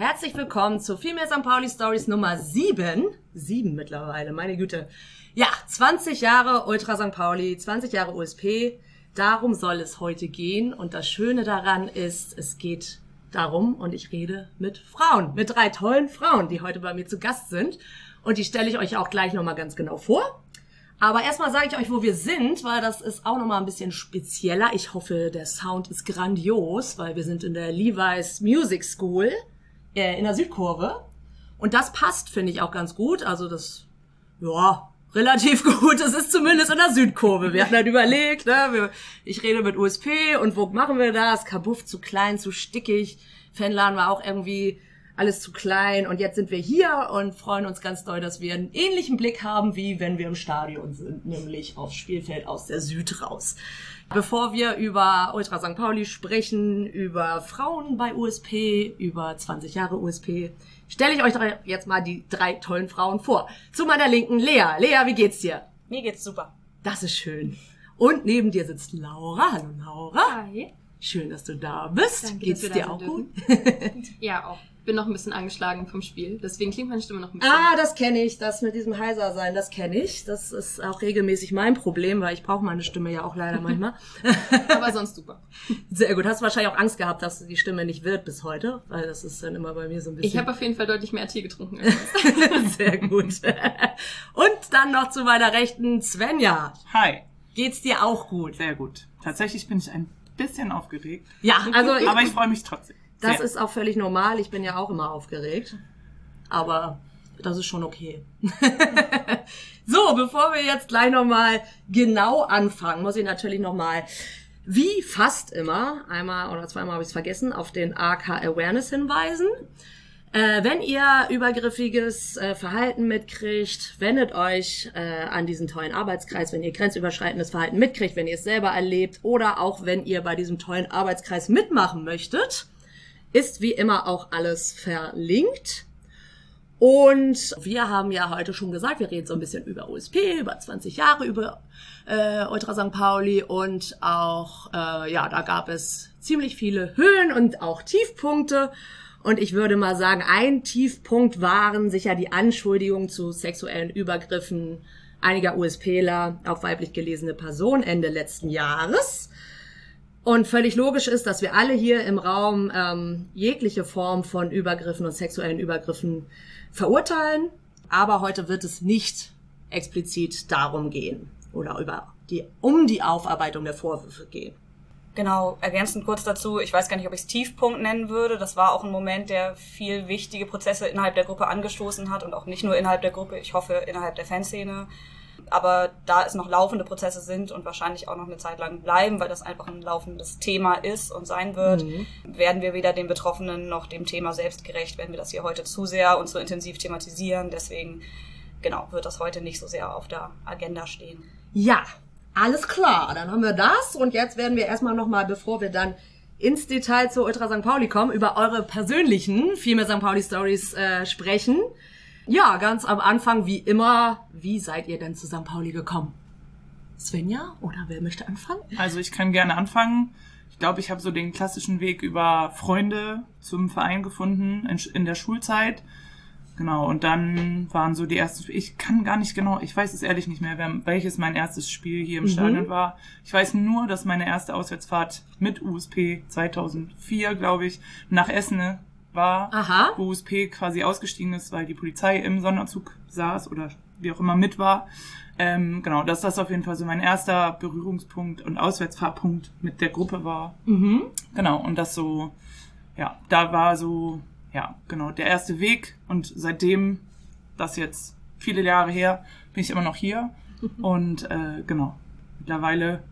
Herzlich willkommen zu Female St. Pauli Stories Nummer 7. 7 mittlerweile, meine Güte. Ja, 20 Jahre Ultra St. Pauli, 20 Jahre USP. Darum soll es heute gehen. Und das Schöne daran ist, es geht darum, und ich rede mit Frauen, mit drei tollen Frauen, die heute bei mir zu Gast sind. Und die stelle ich euch auch gleich nochmal ganz genau vor. Aber erstmal sage ich euch, wo wir sind, weil das ist auch nochmal ein bisschen spezieller. Ich hoffe, der Sound ist grandios, weil wir sind in der Levi's Music School äh, in der Südkurve. Und das passt, finde ich, auch ganz gut. Also das, ja, relativ gut. Das ist zumindest in der Südkurve. Wir hatten halt überlegt, ne, wir, ich rede mit USP und wo machen wir das? Kabuff zu klein, zu stickig. Fanladen war auch irgendwie alles zu klein. Und jetzt sind wir hier und freuen uns ganz doll, dass wir einen ähnlichen Blick haben, wie wenn wir im Stadion sind, nämlich aufs Spielfeld aus der Süd raus. Bevor wir über Ultra St. Pauli sprechen, über Frauen bei USP, über 20 Jahre USP, stelle ich euch jetzt mal die drei tollen Frauen vor. Zu meiner Linken Lea. Lea, wie geht's dir? Mir geht's super. Das ist schön. Und neben dir sitzt Laura. Hallo Laura. Hi. Schön, dass du da bist. Danke, geht's dir auch sein gut? Ja, auch. Bin noch ein bisschen angeschlagen vom Spiel, deswegen klingt meine Stimme noch ein bisschen. Ah, das kenne ich, das mit diesem heiser sein, das kenne ich. Das ist auch regelmäßig mein Problem, weil ich brauche meine Stimme ja auch leider manchmal. Aber sonst super. Sehr gut. Hast wahrscheinlich auch Angst gehabt, dass die Stimme nicht wird bis heute, weil das ist dann immer bei mir so ein bisschen. Ich habe auf jeden Fall deutlich mehr Tee getrunken als sonst. Sehr gut. Und dann noch zu meiner Rechten Svenja. Hi, Geht's dir auch gut? sehr gut. Tatsächlich bin ich ein bisschen aufgeregt, Ja, also aber ich freue mich trotzdem. Das ist auch völlig normal. Ich bin ja auch immer aufgeregt. Aber das ist schon okay. so, bevor wir jetzt gleich nochmal genau anfangen, muss ich natürlich nochmal, wie fast immer, einmal oder zweimal habe ich es vergessen, auf den AK Awareness hinweisen. Äh, wenn ihr übergriffiges äh, Verhalten mitkriegt, wendet euch äh, an diesen tollen Arbeitskreis, wenn ihr grenzüberschreitendes Verhalten mitkriegt, wenn ihr es selber erlebt oder auch wenn ihr bei diesem tollen Arbeitskreis mitmachen möchtet, ist wie immer auch alles verlinkt. Und wir haben ja heute schon gesagt, wir reden so ein bisschen über USP, über 20 Jahre, über äh, Ultra St. Pauli und auch, äh, ja, da gab es ziemlich viele Höhen und auch Tiefpunkte. Und ich würde mal sagen, ein Tiefpunkt waren sicher die Anschuldigungen zu sexuellen Übergriffen einiger USPler auf weiblich gelesene Personen Ende letzten Jahres. Und völlig logisch ist, dass wir alle hier im Raum ähm, jegliche Form von Übergriffen und sexuellen Übergriffen verurteilen. Aber heute wird es nicht explizit darum gehen oder über die, um die Aufarbeitung der Vorwürfe gehen. Genau, ergänzend kurz dazu, ich weiß gar nicht, ob ich es Tiefpunkt nennen würde. Das war auch ein Moment, der viel wichtige Prozesse innerhalb der Gruppe angestoßen hat und auch nicht nur innerhalb der Gruppe, ich hoffe innerhalb der Fanszene. Aber da es noch laufende Prozesse sind und wahrscheinlich auch noch eine Zeit lang bleiben, weil das einfach ein laufendes Thema ist und sein wird, werden wir weder den Betroffenen noch dem Thema selbst gerecht, wenn wir das hier heute zu sehr und zu intensiv thematisieren. Deswegen, genau, wird das heute nicht so sehr auf der Agenda stehen. Ja, alles klar. Dann haben wir das und jetzt werden wir erstmal nochmal, bevor wir dann ins Detail zu Ultra St. Pauli kommen, über eure persönlichen Female St. Pauli Stories äh, sprechen. Ja, ganz am Anfang, wie immer, wie seid ihr denn zu St. Pauli gekommen? Svenja oder wer möchte anfangen? Also ich kann gerne anfangen. Ich glaube, ich habe so den klassischen Weg über Freunde zum Verein gefunden in, in der Schulzeit. Genau, und dann waren so die ersten, ich kann gar nicht genau, ich weiß es ehrlich nicht mehr, welches mein erstes Spiel hier im Stadion war. Ich weiß nur, dass meine erste Auswärtsfahrt mit USP 2004, glaube ich, nach Essen war, Aha. wo USP quasi ausgestiegen ist, weil die Polizei im Sonderzug saß oder wie auch immer mit war. Ähm, genau, dass das auf jeden Fall so mein erster Berührungspunkt und Auswärtsfahrpunkt mit der Gruppe war. Mhm. Genau, und das so, ja, da war so, ja, genau, der erste Weg. Und seitdem, das jetzt viele Jahre her, bin ich immer noch hier. Und äh, genau, mittlerweile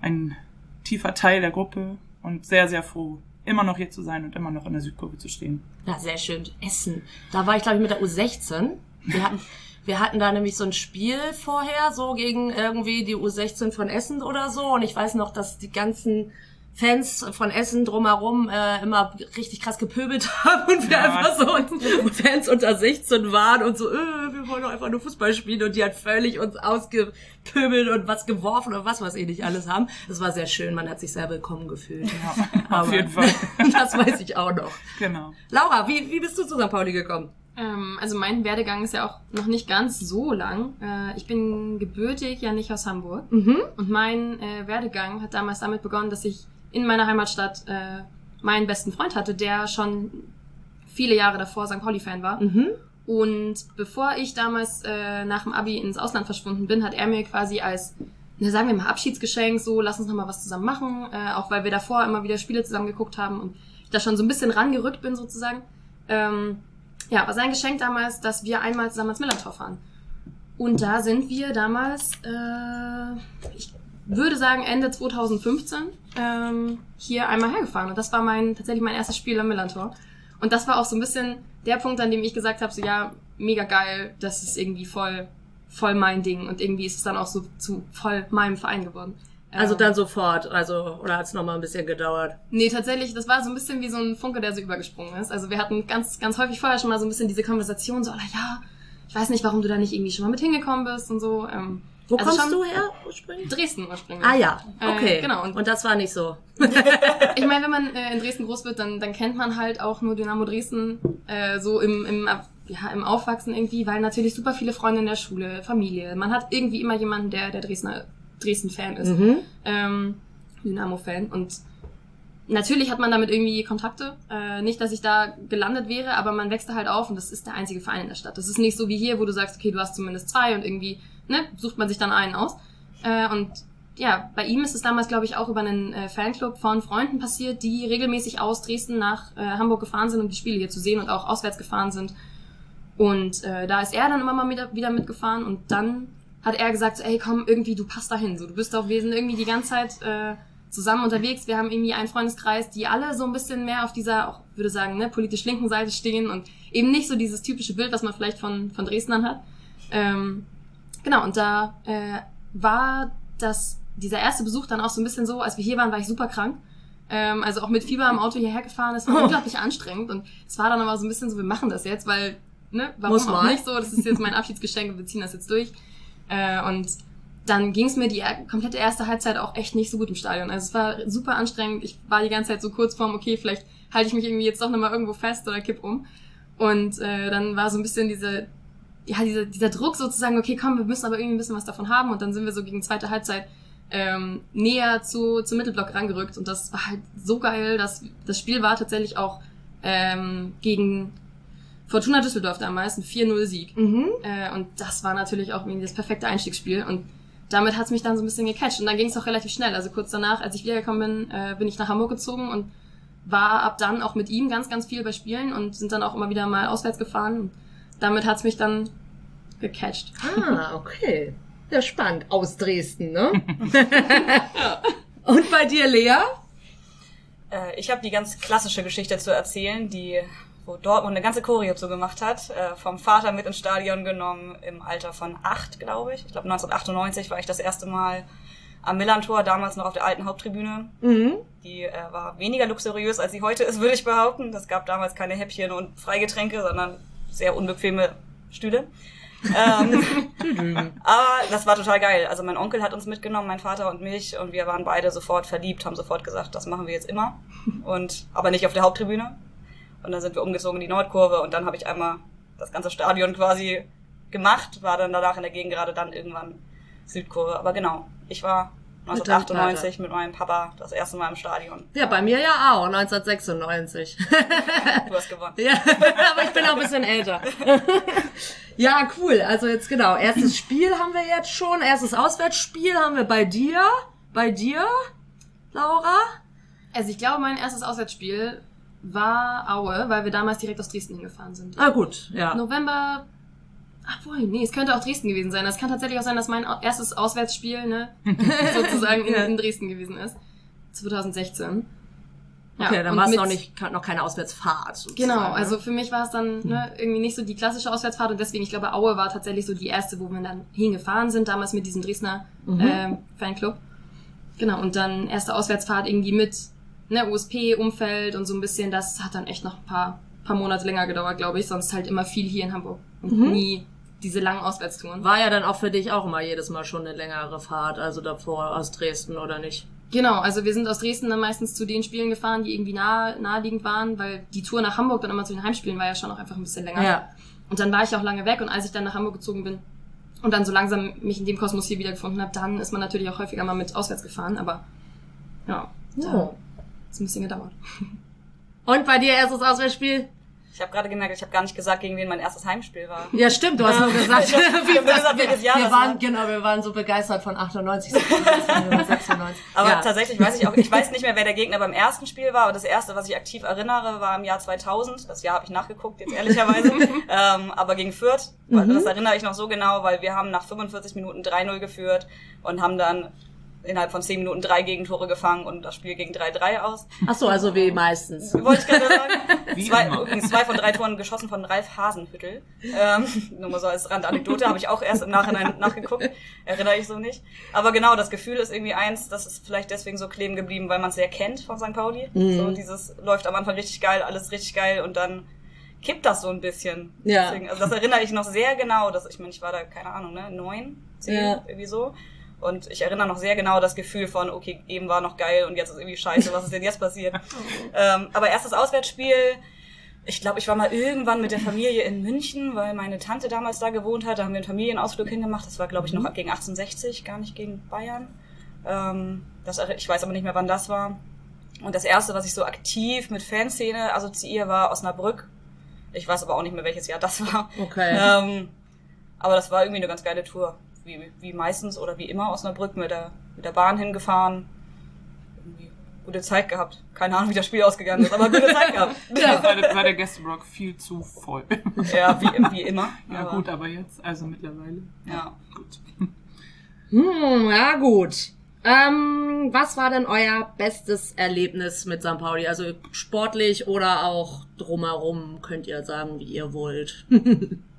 ein tiefer Teil der Gruppe und sehr, sehr froh, immer noch hier zu sein und immer noch in der Südkurve zu stehen. Ja, sehr schön. Essen. Da war ich, glaube ich, mit der U16. Wir hatten, wir hatten da nämlich so ein Spiel vorher, so gegen irgendwie die U16 von Essen oder so. Und ich weiß noch, dass die ganzen Fans von Essen drumherum äh, immer richtig krass gepöbelt haben und wir Ja. einfach so und Fans unter 16 waren und so, äh, wir wollen doch einfach nur Fußball spielen und die hat völlig uns ausgepöbelt und was geworfen und was weiß ich nicht alles haben. Das war sehr schön, man hat sich sehr willkommen gefühlt. Ja, auf Aber- jeden Fall. Das weiß ich auch noch. Genau. Laura, wie, wie bist du zu St. Pauli gekommen? Ähm, also mein Werdegang ist ja auch noch nicht ganz so lang. Äh, ich bin gebürtig ja nicht aus Hamburg. Mhm. Und mein äh, Werdegang hat damals damit begonnen, dass ich in meiner Heimatstadt äh, meinen besten Freund hatte, der schon viele Jahre davor St. Pauli-Fan war. Mhm. Und bevor ich damals äh, nach dem Abi ins Ausland verschwunden bin, hat er mir quasi als, na, sagen wir mal, Abschiedsgeschenk, so, lass uns noch mal was zusammen machen, äh, auch weil wir davor immer wieder Spiele zusammen geguckt haben und ich da schon so ein bisschen rangerückt bin sozusagen. Ähm, ja, war sein Geschenk damals, dass wir einmal zusammen ans Millantor fahren. Und da sind wir damals, äh, ich würde sagen Ende 2015, ähm, hier einmal hergefahren. Und das war mein tatsächlich mein erstes Spiel am Millantor. Und das war auch so ein bisschen der Punkt, an dem ich gesagt habe, so ja, mega geil, das ist irgendwie voll, voll mein Ding. Und irgendwie ist es dann auch so zu voll meinem Verein geworden. Also Ähm, dann sofort, also, oder hat es nochmal ein bisschen gedauert? Nee, tatsächlich, das war so ein bisschen wie so ein Funke, der so übergesprungen ist. Also wir hatten ganz, ganz häufig vorher schon mal so ein bisschen diese Konversation, so, oh, ja, ich weiß nicht, warum du da nicht irgendwie schon mal mit hingekommen bist und so. Ähm, Wo Also kommst du her ursprünglich? Dresden ursprünglich. Ah ja, Äh, okay. genau, und- Und, das war nicht so. Ich meine, wenn man äh, in Dresden groß wird, dann, dann kennt man halt auch nur Dynamo Dresden äh, so im, im, ja, im Aufwachsen irgendwie, weil natürlich super viele Freunde in der Schule, Familie. Man hat irgendwie immer jemanden, der der Dresdner Dresden-Fan ist. Mhm. ähm, Dynamo-Fan. Und natürlich hat man damit irgendwie Kontakte. Äh, nicht, dass ich da gelandet wäre, aber man wächst da halt auf und das ist der einzige Verein in der Stadt. Das ist nicht so wie hier, wo du sagst, okay, du hast zumindest zwei und irgendwie ne, sucht man sich dann einen aus. Äh, und ja, bei ihm ist es damals, glaube ich, auch über einen äh, Fanclub von Freunden passiert, die regelmäßig aus Dresden nach äh, Hamburg gefahren sind, um die Spiele hier zu sehen und auch auswärts gefahren sind. Und äh, da ist er dann immer mal wieder, wieder mitgefahren und dann hat er gesagt, so, ey komm, irgendwie, du passt dahin. So, du bist doch, wir sind irgendwie die ganze Zeit äh, zusammen unterwegs. Wir haben irgendwie einen Freundeskreis, die alle so ein bisschen mehr auf dieser, auch würde sagen, ne, politisch linken Seite stehen und eben nicht so dieses typische Bild, was man vielleicht von, von Dresdnern hat. Ähm, genau, und da äh, war das, dieser erste Besuch dann auch so ein bisschen so, als wir hier waren, war ich super krank. Ähm, also auch mit Fieber im Auto hierher gefahren, das war Oh. unglaublich anstrengend und es war dann aber so ein bisschen so, wir machen das jetzt, weil, ne, warum Muss auch nicht so, das ist jetzt mein Abschiedsgeschenk und wir ziehen das jetzt durch. Äh, und dann ging es mir die komplette erste Halbzeit auch echt nicht so gut im Stadion. Also es war super anstrengend. Ich war die ganze Zeit so kurz vorm, okay, vielleicht halte ich mich irgendwie jetzt doch nochmal irgendwo fest oder kipp um. Und äh, dann war so ein bisschen diese, ja, dieser, dieser Druck sozusagen, okay, komm, wir müssen aber irgendwie ein bisschen was davon haben. Und dann sind wir so gegen zweite Halbzeit ähm, näher zu, zum Mittelblock rangerückt. Und das war halt so geil, dass das Spiel war tatsächlich auch ähm, gegen Fortuna Düsseldorf damals, ein 4-0-Sieg. Mhm. Äh, und das war natürlich auch irgendwie das perfekte Einstiegsspiel. Und damit hat's mich dann so ein bisschen gecatcht. Und dann ging es auch relativ schnell. Also kurz danach, als ich wiedergekommen bin, äh, bin ich nach Hamburg gezogen und war ab dann auch mit ihm ganz, ganz viel bei Spielen und sind dann auch immer wieder mal auswärts gefahren. Und damit hat's mich dann gecatcht. Ah, okay. Ja, spannend. Aus Dresden, ne? Und bei dir, Lea? Äh, ich habe die ganz klassische Geschichte zu erzählen, die wo Dortmund eine ganze Choreo zu gemacht hat. Äh, vom Vater mit ins Stadion genommen im Alter von acht, glaube ich. Ich glaube 1998 war ich das erste Mal am Millantor, damals noch auf der alten Haupttribüne. Mhm. Die äh, war weniger luxuriös, als sie heute ist, würde ich behaupten. Es gab damals keine Häppchen und Freigetränke, sondern sehr unbequeme Stühle. Ähm, aber das war total geil. Also mein Onkel hat uns mitgenommen, mein Vater und mich, und wir waren beide sofort verliebt, haben sofort gesagt, das machen wir jetzt immer. Und aber nicht auf der Haupttribüne. Und dann sind wir umgezogen in die Nordkurve und dann habe ich einmal das ganze Stadion quasi gemacht, war dann danach in der Gegend gerade dann irgendwann Südkurve. Aber genau, ich war 1998 mit meinem Papa das erste Mal im Stadion. Ja, bei mir ja auch, 1996. Du hast gewonnen. ja, aber ich bin auch ein bisschen älter. ja, cool. Also jetzt genau, erstes Spiel haben wir jetzt schon, erstes Auswärtsspiel haben wir bei dir. Bei dir, Laura? Also ich glaube, mein erstes Auswärtsspiel war Aue, weil wir damals direkt aus Dresden hingefahren sind. Ah, gut, ja. November. Ach wohl, nee, es könnte auch Dresden gewesen sein. Es kann tatsächlich auch sein, dass mein erstes Auswärtsspiel, ne, sozusagen in, in Dresden gewesen ist. 2016. Ja, Okay, dann war es noch nicht, noch keine Auswärtsfahrt. sozusagen, Genau, ne? also für mich war es dann ne, irgendwie nicht so die klassische Auswärtsfahrt und deswegen, ich glaube, Aue war tatsächlich so die erste, wo wir dann hingefahren sind, damals mit diesem Dresdner ähm, Fanclub. Genau, und dann erste Auswärtsfahrt irgendwie mit ne, USP-Umfeld und so ein bisschen, das hat dann echt noch ein paar, paar Monate länger gedauert, glaube ich, sonst halt immer viel hier in Hamburg und nie diese langen Auswärtstouren. War ja dann auch für dich auch immer jedes Mal schon eine längere Fahrt, also davor aus Dresden oder nicht? Genau, also wir sind aus Dresden dann meistens zu den Spielen gefahren, die irgendwie nah, naheliegend waren, weil die Tour nach Hamburg dann immer zu den Heimspielen war ja schon auch einfach ein bisschen länger. Ja. Und dann war ich auch lange weg und als ich dann nach Hamburg gezogen bin und dann so langsam mich in dem Kosmos hier wiedergefunden habe, dann ist man natürlich auch häufiger mal mit auswärts gefahren, aber ja, Ja. hat's ein bisschen gedauert. Und bei dir erstes Auswärtsspiel? Ich habe gerade gemerkt, ich habe gar nicht gesagt, gegen wen mein erstes Heimspiel war. Ja, stimmt, du hast nur gesagt, Ich hab- nur gesagt, welches Jahr wir das waren, war. genau, wir waren so begeistert von 98, 96, 96. Aber ja. tatsächlich weiß ich auch, ich weiß nicht mehr, wer der Gegner beim ersten Spiel war, aber das erste, was ich aktiv erinnere, war im Jahr 2000. Das Jahr habe ich nachgeguckt, jetzt ehrlicherweise. ähm, aber gegen Fürth, weil das erinnere ich noch so genau, weil wir haben nach 45 Minuten 3-0 geführt und haben dann innerhalb von 10 Minuten drei Gegentore gefangen und das Spiel ging 3-3 aus. Ach so, also wie meistens. Wollte ich gerade sagen. Wie zwei, immer. übrigens zwei von drei Toren geschossen von Ralf Hasenhüttel. Ähm, nur mal so als Randanekdote, habe ich auch erst im Nachhinein nachgeguckt. Erinnere ich so nicht. Aber genau, das Gefühl ist irgendwie eins, das ist vielleicht deswegen so kleben geblieben, weil man es sehr kennt von St. Pauli. So dieses läuft am Anfang richtig geil, alles richtig geil und dann kippt das so ein bisschen. Ja. Deswegen, also das erinnere ich noch sehr genau. Dass, ich meine, ich war da, keine Ahnung, ne, neun, zehn, Ja. irgendwie so. Und ich erinnere noch sehr genau das Gefühl von, okay, eben war noch geil und jetzt ist irgendwie scheiße, was ist denn jetzt passiert? ähm, aber erstes Auswärtsspiel, ich glaube, ich war mal irgendwann mit der Familie in München, weil meine Tante damals da gewohnt hat. Da haben wir einen Familienausflug hingemacht. Das war, glaube ich, noch gegen 1860, gar nicht gegen Bayern. Ähm, das, ich weiß aber nicht mehr, wann das war. Und das erste, was ich so aktiv mit Fanszene assoziiere, war Osnabrück. Ich weiß aber auch nicht mehr, welches Jahr das war. Okay. Ähm, aber das war irgendwie eine ganz geile Tour. Wie, wie meistens oder wie immer Osnabrück mit der, mit der Bahn hingefahren. Irgendwie gute Zeit gehabt. Keine Ahnung, wie das Spiel ausgegangen ist, aber gute Zeit gehabt. Ja. War, der, war der Gästeblock viel zu voll. Ja, wie, wie immer. Ja aber, gut, aber jetzt, also mittlerweile. Ja. Gut. Hm, ja gut. Ähm, was war denn euer bestes Erlebnis mit St. Pauli? Also sportlich oder auch drumherum, könnt ihr sagen, wie ihr wollt.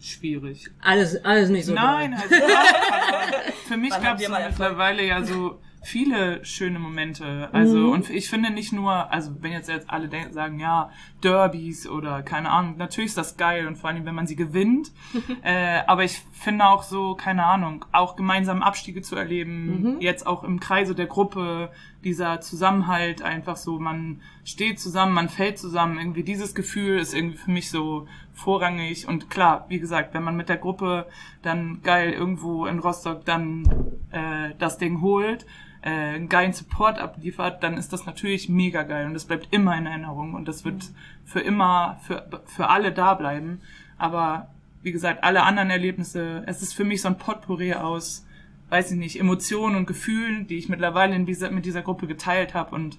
Schwierig. alles, alles nicht so Nein, also für mich gab es mittlerweile ja so viele schöne Momente. Also Mhm. und ich finde nicht nur, also wenn jetzt jetzt alle sagen, ja, Derbys oder keine Ahnung, natürlich ist das geil und vor allem, wenn man sie gewinnt. äh, aber ich finde auch so, keine Ahnung, auch gemeinsam Abstiege zu erleben, Mhm. jetzt auch im Kreise der Gruppe, dieser Zusammenhalt einfach so, man steht zusammen, man fällt zusammen, irgendwie dieses Gefühl ist irgendwie für mich so vorrangig und klar, wie gesagt, wenn man mit der Gruppe dann geil irgendwo in Rostock dann äh, das Ding holt, äh, einen geilen Support abliefert, dann ist das natürlich mega geil und das bleibt immer in Erinnerung und das wird für immer, für, für alle da bleiben. Aber wie gesagt, alle anderen Erlebnisse, es ist für mich so ein Potpourri aus, weiß ich nicht, Emotionen und Gefühlen, die ich mittlerweile in dieser, mit dieser Gruppe geteilt habe und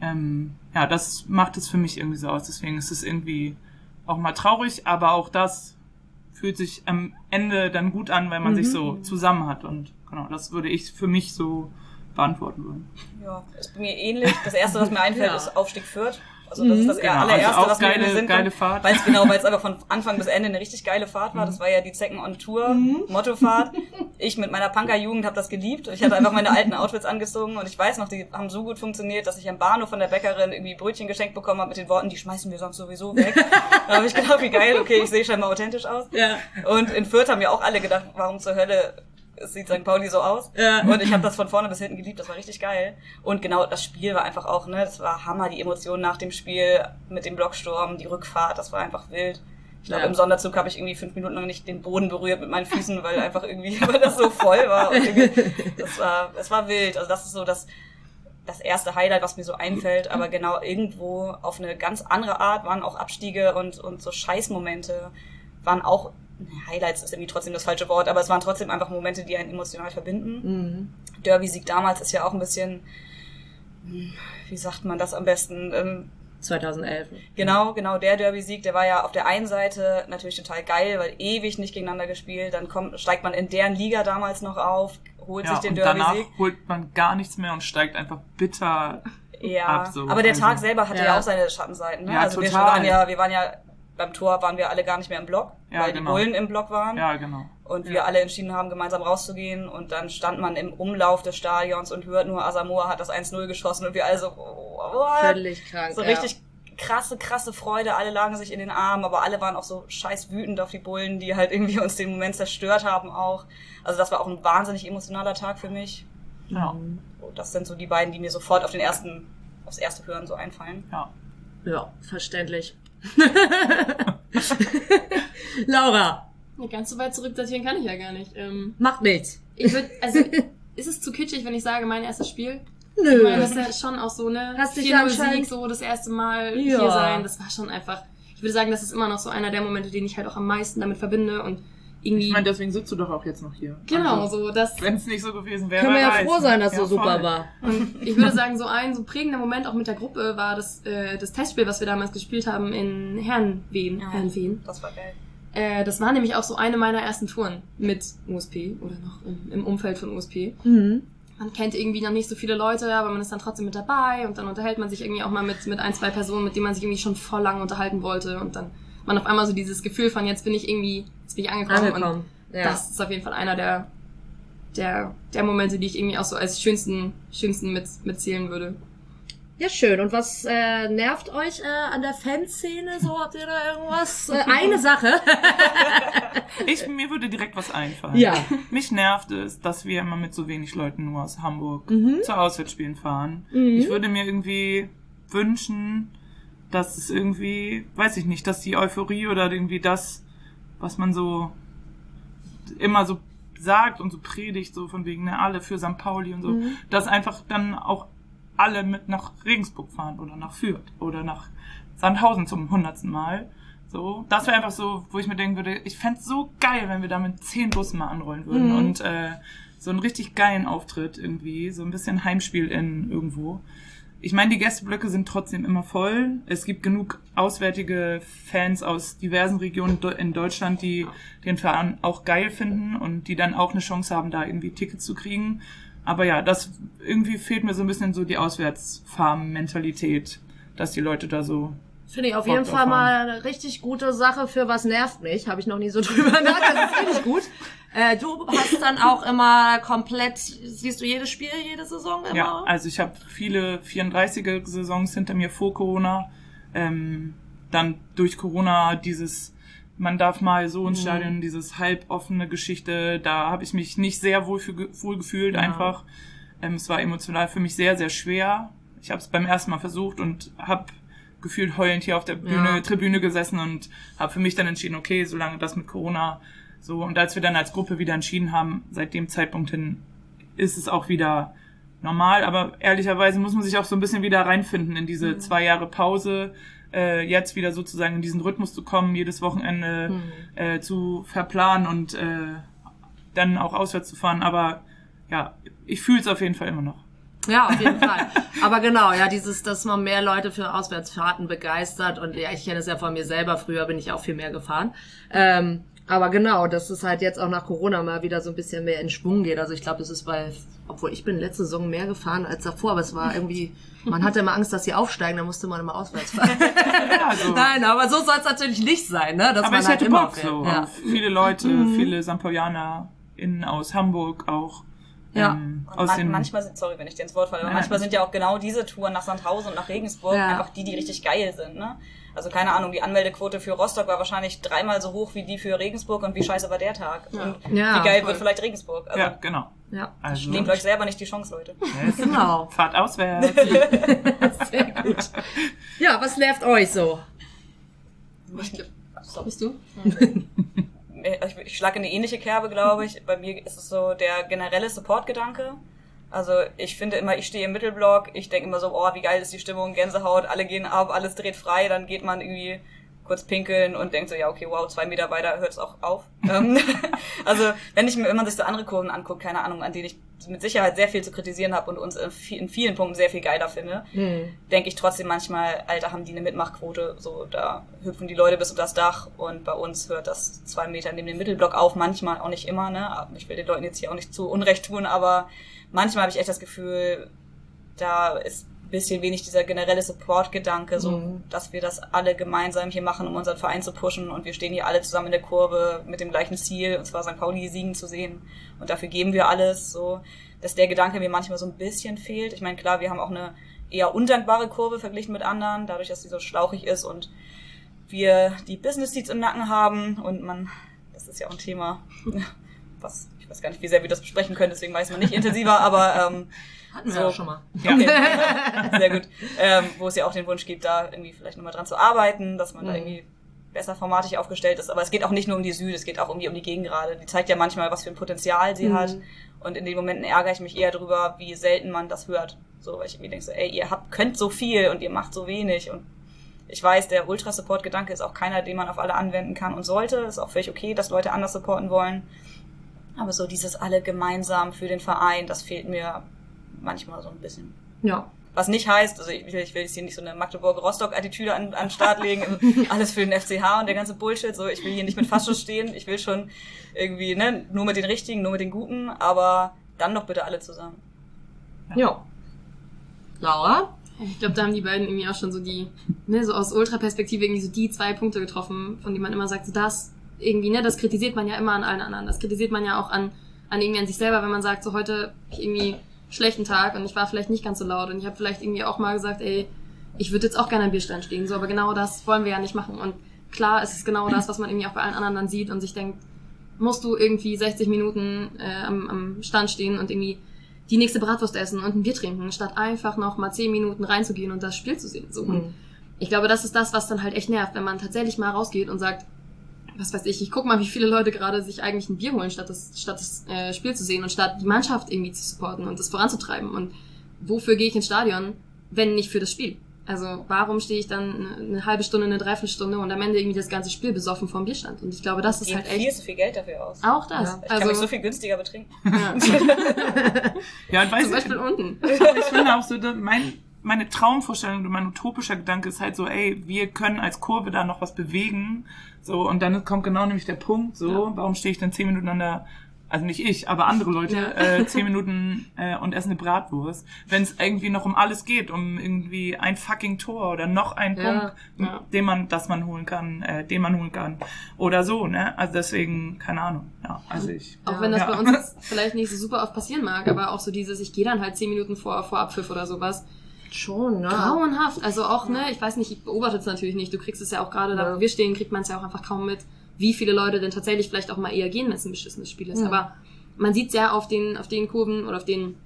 ähm, ja, das macht es für mich irgendwie so aus. Deswegen ist es irgendwie auch mal traurig, aber auch das fühlt sich am Ende dann gut an, weil man sich so zusammen hat und genau, das würde ich für mich so beantworten wollen. Ja, ist bei mir ähnlich. Das erste, was mir einfällt, Ja. ist Aufstieg Fürth. Also das ist das Genau, also allererste, auch was mir in geile- den Sinn geile. Fahrt. Weil es genau, weil es einfach von Anfang bis Ende eine richtig geile Fahrt war. Das war ja die Zecken on Tour, Mottofahrt. Ich mit meiner Punker-Jugend habe das geliebt. Ich hatte einfach meine alten Outfits angezogen und ich weiß noch, die haben so gut funktioniert, dass ich am Bahnhof von der Bäckerin irgendwie Brötchen geschenkt bekommen habe mit den Worten, die schmeißen wir sonst sowieso weg. da habe ich gedacht, wie geil, okay, ich sehe scheinbar authentisch aus. Ja. Und in Fürth haben ja auch alle gedacht, warum zur Hölle sieht St. Pauli so aus. Ja. Und ich habe das von vorne bis hinten geliebt, das war richtig geil. Und genau, das Spiel war einfach auch, ne, das war Hammer, die Emotionen nach dem Spiel mit dem Blocksturm, die Rückfahrt, das war einfach wild. Ich glaube, Ja. im Sonderzug habe ich irgendwie fünf Minuten lang nicht den Boden berührt mit meinen Füßen, weil einfach irgendwie, weil das so voll war. Und das war, es war wild. Also das ist so das, das erste Highlight, was mir so einfällt. Aber genau irgendwo auf eine ganz andere Art waren auch Abstiege und, und so Scheißmomente waren auch, Highlights ist irgendwie trotzdem das falsche Wort, aber es waren trotzdem einfach Momente, die einen emotional verbinden. Mhm. Derby-Sieg damals ist ja auch ein bisschen, hm, wie sagt man das am besten? Ähm, 2011. Genau, genau, der Derby-Sieg, der war ja auf der einen Seite natürlich total geil, weil ewig nicht gegeneinander gespielt. Dann kommt, steigt man in deren Liga damals noch auf, holt Ja, sich den und danach Derby-Sieg. holt man gar nichts mehr und steigt einfach bitter Ja, ab. So. aber der Also, Tag selber hatte ja, Ja. auch seine Schattenseiten. Ne? Ja, also wir total. waren ja, wir waren ja beim Tor waren wir alle gar nicht mehr im Block, Ja, weil genau. die Bullen im Block waren. Ja, genau. Und wir alle entschieden haben, gemeinsam rauszugehen. Und dann stand man im Umlauf des Stadions und hört nur, Asamoah hat das 1-0 geschossen und wir alle so, oh? Völlig krank. So ja. richtig krasse, krasse Freude. Alle lagen sich in den Armen, aber alle waren auch so scheiß wütend auf die Bullen, die halt irgendwie uns den Moment zerstört haben auch. Also das war auch ein wahnsinnig emotionaler Tag für mich. Ja. So, Das sind so die beiden, die mir sofort auf den ersten, aufs erste Hören so einfallen. ja. Ja, verständlich. Laura, Ja, ganz so weit zurückdatieren kann ich ja gar nicht. Ähm, macht nichts. ich würde, also, ist es zu kitschig, wenn ich sage, mein erstes Spiel? Nö. Ich meine, das ist ja schon auch so, ne? Hast 4-0 anscheinend- Sieg, so das erste Mal Ja. hier sein, das war schon einfach, ich würde sagen, das ist immer noch so einer der Momente, den ich halt auch am meisten damit verbinde und irgendwie, Ich meine, deswegen sitzt du doch auch jetzt noch hier. genau, Also, so, das, Wenn es nicht so gewesen wäre, Können wir ja weiß. froh sein, dass Ja, so super voll. war. Und ich würde sagen, so ein so prägender Moment auch mit der Gruppe war das, äh, das Testspiel, was wir damals gespielt haben in Herrenwehen. Ja. Herrenwehen. Das war geil. Äh, das war nämlich auch so eine meiner ersten Touren mit USP oder noch im, im Umfeld von USP. Mhm. Man kennt irgendwie noch nicht so viele Leute, aber man ist dann trotzdem mit dabei und dann unterhält man sich irgendwie auch mal mit, mit ein, zwei Personen, mit denen man sich irgendwie schon voll lang unterhalten wollte und dann man auf einmal so dieses Gefühl von jetzt bin ich irgendwie, jetzt bin ich angekommen, und Angekommen. Ja. das ist auf jeden Fall einer der, der, der Momente, die ich irgendwie auch so als schönsten, schönsten mit, mitzählen würde. Ja, schön. Und was äh, nervt euch äh, an der Fanszene? So habt ihr da irgendwas? Äh, eine Sache. Ich, mir würde direkt was einfallen. Ja. Mich nervt es, dass wir immer mit so wenig Leuten nur aus Hamburg Mhm. zu Auswärtsspielen fahren. Mhm. Ich würde mir irgendwie wünschen, dass es irgendwie, weiß ich nicht, dass die Euphorie oder irgendwie das, was man so immer so sagt und so predigt, so von wegen, ne, alle für St. Pauli und so, Mhm. dass einfach dann auch alle mit nach Regensburg fahren oder nach Fürth oder nach Sandhausen zum hundertsten Mal. So, das wäre einfach so, wo ich mir denken würde, ich fänd's so geil, wenn wir da mit zehn Bussen mal anrollen würden Mhm. und äh, so einen richtig geilen Auftritt irgendwie, so ein bisschen Heimspiel in irgendwo. Ich meine, die Gästeblöcke sind trotzdem immer voll. Es gibt genug auswärtige Fans aus diversen Regionen in Deutschland, die den Verein auch geil finden und die dann auch eine Chance haben, da irgendwie Tickets zu kriegen. Aber ja, das irgendwie fehlt mir so ein bisschen so die Auswärtsfarmen-Mentalität, dass die Leute da so. Finde ich auf Bock jeden Fall haben. mal eine richtig gute Sache für was nervt mich. Habe ich noch nie so drüber nachgedacht. Das finde ich gut. Äh, du hast dann auch immer komplett, siehst du jedes Spiel, jede Saison immer? Ja, also ich habe viele 34er Saisons hinter mir vor Corona. Ähm, dann durch Corona dieses, man darf mal so ins Mhm. Stadion, dieses halboffene Geschichte, da habe ich mich nicht sehr wohl, für, wohl gefühlt Ja. einfach. Ähm, es war emotional für mich sehr, sehr schwer. Ich habe es beim ersten Mal versucht und habe gefühlt heulend hier auf der Bühne, Ja. Tribüne gesessen und habe für mich dann entschieden, okay, solange das mit Corona so und als wir dann als Gruppe wieder entschieden haben, seit dem Zeitpunkt hin ist es auch wieder normal, aber ehrlicherweise muss man sich auch so ein bisschen wieder reinfinden in diese zwei Jahre Pause, äh, jetzt wieder sozusagen in diesen Rhythmus zu kommen, jedes Wochenende äh, zu verplanen und äh, dann auch auswärts zu fahren. Aber ja, ich fühle es auf jeden Fall immer noch. Ja, auf jeden Fall. Aber genau, ja, dieses, dass man mehr Leute für Auswärtsfahrten begeistert und ja, ich kenne es ja von mir selber, früher bin ich auch viel mehr gefahren. Ähm, Aber genau, dass es halt jetzt auch nach Corona mal wieder so ein bisschen mehr in Schwung geht. Also ich glaube, das ist bei, obwohl ich bin letzte Saison mehr gefahren als davor, aber es war irgendwie, man hatte immer Angst, dass sie aufsteigen, da musste man immer auswärts fahren. also, Nein, aber so soll es natürlich nicht sein, ne? Dass aber man ich halt hätte immer Bock fährt. so. Ja. Viele Leute, viele St. Paulianer innen aus Hamburg auch. Ja. Ähm, Und aus man, manchmal sind, sorry, wenn ich dir ins Wort falle, aber Nein, manchmal sind ja auch genau diese Touren nach Sandhausen und nach Regensburg Ja. einfach die, die richtig geil sind, ne? Also keine Ahnung, die Anmeldequote für Rostock war wahrscheinlich dreimal so hoch wie die für Regensburg und wie scheiße war der Tag. Und Ja, wie geil voll. wird vielleicht Regensburg. Also ja, genau. Ja, Also, nehmt euch selber nicht die Chance, Leute. yes. genau. Fahrt auswärts. Sehr gut. Ja, was nervt euch so? Ich glaub, bist du? Ich, ich schlage in eine ähnliche Kerbe, glaube ich. Bei mir ist es so der generelle Support-Gedanke. Also ich finde immer, ich stehe im Mittelblock, ich denke immer so, oh, wie geil ist die Stimmung, Gänsehaut, alle gehen ab, alles dreht frei, dann geht man irgendwie kurz pinkeln und denkt so, ja, okay, wow, zwei Meter weiter hört es auch auf. Ähm, also wenn ich mir, wenn man sich so andere Kurven anguckt, keine Ahnung, an denen ich mit Sicherheit sehr viel zu kritisieren habe und uns in vi- in vielen Punkten sehr viel geiler finde, denke ich trotzdem manchmal, Alter, haben die eine Mitmachquote, so da hüpfen die Leute bis unter das Dach und bei uns hört das zwei Meter neben dem Mittelblock auf, manchmal auch nicht immer, ne? Ich will den Leuten jetzt hier auch nicht zu Unrecht tun, aber manchmal habe ich echt das Gefühl, da ist bisschen wenig dieser generelle Support-Gedanke, so Mhm. dass wir das alle gemeinsam hier machen, um unseren Verein zu pushen und wir stehen hier alle zusammen in der Kurve mit dem gleichen Ziel, und zwar St. Pauli siegen zu sehen und dafür geben wir alles, so dass der Gedanke mir manchmal so ein bisschen fehlt. Ich meine, klar, wir haben auch eine eher undankbare Kurve verglichen mit anderen, dadurch, dass sie so schlauchig ist und wir die Business Seats im Nacken haben und man, das ist ja auch ein Thema, was, ich weiß gar nicht, wie sehr wir das besprechen können, deswegen weiß man nicht intensiver, aber ähm, Hatten wir So. auch schon mal. Okay. Sehr gut. Ähm, wo es ja auch den Wunsch gibt, da irgendwie vielleicht nochmal dran zu arbeiten, dass man da Mhm. irgendwie besser formatig aufgestellt ist. Aber es geht auch nicht nur um die Süd, es geht auch um die, um die Gegengrade. Die zeigt ja manchmal, was für ein Potenzial sie Mhm. hat. Und in den Momenten ärgere ich mich eher drüber, wie selten man das hört. So, weil ich mir denke so, ey, ihr habt, könnt so viel und ihr macht so wenig. Und ich weiß, der Ultra-Support-Gedanke ist auch keiner, den man auf alle anwenden kann und sollte. Ist auch völlig okay, dass Leute anders supporten wollen. Aber so dieses alle gemeinsam für den Verein, das fehlt mir manchmal so ein bisschen. Ja. Was nicht heißt, also ich will, ich will jetzt hier nicht so eine Magdeburg-Rostock-Attitüde an, an den Start legen, alles für den FCH und der ganze Bullshit, so ich will hier nicht mit Faschos stehen, ich will schon irgendwie, ne, nur mit den Richtigen, nur mit den Guten, aber dann doch bitte alle zusammen. Ja. Laura? Ich glaube, da haben die beiden irgendwie auch schon so die, ne, so aus Ultra-Perspektive irgendwie so die zwei Punkte getroffen, von denen man immer sagt, so das irgendwie, ne, das kritisiert man ja immer an allen anderen. Das kritisiert man ja auch an, an irgendwie an sich selber, wenn man sagt, so heute irgendwie schlechten Tag und ich war vielleicht nicht ganz so laut und ich habe vielleicht irgendwie auch mal gesagt, ey, ich würde jetzt auch gerne am Bierstand stehen, so, aber genau das wollen wir ja nicht machen. Und klar, es ist genau das, was man irgendwie auch bei allen anderen dann sieht und sich denkt, musst du irgendwie 60 Minuten äh, am, am Stand stehen und irgendwie die nächste Bratwurst essen und ein Bier trinken, statt einfach noch mal 10 Minuten reinzugehen und das Spiel zu sehen. So. Und ich glaube, das ist das, was dann halt echt nervt, wenn man tatsächlich mal rausgeht und sagt, was weiß ich, ich guck mal, wie viele Leute gerade sich eigentlich ein Bier holen, statt das, statt das äh, Spiel zu sehen und statt die Mannschaft irgendwie zu supporten und das voranzutreiben. Und wofür gehe ich ins Stadion, wenn nicht für das Spiel? Also warum stehe ich dann eine, eine halbe Stunde, eine Dreiviertelstunde und am Ende irgendwie das ganze Spiel besoffen vom Bierstand? Und ich glaube, das ist Geben halt viel echt zu viel Geld dafür aus. auch das. Ich kann mich so Also viel günstiger betrinken. ja. Ja, und weiß zum ich, Beispiel unten. Aber ich finde auch so, da- mein, meine Traumvorstellung, mein utopischer Gedanke ist halt so, ey, wir können als Kurve da noch was bewegen. So, und dann kommt genau nämlich der Punkt, so, warum stehe ich dann zehn Minuten an der, also nicht ich, aber andere Leute, Ja. äh, zehn Minuten äh, und essen eine Bratwurst, wenn es irgendwie noch um alles geht, um irgendwie ein fucking Tor oder noch ein Ja, Punkt, ja. den man, das man holen kann, äh, den man holen kann. Oder so, ne? Also deswegen, keine Ahnung. Ja, also ich. Auch wenn das Ja. bei uns jetzt vielleicht nicht so super oft passieren mag, aber auch so dieses, ich gehe dann halt zehn Minuten vor, vor Abpfiff oder sowas. Schon, ne? Grauenhaft. Also auch, ne, ich weiß nicht, ich beobachte es natürlich nicht. Du kriegst es ja auch gerade da, Ja. wo wir stehen, kriegt man es ja auch einfach kaum mit, wie viele Leute denn tatsächlich vielleicht auch mal eher gehen, wenn es ein beschissenes Spiel ist. Ja. Aber man sieht ja auf den, auf den Kurven oder auf den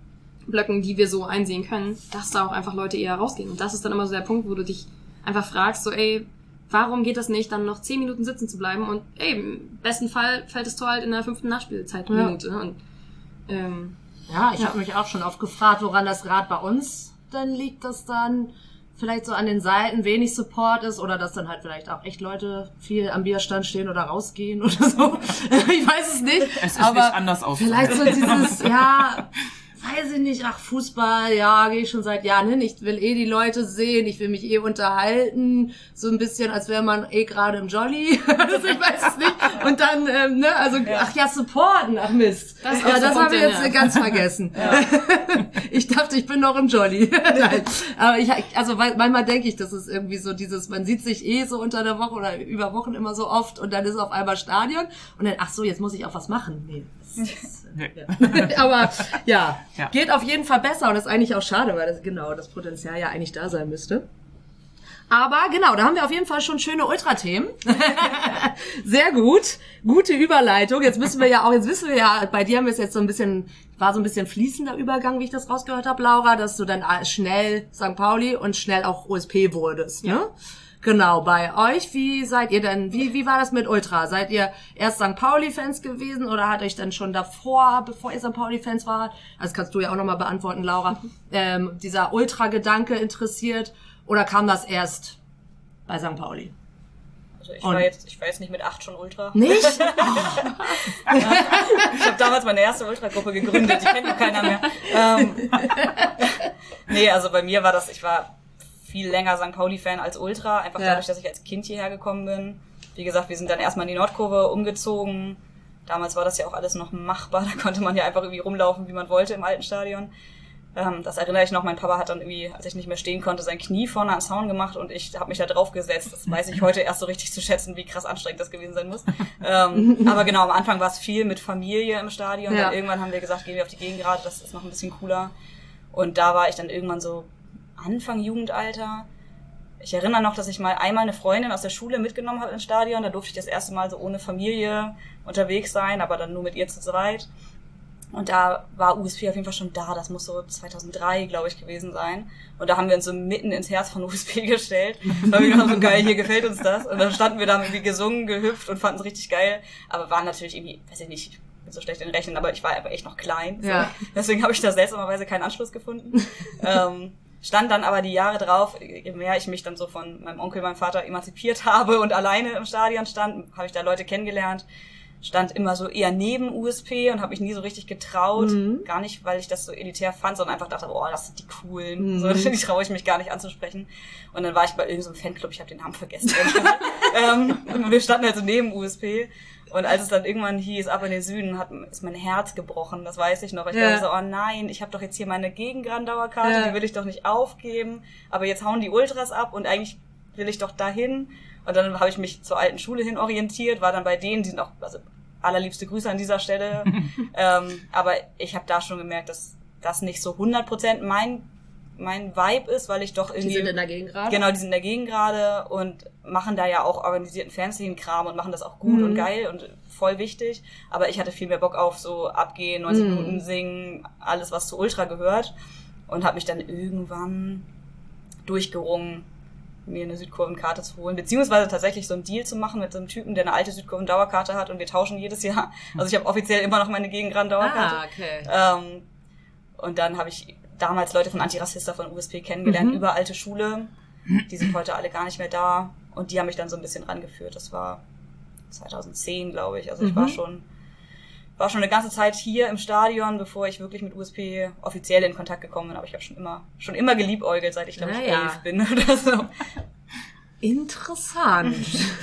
Blöcken, die wir so einsehen können, dass da auch einfach Leute eher rausgehen. Und das ist dann immer so der Punkt, wo du dich einfach fragst, so, ey, warum geht das nicht, dann noch zehn Minuten sitzen zu bleiben und ey, im besten Fall fällt das Tor halt in der fünften Nachspielzeitminute. Und ähm, Ja, ich habe mich auch schon oft gefragt, woran das gerade bei uns dann liegt, dass dann vielleicht so an den Seiten wenig Support ist oder dass dann halt vielleicht auch echt Leute viel am Bierstand stehen oder rausgehen oder so. ich weiß es nicht. Es ist aber nicht anders auszuhalten. Vielleicht so dieses, ja, weiß ich nicht, ach, Fußball, ja, gehe ich schon seit Jahren hin. Ich will eh die Leute sehen, ich will mich eh unterhalten. So ein bisschen, als wäre man eh gerade im Jolly. also ich weiß es nicht. Und dann, ähm, ne, also, ja. ach ja, supporten, ach Mist. Das, ja, das habe ich jetzt ganz vergessen. Ja. ich dachte, ich bin noch im Jolly. Nein. Aber ich, also manchmal denke ich, das ist irgendwie so dieses, man sieht sich eh so unter der Woche oder über Wochen immer so oft und dann ist auf einmal Stadion und dann, ach so, jetzt muss ich auch was machen. Nee. Ja. Aber ja, ja, geht auf jeden Fall besser und ist eigentlich auch schade, weil das genau das Potenzial ja eigentlich da sein müsste. Aber genau, da haben wir auf jeden Fall schon schöne Ultra-Themen. Sehr gut. Gute Überleitung. Jetzt müssen wir ja auch, jetzt wissen wir ja, bei dir haben wir es jetzt so ein bisschen, war so ein bisschen fließender Übergang, wie ich das rausgehört habe, Laura, dass du dann schnell St. Pauli und schnell auch OSP wurdest. Ne? Ja. Genau, bei euch, wie seid ihr denn, wie, wie war das mit Ultra? Seid ihr erst St. Pauli-Fans gewesen oder hat euch dann schon davor, bevor ihr St. Pauli-Fans wart, das kannst du ja auch nochmal beantworten, Laura, ähm, dieser Ultra-Gedanke interessiert oder kam das erst bei St. Pauli? Also ich war, jetzt, ich war jetzt nicht mit acht schon Ultra. Nicht? Oh. ich habe damals meine erste Ultragruppe gegründet, die kennt keiner mehr. Ähm, nee, also bei mir war das, ich war viel länger St. Pauli-Fan als Ultra, einfach ja. dadurch, dass ich als Kind hierher gekommen bin. Wie gesagt, wir sind dann erstmal in die Nordkurve umgezogen. Damals war das ja auch alles noch machbar, da konnte man ja einfach irgendwie rumlaufen, wie man wollte im alten Stadion. Ähm, das erinnere ich noch, mein Papa hat dann irgendwie, als ich nicht mehr stehen konnte, sein Knie vorne an Zaun gemacht und ich habe mich da drauf gesetzt. Das weiß ich heute erst so richtig zu schätzen, wie krass anstrengend das gewesen sein muss. ähm, aber genau, am Anfang war es viel mit Familie im Stadion. Ja. Dann irgendwann haben wir gesagt, gehen wir auf die Gegengrade, das ist noch ein bisschen cooler. Und da war ich dann irgendwann so Anfang Jugendalter. Ich erinnere noch, dass ich mal einmal eine Freundin aus der Schule mitgenommen habe ins Stadion. Da durfte ich das erste Mal so ohne Familie unterwegs sein, aber dann nur mit ihr zu zweit. Und da war USP auf jeden Fall schon da. Das muss so 2003, glaube ich, gewesen sein. Und da haben wir uns so mitten ins Herz von USP gestellt. Da haben wir gedacht, so geil, hier gefällt uns das. Und dann standen wir da irgendwie gesungen, gehüpft und fanden es richtig geil. Aber waren natürlich irgendwie, weiß ich nicht, bin so schlecht in Rechnen, aber ich war einfach echt noch klein. So. Ja. Deswegen habe ich da seltsamerweise keinen Anschluss gefunden. ähm, stand dann aber die Jahre drauf, je mehr ich mich dann so von meinem Onkel, meinem Vater emanzipiert habe und alleine im Stadion stand, habe ich da Leute kennengelernt, stand immer so eher neben USP und habe mich nie so richtig getraut. Mhm. Gar nicht, weil ich das so elitär fand, sondern einfach dachte, boah, das sind die coolen. Mhm. So, die traue ich mich gar nicht anzusprechen. Und dann war ich bei irgendeinem so Fanclub, ich habe den Namen vergessen. ähm, und wir standen halt so neben USP. Und als es dann irgendwann hieß, ab in den Süden, hat, ist mein Herz gebrochen. Das weiß ich noch. Ich ja. dachte so, oh nein, ich habe doch jetzt hier meine Gegengrandauerkarte, ja. die will ich doch nicht aufgeben. Aber jetzt hauen die Ultras ab und eigentlich will ich doch dahin. Und dann habe ich mich zur alten Schule hin orientiert, war dann bei denen, die sind auch, also allerliebste Grüße an dieser Stelle. ähm, aber ich habe da schon gemerkt, dass das nicht so 100% mein mein Vibe ist, weil ich doch irgendwie... Die sind in der Gegend gerade? Genau, die sind in der Gegend gerade und machen da ja auch organisierten Fernsehen-Kram und machen das auch gut mhm. und geil und voll wichtig. Aber ich hatte viel mehr Bock auf so abgehen, 90 mhm. Minuten singen, alles, was zu Ultra gehört. Und habe mich dann irgendwann durchgerungen, mir eine Südkurvenkarte zu holen, beziehungsweise tatsächlich so einen Deal zu machen mit so einem Typen, der eine alte Südkurven-Dauerkarte hat und wir tauschen jedes Jahr. Also ich habe offiziell immer noch meine Gegengrand-Dauerkarte. Ah, okay. Ähm, und dann habe ich damals Leute von Antirassista von USP kennengelernt mhm. über alte Schule. Die sind heute alle gar nicht mehr da. Und die haben mich dann so ein bisschen rangeführt. Das war 2010, glaube ich. Also ich mhm. war schon war schon eine ganze Zeit hier im Stadion, bevor ich wirklich mit USP offiziell in Kontakt gekommen bin. Aber ich habe schon immer schon immer geliebäugelt, seit ich glaube ich elf bin oder so. Interessant.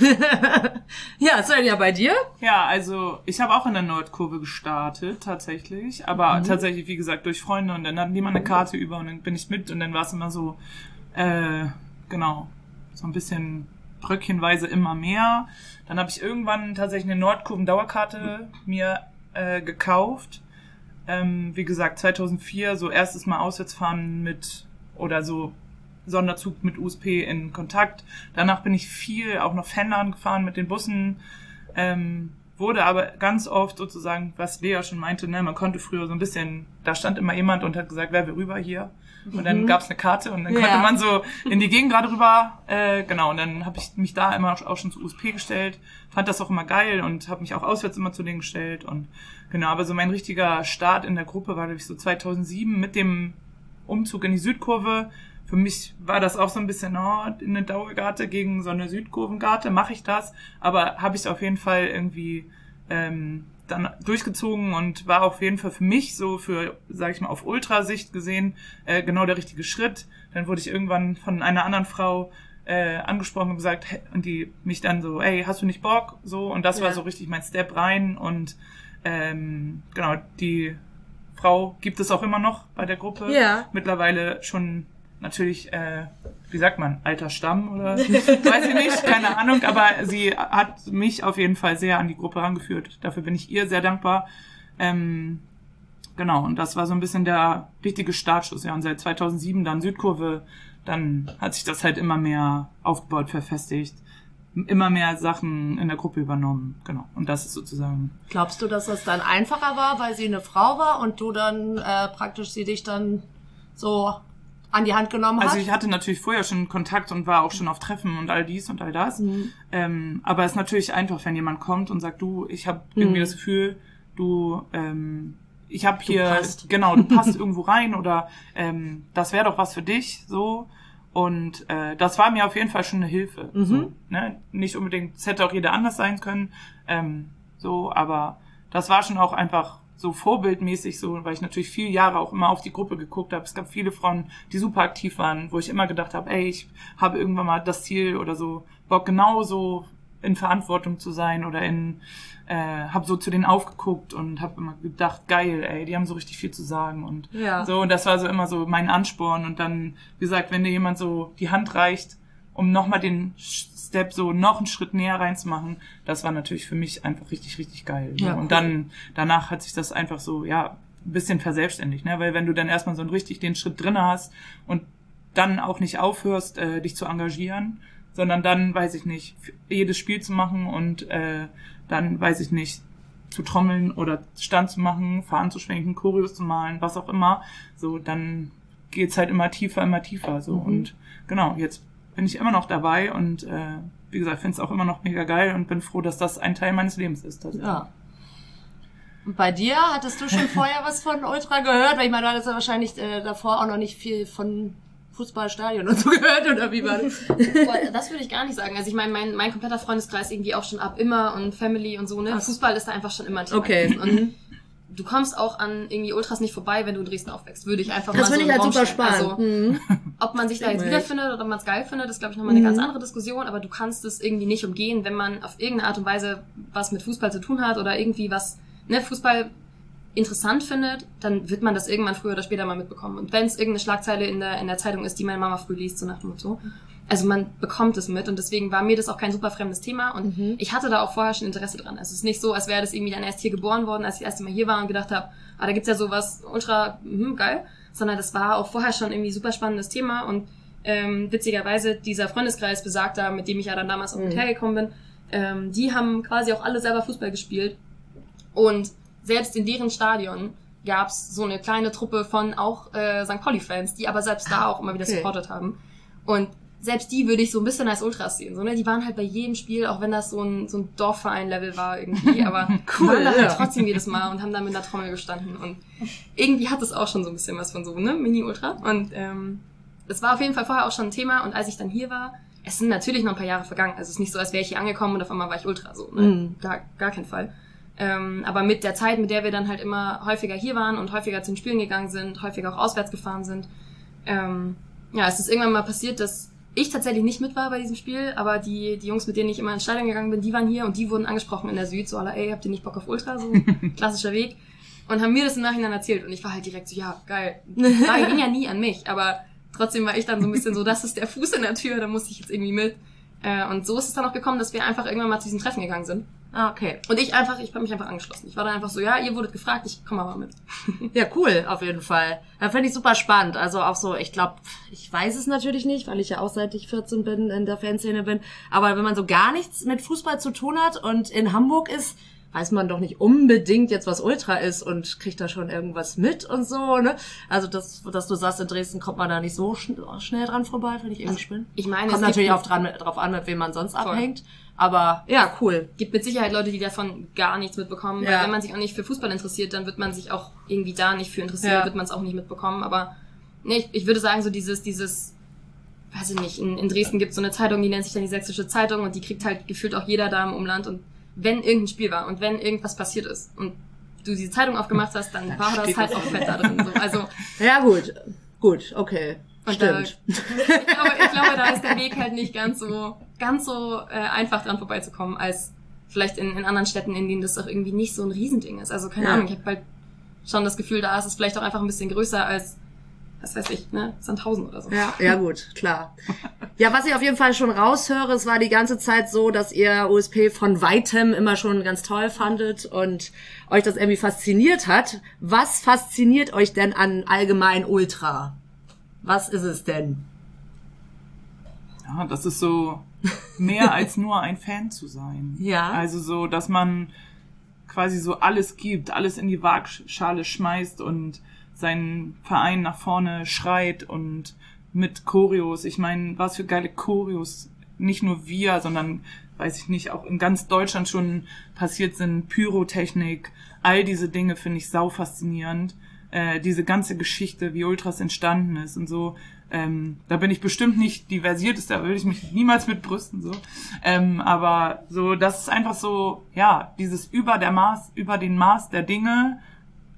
ja, ja bei dir? Ja, also ich habe auch in der Nordkurve gestartet tatsächlich, aber mhm. tatsächlich wie gesagt durch Freunde und dann hatten die mal eine Karte über und dann bin ich mit und dann war es immer so, äh, genau, so ein bisschen bröckchenweise immer mehr. Dann habe ich irgendwann tatsächlich eine Nordkurven-Dauerkarte mir äh, gekauft. Ähm, wie gesagt, 2004 so erstes Mal Auswärtsfahren mit oder so Sonderzug mit USP in Kontakt. Danach bin ich viel auch noch Fanladen gefahren mit den Bussen. Ähm, wurde aber ganz oft sozusagen, was Lea schon meinte, ne, man konnte früher so ein bisschen, da stand immer jemand und hat gesagt, wer will rüber hier? Und dann mhm. gab's eine Karte und dann ja. konnte man so in die Gegend gerade rüber, äh, genau, und dann habe ich mich da immer auch schon zu USP gestellt, fand das auch immer geil und habe mich auch auswärts immer zu denen gestellt und genau, aber so mein richtiger Start in der Gruppe war, glaube ich, so 2007 mit dem Umzug in die Südkurve, für mich war das auch so ein bisschen, oh, eine Dauergarte gegen so eine Südkurvengarte, mache ich das? Aber habe ich auf jeden Fall irgendwie ähm, dann durchgezogen und war auf jeden Fall für mich so für, sag ich mal, auf Ultrasicht gesehen äh, genau der richtige Schritt. Dann wurde ich irgendwann von einer anderen Frau äh, angesprochen und gesagt, hey, und die mich dann so, ey, hast du nicht Bock? So, und das Ja. war so richtig mein Step rein und ähm, genau, die Frau gibt es auch immer noch bei der Gruppe. Ja. Mittlerweile schon natürlich, äh, wie sagt man, alter Stamm oder weiß ich nicht, keine Ahnung, aber sie hat mich auf jeden Fall sehr an die Gruppe rangeführt. Dafür bin ich ihr sehr dankbar. Ähm, genau, und das war so ein bisschen der richtige Startschuss. Ja, und seit 2007 dann Südkurve, dann hat sich das halt immer mehr aufgebaut, verfestigt, immer mehr Sachen in der Gruppe übernommen. Genau, und das ist sozusagen Glaubst du, dass das dann einfacher war, weil sie eine Frau war und du dann äh, praktisch sie dich dann so an die Hand genommen hast? Also ich hatte natürlich vorher schon Kontakt und war auch schon auf Treffen und all dies und all das. Mhm. Ähm, aber es ist natürlich einfach, wenn jemand kommt und sagt, du, ich habe irgendwie Mhm. das Gefühl, du, ähm, ich habe hier, passt. genau, du passt irgendwo rein oder ähm, das wäre doch was für dich, so. Und äh, das war mir auf jeden Fall schon eine Hilfe. Mhm. So, ne? Nicht unbedingt, es hätte auch jeder anders sein können, ähm, so, aber das war schon auch einfach so vorbildmäßig so, weil ich natürlich viele Jahre auch immer auf die Gruppe geguckt habe. Es gab viele Frauen, die super aktiv waren, wo ich immer gedacht habe, ey, ich habe irgendwann mal das Ziel oder so, Bock genauso in Verantwortung zu sein oder in, äh, habe so zu denen aufgeguckt und habe immer gedacht, geil, ey, die haben so richtig viel zu sagen und Ja. so und das war so immer so mein Ansporn und dann, wie gesagt, wenn dir jemand so die Hand reicht, um nochmal den Step so noch einen Schritt näher reinzumachen, das war natürlich für mich einfach richtig, richtig geil. Ja, und cool. dann, danach hat sich das einfach so, ja, ein bisschen verselbstständigt, ne? Weil wenn du dann erstmal so einen richtig den Schritt drinne hast und dann auch nicht aufhörst, äh, dich zu engagieren, sondern dann, weiß ich nicht, jedes Spiel zu machen und äh, dann, weiß ich nicht, zu trommeln oder Stand zu machen, Fahren zu schwenken, Choreos zu malen, was auch immer, so, dann geht's halt immer tiefer, immer tiefer, so. Mhm. Und genau, jetzt bin ich immer noch dabei und äh, wie gesagt, finde es auch immer noch mega geil und bin froh, dass das ein Teil meines Lebens ist. tatsächlich. Ja. Und bei dir, hattest du schon vorher was von Ultra gehört? Weil ich meine, du hattest ja wahrscheinlich äh, davor auch noch nicht viel von Fußballstadion und so gehört, oder wie war das? Das würde ich gar nicht sagen. Also ich meine, mein, mein kompletter Freundeskreis irgendwie auch schon ab immer und Family und so, ne? Ach. Fußball ist da einfach schon immer ein Thema. Okay. Und du kommst auch an irgendwie Ultras nicht vorbei, wenn du in Dresden aufwächst. Würde ich einfach Das mal so finde ich halt super stellen. spannend. Also, Mhm. ob man sich da jetzt wiederfindet oder ob man es geil findet, ist, glaube ich, nochmal eine Mhm. ganz andere Diskussion. Aber du kannst es irgendwie nicht umgehen, wenn man auf irgendeine Art und Weise was mit Fußball zu tun hat oder irgendwie was, ne, Fußball interessant findet, dann wird man das irgendwann früher oder später mal mitbekommen. Und wenn es irgendeine Schlagzeile in der, in der Zeitung ist, die meine Mama früh liest, so nach dem Motto. Also man bekommt es mit und deswegen war mir das auch kein super fremdes Thema und Mhm. ich hatte da auch vorher schon Interesse dran. Also es ist nicht so, als wäre das irgendwie dann erst hier geboren worden, als ich das erste Mal hier war und gedacht habe, ah, da gibt's ja sowas ultra mhm, geil, sondern das war auch vorher schon irgendwie super spannendes Thema und ähm, witzigerweise dieser Freundeskreis besagter, mit dem ich ja dann damals auch Mhm. hergekommen bin, ähm, die haben quasi auch alle selber Fußball gespielt und selbst in deren Stadion gab's so eine kleine Truppe von auch äh, St. Pauli-Fans, die aber selbst da auch immer wieder Okay. supportet haben. Und selbst die würde ich so ein bisschen als Ultras sehen. So, ne? Die waren halt bei jedem Spiel, auch wenn das so ein, so ein Dorfverein-Level war irgendwie, aber Cool, waren da halt trotzdem jedes Mal und haben da mit einer Trommel gestanden. Und irgendwie hat es auch schon so ein bisschen was von so, ne? Mini-Ultra. Und ähm, es war auf jeden Fall vorher auch schon ein Thema. Und als ich dann hier war, es sind natürlich noch ein paar Jahre vergangen. Also es ist nicht so, als wäre ich hier angekommen und auf einmal war ich Ultra so. Ne? Mhm. Gar, gar kein Fall. Ähm, aber mit der Zeit, mit der wir dann halt immer häufiger hier waren und häufiger zu den Spielen gegangen sind, häufiger auch auswärts gefahren sind, ähm, ja, es ist irgendwann mal passiert, dass ich tatsächlich nicht mit war bei diesem Spiel, aber die, die Jungs, mit denen ich immer ins Stadion gegangen bin, die waren hier und die wurden angesprochen in der Süd, so aller, ey, habt ihr nicht Bock auf Ultra, so klassischer Weg. Und haben mir das im Nachhinein erzählt und ich war halt direkt so, ja, geil. Frage ging ja nie an mich, aber trotzdem war ich dann so ein bisschen so, das ist der Fuß in der Tür, da musste ich jetzt irgendwie mit. Äh, und so ist es dann auch gekommen, dass wir einfach irgendwann mal zu diesem Treffen gegangen sind. Ah, okay. Und ich einfach, ich habe mich einfach angeschlossen. Ich war dann einfach so, ja, ihr wurdet gefragt, ich komme aber mit. Ja, cool, auf jeden Fall. Da finde ich super spannend. Also auch so, ich glaube, ich weiß es natürlich nicht, weil ich ja auch seit ich 14 bin in der Fanszene bin. Aber wenn man so gar nichts mit Fußball zu tun hat und in Hamburg ist, weiß man doch nicht unbedingt jetzt, was Ultra ist und kriegt da schon irgendwas mit und so, ne? Also das, dass du sagst, in Dresden kommt man da nicht so schn schnell dran vorbei, finde ich irgendwie spannend. Ich meine, Kommt natürlich auch dran, drauf an, mit wem man sonst Voll. abhängt. Aber ja, cool. gibt mit Sicherheit Leute, die davon gar nichts mitbekommen. Ja. Weil wenn man sich auch nicht für Fußball interessiert, dann wird man sich auch irgendwie da nicht für interessieren, Ja. wird man es auch nicht mitbekommen. Aber nee, ich, ich würde sagen, so dieses, dieses, weiß ich nicht, in, in Dresden gibt es so eine Zeitung, die nennt sich dann die Sächsische Zeitung und die kriegt halt gefühlt auch jeder da im Umland und wenn irgendein Spiel war und wenn irgendwas passiert ist und du diese Zeitung aufgemacht hast, dann war das halt auch fett da drin. So. Also Ja, gut. Gut, okay. Und Stimmt. Da, ich, glaube, ich glaube, da ist der Weg halt nicht ganz so, ganz so äh, einfach dran vorbeizukommen, als vielleicht in, in anderen Städten, in denen das auch irgendwie nicht so ein Riesending ist. Also keine Ja. Ahnung, ich habe halt schon das Gefühl, da ist es vielleicht auch einfach ein bisschen größer als, was weiß ich, ne, Sandhausen oder so. Ja, ja gut, klar. Ja, was ich auf jeden Fall schon raushöre, es war die ganze Zeit so, dass ihr USP von weitem immer schon ganz toll fandet und euch das irgendwie fasziniert hat. Was fasziniert euch denn an allgemein Ultra? Was ist es denn? Ja, das ist so mehr als nur ein Fan zu sein. Ja. Also so, dass man quasi so alles gibt, alles in die Waagschale schmeißt und seinen Verein nach vorne schreit und mit Choreos. Ich meine, was für geile Choreos nicht nur wir, sondern weiß ich nicht, auch in ganz Deutschland schon passiert sind, Pyrotechnik, all diese Dinge finde ich sau faszinierend. Äh, diese ganze Geschichte, wie Ultras entstanden ist und so. Ähm, da bin ich bestimmt nicht die versierteste, da würde ich mich niemals mit brüsten, so. Ähm, aber so, das ist einfach so, ja, dieses über der Maß, über den Maß der Dinge,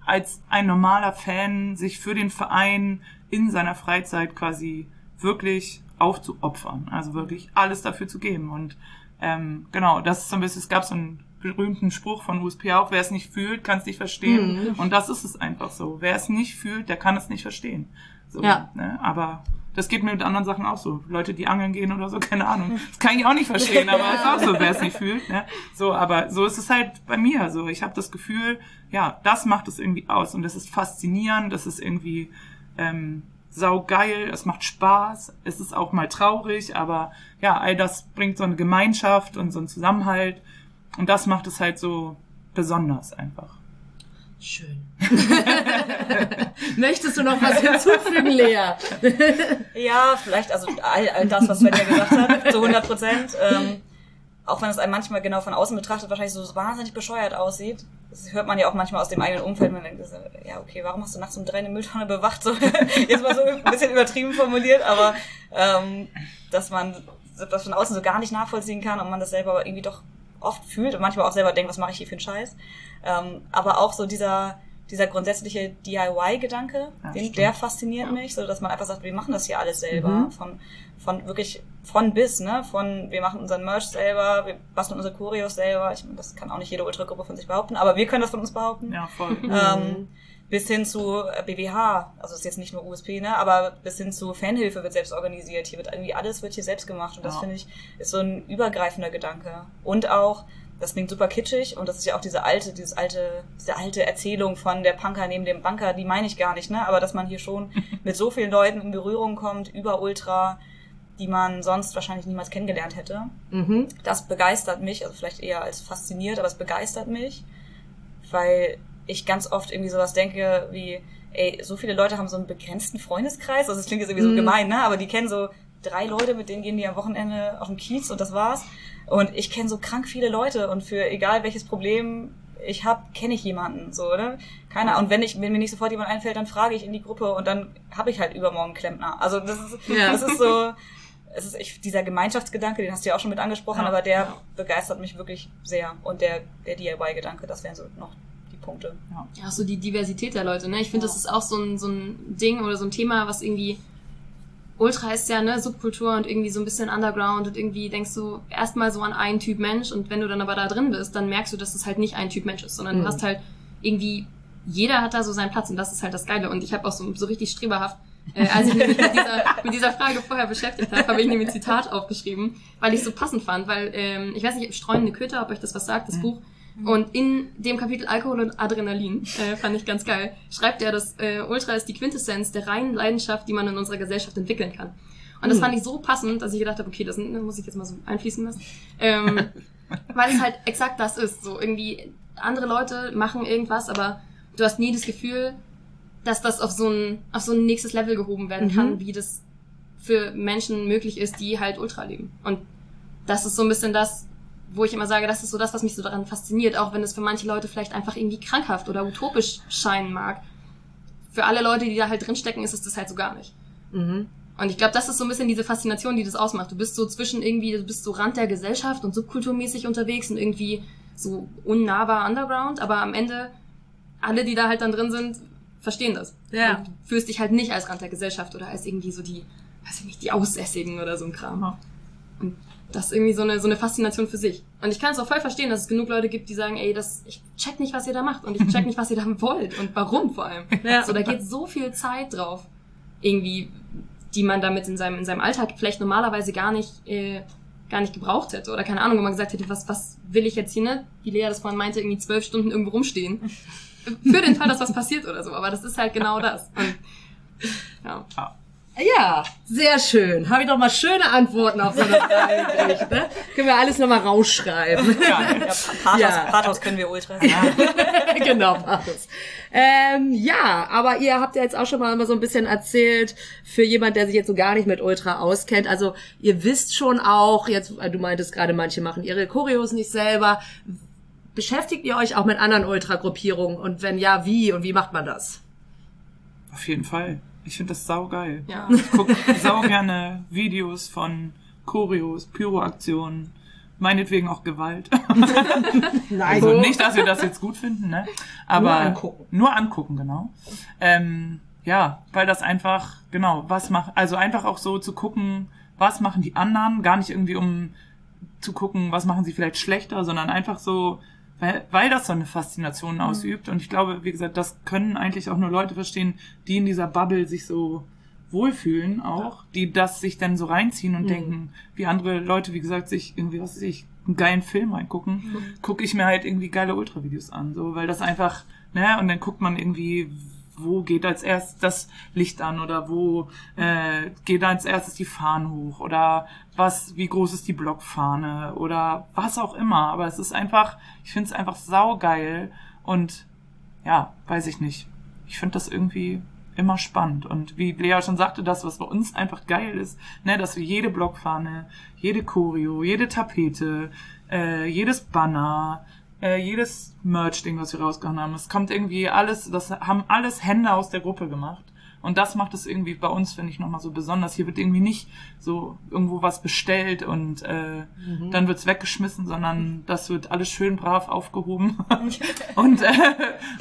als ein normaler Fan sich für den Verein in seiner Freizeit quasi wirklich aufzuopfern. Also wirklich alles dafür zu geben. Und ähm, genau, das ist so ein bisschen, es gab so einen berühmten Spruch von USP auch, wer es nicht fühlt, kann es nicht verstehen. Und das ist es einfach so. Wer es nicht fühlt, der kann es nicht verstehen. So, Ja. Ne? Aber das geht mir mit anderen Sachen auch so. Leute, die angeln gehen oder so, keine Ahnung. Das kann ich auch nicht verstehen, aber es ist auch so, wer es nicht fühlt. Ne? So, aber so ist es halt bei mir. So, ich habe das Gefühl, ja, das macht es irgendwie aus und das ist faszinierend, das ist irgendwie ähm, saugeil, es macht Spaß, es ist auch mal traurig, aber ja, all das bringt so eine Gemeinschaft und so einen Zusammenhalt und das macht es halt so besonders einfach. Schön. Möchtest du noch was hinzufügen, Lea? Ja, vielleicht, also all, all das, was Svenja gesagt hat, zu 100 Prozent. Ähm, auch wenn es einem manchmal genau von außen betrachtet wahrscheinlich so wahnsinnig bescheuert aussieht. Das hört man ja auch manchmal aus dem eigenen Umfeld. Man denkt, so, ja, okay, warum hast du nachts um drei eine Mülltonne bewacht? So, jetzt mal so ein bisschen übertrieben formuliert, aber ähm, dass man das von außen so gar nicht nachvollziehen kann und man das selber aber irgendwie doch oft fühlt und manchmal auch selber denkt, was mache ich hier für einen Scheiß. Ähm, aber auch so dieser, dieser grundsätzliche DIY-Gedanke, Ja, der fasziniert mich, so dass man einfach sagt, wir machen das hier alles selber. Von, von wirklich von bis, ne? Von wir machen unseren Merch selber, wir basteln unsere Choreos selber. Ich meine, das kann auch nicht jede Ultragruppe von sich behaupten, aber wir können das von uns behaupten. Ja, voll. Ähm, bis hin zu äh, BWH, also ist jetzt nicht nur USP, ne, aber bis hin zu Fanhilfe wird selbst organisiert. Hier wird irgendwie alles wird hier selbst gemacht und das Ja. finde ich ist so ein übergreifender Gedanke. Und auch, das klingt super kitschig und das ist ja auch diese alte, dieses alte, diese alte Erzählung von der Punker neben dem Banker, die meine ich gar nicht, ne, aber dass man hier schon mit so vielen Leuten in Berührung kommt über Ultra, die man sonst wahrscheinlich niemals kennengelernt hätte Mhm. das begeistert mich, also vielleicht eher als fasziniert, aber es begeistert mich, weil ich ganz oft irgendwie sowas denke wie, ey, so viele Leute haben so einen begrenzten Freundeskreis, also das klingt jetzt irgendwie so Mhm. gemein, ne, aber die kennen so drei Leute, mit denen gehen die am Wochenende auf den Kiez und das war's. Und ich kenne so krank viele Leute und für egal welches Problem ich habe, kenne ich jemanden, so, oder? Keiner. Und wenn ich, wenn mir nicht sofort jemand einfällt, dann frage ich in die Gruppe und dann habe ich halt übermorgen Klempner. Also das ist, Ja. das ist so, es ist ich, dieser Gemeinschaftsgedanke, den hast du ja auch schon mit angesprochen, Ja. aber der begeistert mich wirklich sehr. Und der, der DIY-Gedanke, das wären so noch Punkte. Ja, so die Diversität der Leute, ne? Ich finde, Ja. das ist auch so ein, so ein Ding oder so ein Thema, was irgendwie Ultra ist ja, ne, Subkultur und irgendwie so ein bisschen Underground und irgendwie denkst du erstmal so an einen Typ Mensch und wenn du dann aber da drin bist, dann merkst du, dass es halt nicht ein Typ Mensch ist, sondern Mhm. du hast halt irgendwie, jeder hat da so seinen Platz und das ist halt das Geile. Und ich habe auch so, so richtig streberhaft, äh, als ich mich mit dieser, mit dieser Frage vorher beschäftigt habe, habe ich nämlich ein Zitat aufgeschrieben, weil ich es so passend fand, weil ähm, ich weiß nicht, Streunende Köter, ob euch das was sagt, das Buch. Und in dem Kapitel Alkohol und Adrenalin, äh, fand ich ganz geil, schreibt er, dass äh, Ultra ist die Quintessenz der reinen Leidenschaft, die man in unserer Gesellschaft entwickeln kann. Und das Mhm. fand ich so passend, dass ich gedacht habe, okay, das muss ich jetzt mal so einfließen lassen. Ähm, weil es halt exakt das ist. So irgendwie, andere Leute machen irgendwas, aber du hast nie das Gefühl, dass das auf so ein, auf so ein nächstes Level gehoben werden Mhm. kann, wie das für Menschen möglich ist, die halt Ultra leben. Und das ist so ein bisschen das, wo ich immer sage, das ist so das, was mich so daran fasziniert, auch wenn es für manche Leute vielleicht einfach irgendwie krankhaft oder utopisch scheinen mag. Für alle Leute, die da halt drinstecken, ist es das halt so gar nicht. Mhm. Und ich glaube, das ist so ein bisschen diese Faszination, die das ausmacht. Du bist so zwischen irgendwie, du bist so Rand der Gesellschaft und subkulturmäßig unterwegs und irgendwie so unnahbar Underground, aber am Ende alle, die da halt dann drin sind, verstehen das. Ja. Und fühlst dich halt nicht als Rand der Gesellschaft oder als irgendwie so die, weiß ich nicht, die Aussässigen oder so ein Kram. Ja. Und das ist irgendwie so eine, so eine Faszination für sich. Und ich kann es auch voll verstehen, dass es genug Leute gibt, die sagen, ey, das, ich check nicht, was ihr da macht und ich check nicht, was ihr da wollt und warum vor allem. Ja. So, da geht so viel Zeit drauf, irgendwie, die man damit in seinem, in seinem Alltag vielleicht normalerweise gar nicht, äh, gar nicht gebraucht hätte. Oder keine Ahnung, wo man gesagt hätte, was, was will ich jetzt hier, ne? Wie Lea das vorhin meinte, irgendwie zwölf Stunden irgendwo rumstehen. Für den Fall, dass was passiert oder so. Aber das ist halt genau das. Und, ja. Ja, sehr schön. Habe ich doch mal schöne Antworten auf so eine Frage gekriegt. Ne? Können wir alles nochmal rausschreiben. Ja. Ja, Pathos, Ja. Pathos können wir ultra. genau, Pathos. Ähm, ja, aber ihr habt ja jetzt auch schon mal immer so ein bisschen erzählt, für jemand, der sich jetzt so gar nicht mit Ultra auskennt. Also ihr wisst schon auch, jetzt, äh, du meintest gerade, manche machen ihre Choreos nicht selber. Beschäftigt ihr euch auch mit anderen Ultra-Gruppierungen? Und wenn ja, wie? Und wie macht man das? Auf jeden Fall. Ich finde das saugeil. Ja. Ich gucke sau gerne Videos von Choreos, Pyroaktionen, meinetwegen auch Gewalt. Nein. Also nicht, dass wir das jetzt gut finden, ne? Aber Nur angucken. Nur angucken, genau. Ähm, ja, weil das einfach, genau, was macht, also einfach auch so zu gucken, was machen die anderen, gar nicht irgendwie um zu gucken, was machen sie vielleicht schlechter, sondern einfach so, weil, weil das so eine Faszination ausübt. Und ich glaube, wie gesagt, das können eigentlich auch nur Leute verstehen, die in dieser Bubble sich so wohlfühlen auch, die das sich dann so reinziehen und denken, wie andere Leute, wie gesagt, sich irgendwie, was weiß ich, einen geilen Film reingucken, gucke ich mir halt irgendwie geile Ultravideos an, so, weil das einfach, ne, und dann guckt man irgendwie, wo geht als erstes das Licht an oder wo äh, geht als erstes die Fahnen hoch oder was, wie groß ist die Blockfahne oder was auch immer. Aber es ist einfach, ich finde es einfach saugeil und ja, weiß ich nicht. Ich finde das irgendwie immer spannend. Und wie Lea schon sagte, das, was bei uns einfach geil ist, ne, dass wir jede Blockfahne, jede Choreo, jede Tapete, äh, jedes Banner, äh, jedes Merch-Ding, was wir rausgehauen haben, es kommt irgendwie alles, das haben alles Hände aus der Gruppe gemacht. Und das macht es irgendwie bei uns, finde ich, nochmal so besonders. Hier wird irgendwie nicht so irgendwo was bestellt und äh, dann wird's weggeschmissen, sondern das wird alles schön brav aufgehoben. und äh,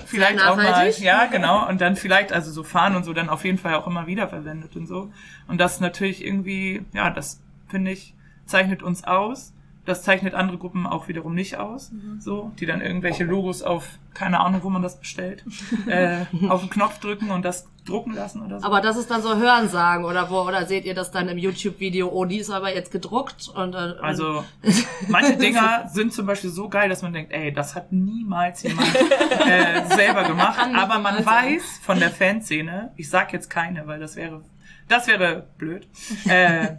vielleicht auch mal, ja, genau. Und dann vielleicht, also so fahren und so, dann auf jeden Fall auch immer wieder verwendet und so. Und das natürlich irgendwie, ja, das finde ich, zeichnet uns aus. Das zeichnet andere Gruppen auch wiederum nicht aus, so, die dann irgendwelche Logos auf, keine Ahnung, wo man das bestellt, äh, auf den Knopf drücken und das drucken lassen oder so. Aber das ist dann so Hörensagen oder wo oder seht ihr das dann im YouTube-Video? Oh, die ist aber jetzt gedruckt und äh, Also manche Dinger sind zum Beispiel so geil, dass man denkt, ey, das hat niemals jemand äh, selber gemacht. Aber man weiß von der Fanszene, ich sag jetzt keine, weil das wäre, das wäre blöd. Äh,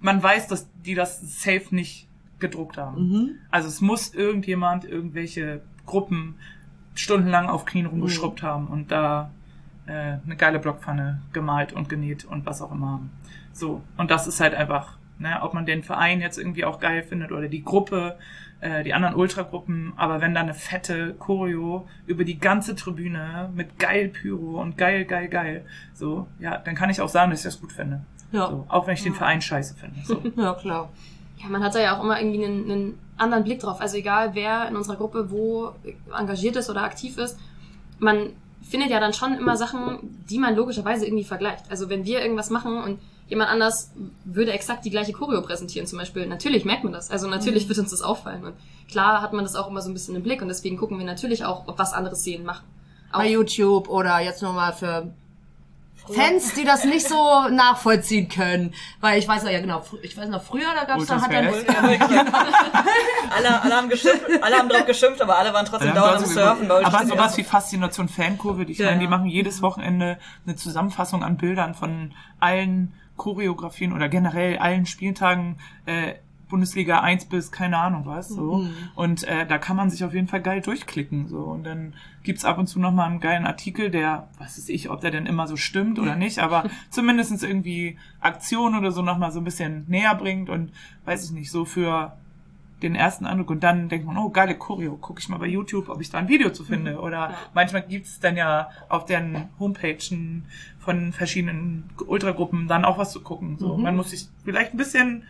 man weiß, dass die das safe nicht gedruckt haben. Mhm. Also es muss irgendjemand irgendwelche Gruppen stundenlang auf Knien rumgeschrubbt Mhm. haben und da äh, eine geile Blockpfanne gemalt und genäht und was auch immer haben. So, und das ist halt einfach, ne, ob man den Verein jetzt irgendwie auch geil findet oder die Gruppe, äh, die anderen Ultragruppen, aber wenn da eine fette Choreo über die ganze Tribüne mit geil Pyro und geil, geil, geil, so, ja, dann kann ich auch sagen, dass ich das gut finde. Ja. So, auch wenn ich den Verein scheiße finde. So. ja klar. Ja, man hat da ja auch immer irgendwie einen, einen anderen Blick drauf. Also egal, wer in unserer Gruppe wo engagiert ist oder aktiv ist, man findet ja dann schon immer Sachen, die man logischerweise irgendwie vergleicht. Also wenn wir irgendwas machen und jemand anders würde exakt die gleiche Choreo präsentieren zum Beispiel, natürlich merkt man das. Also natürlich wird uns das auffallen. Und klar hat man das auch immer so ein bisschen im Blick und deswegen gucken wir natürlich auch, ob was andere Szenen machen. Auch, Bei YouTube oder jetzt nochmal für Fans, die das nicht so nachvollziehen können. Weil ich weiß noch, ja genau, fr- ich weiß noch, früher, da gab's da, hat dann, Ultras alle, alle haben geschimpft, alle haben drauf geschimpft, aber alle waren trotzdem Ja, dauernd am Surfen. aber Leute. sowas wie Faszination Fankurve, ich Ja. meine, die machen jedes Wochenende eine Zusammenfassung an Bildern von allen Choreografien oder generell allen Spieltagen äh, Bundesliga 1 bis keine Ahnung was so Mhm. und äh, da kann man sich auf jeden Fall geil durchklicken so und dann gibt's ab und zu noch mal einen geilen Artikel, der was weiß ich, ob der denn immer so stimmt oder nicht, aber zumindestens irgendwie Aktion oder so noch mal so ein bisschen näher bringt und weiß ich nicht, so für den ersten Eindruck und dann denkt man, oh, geile Choreo, gucke ich mal bei YouTube, ob ich da ein Video zu finde. Oder manchmal gibt's dann ja auf deren Homepagen von verschiedenen Ultragruppen dann auch was zu gucken. So, Man muss sich vielleicht ein bisschen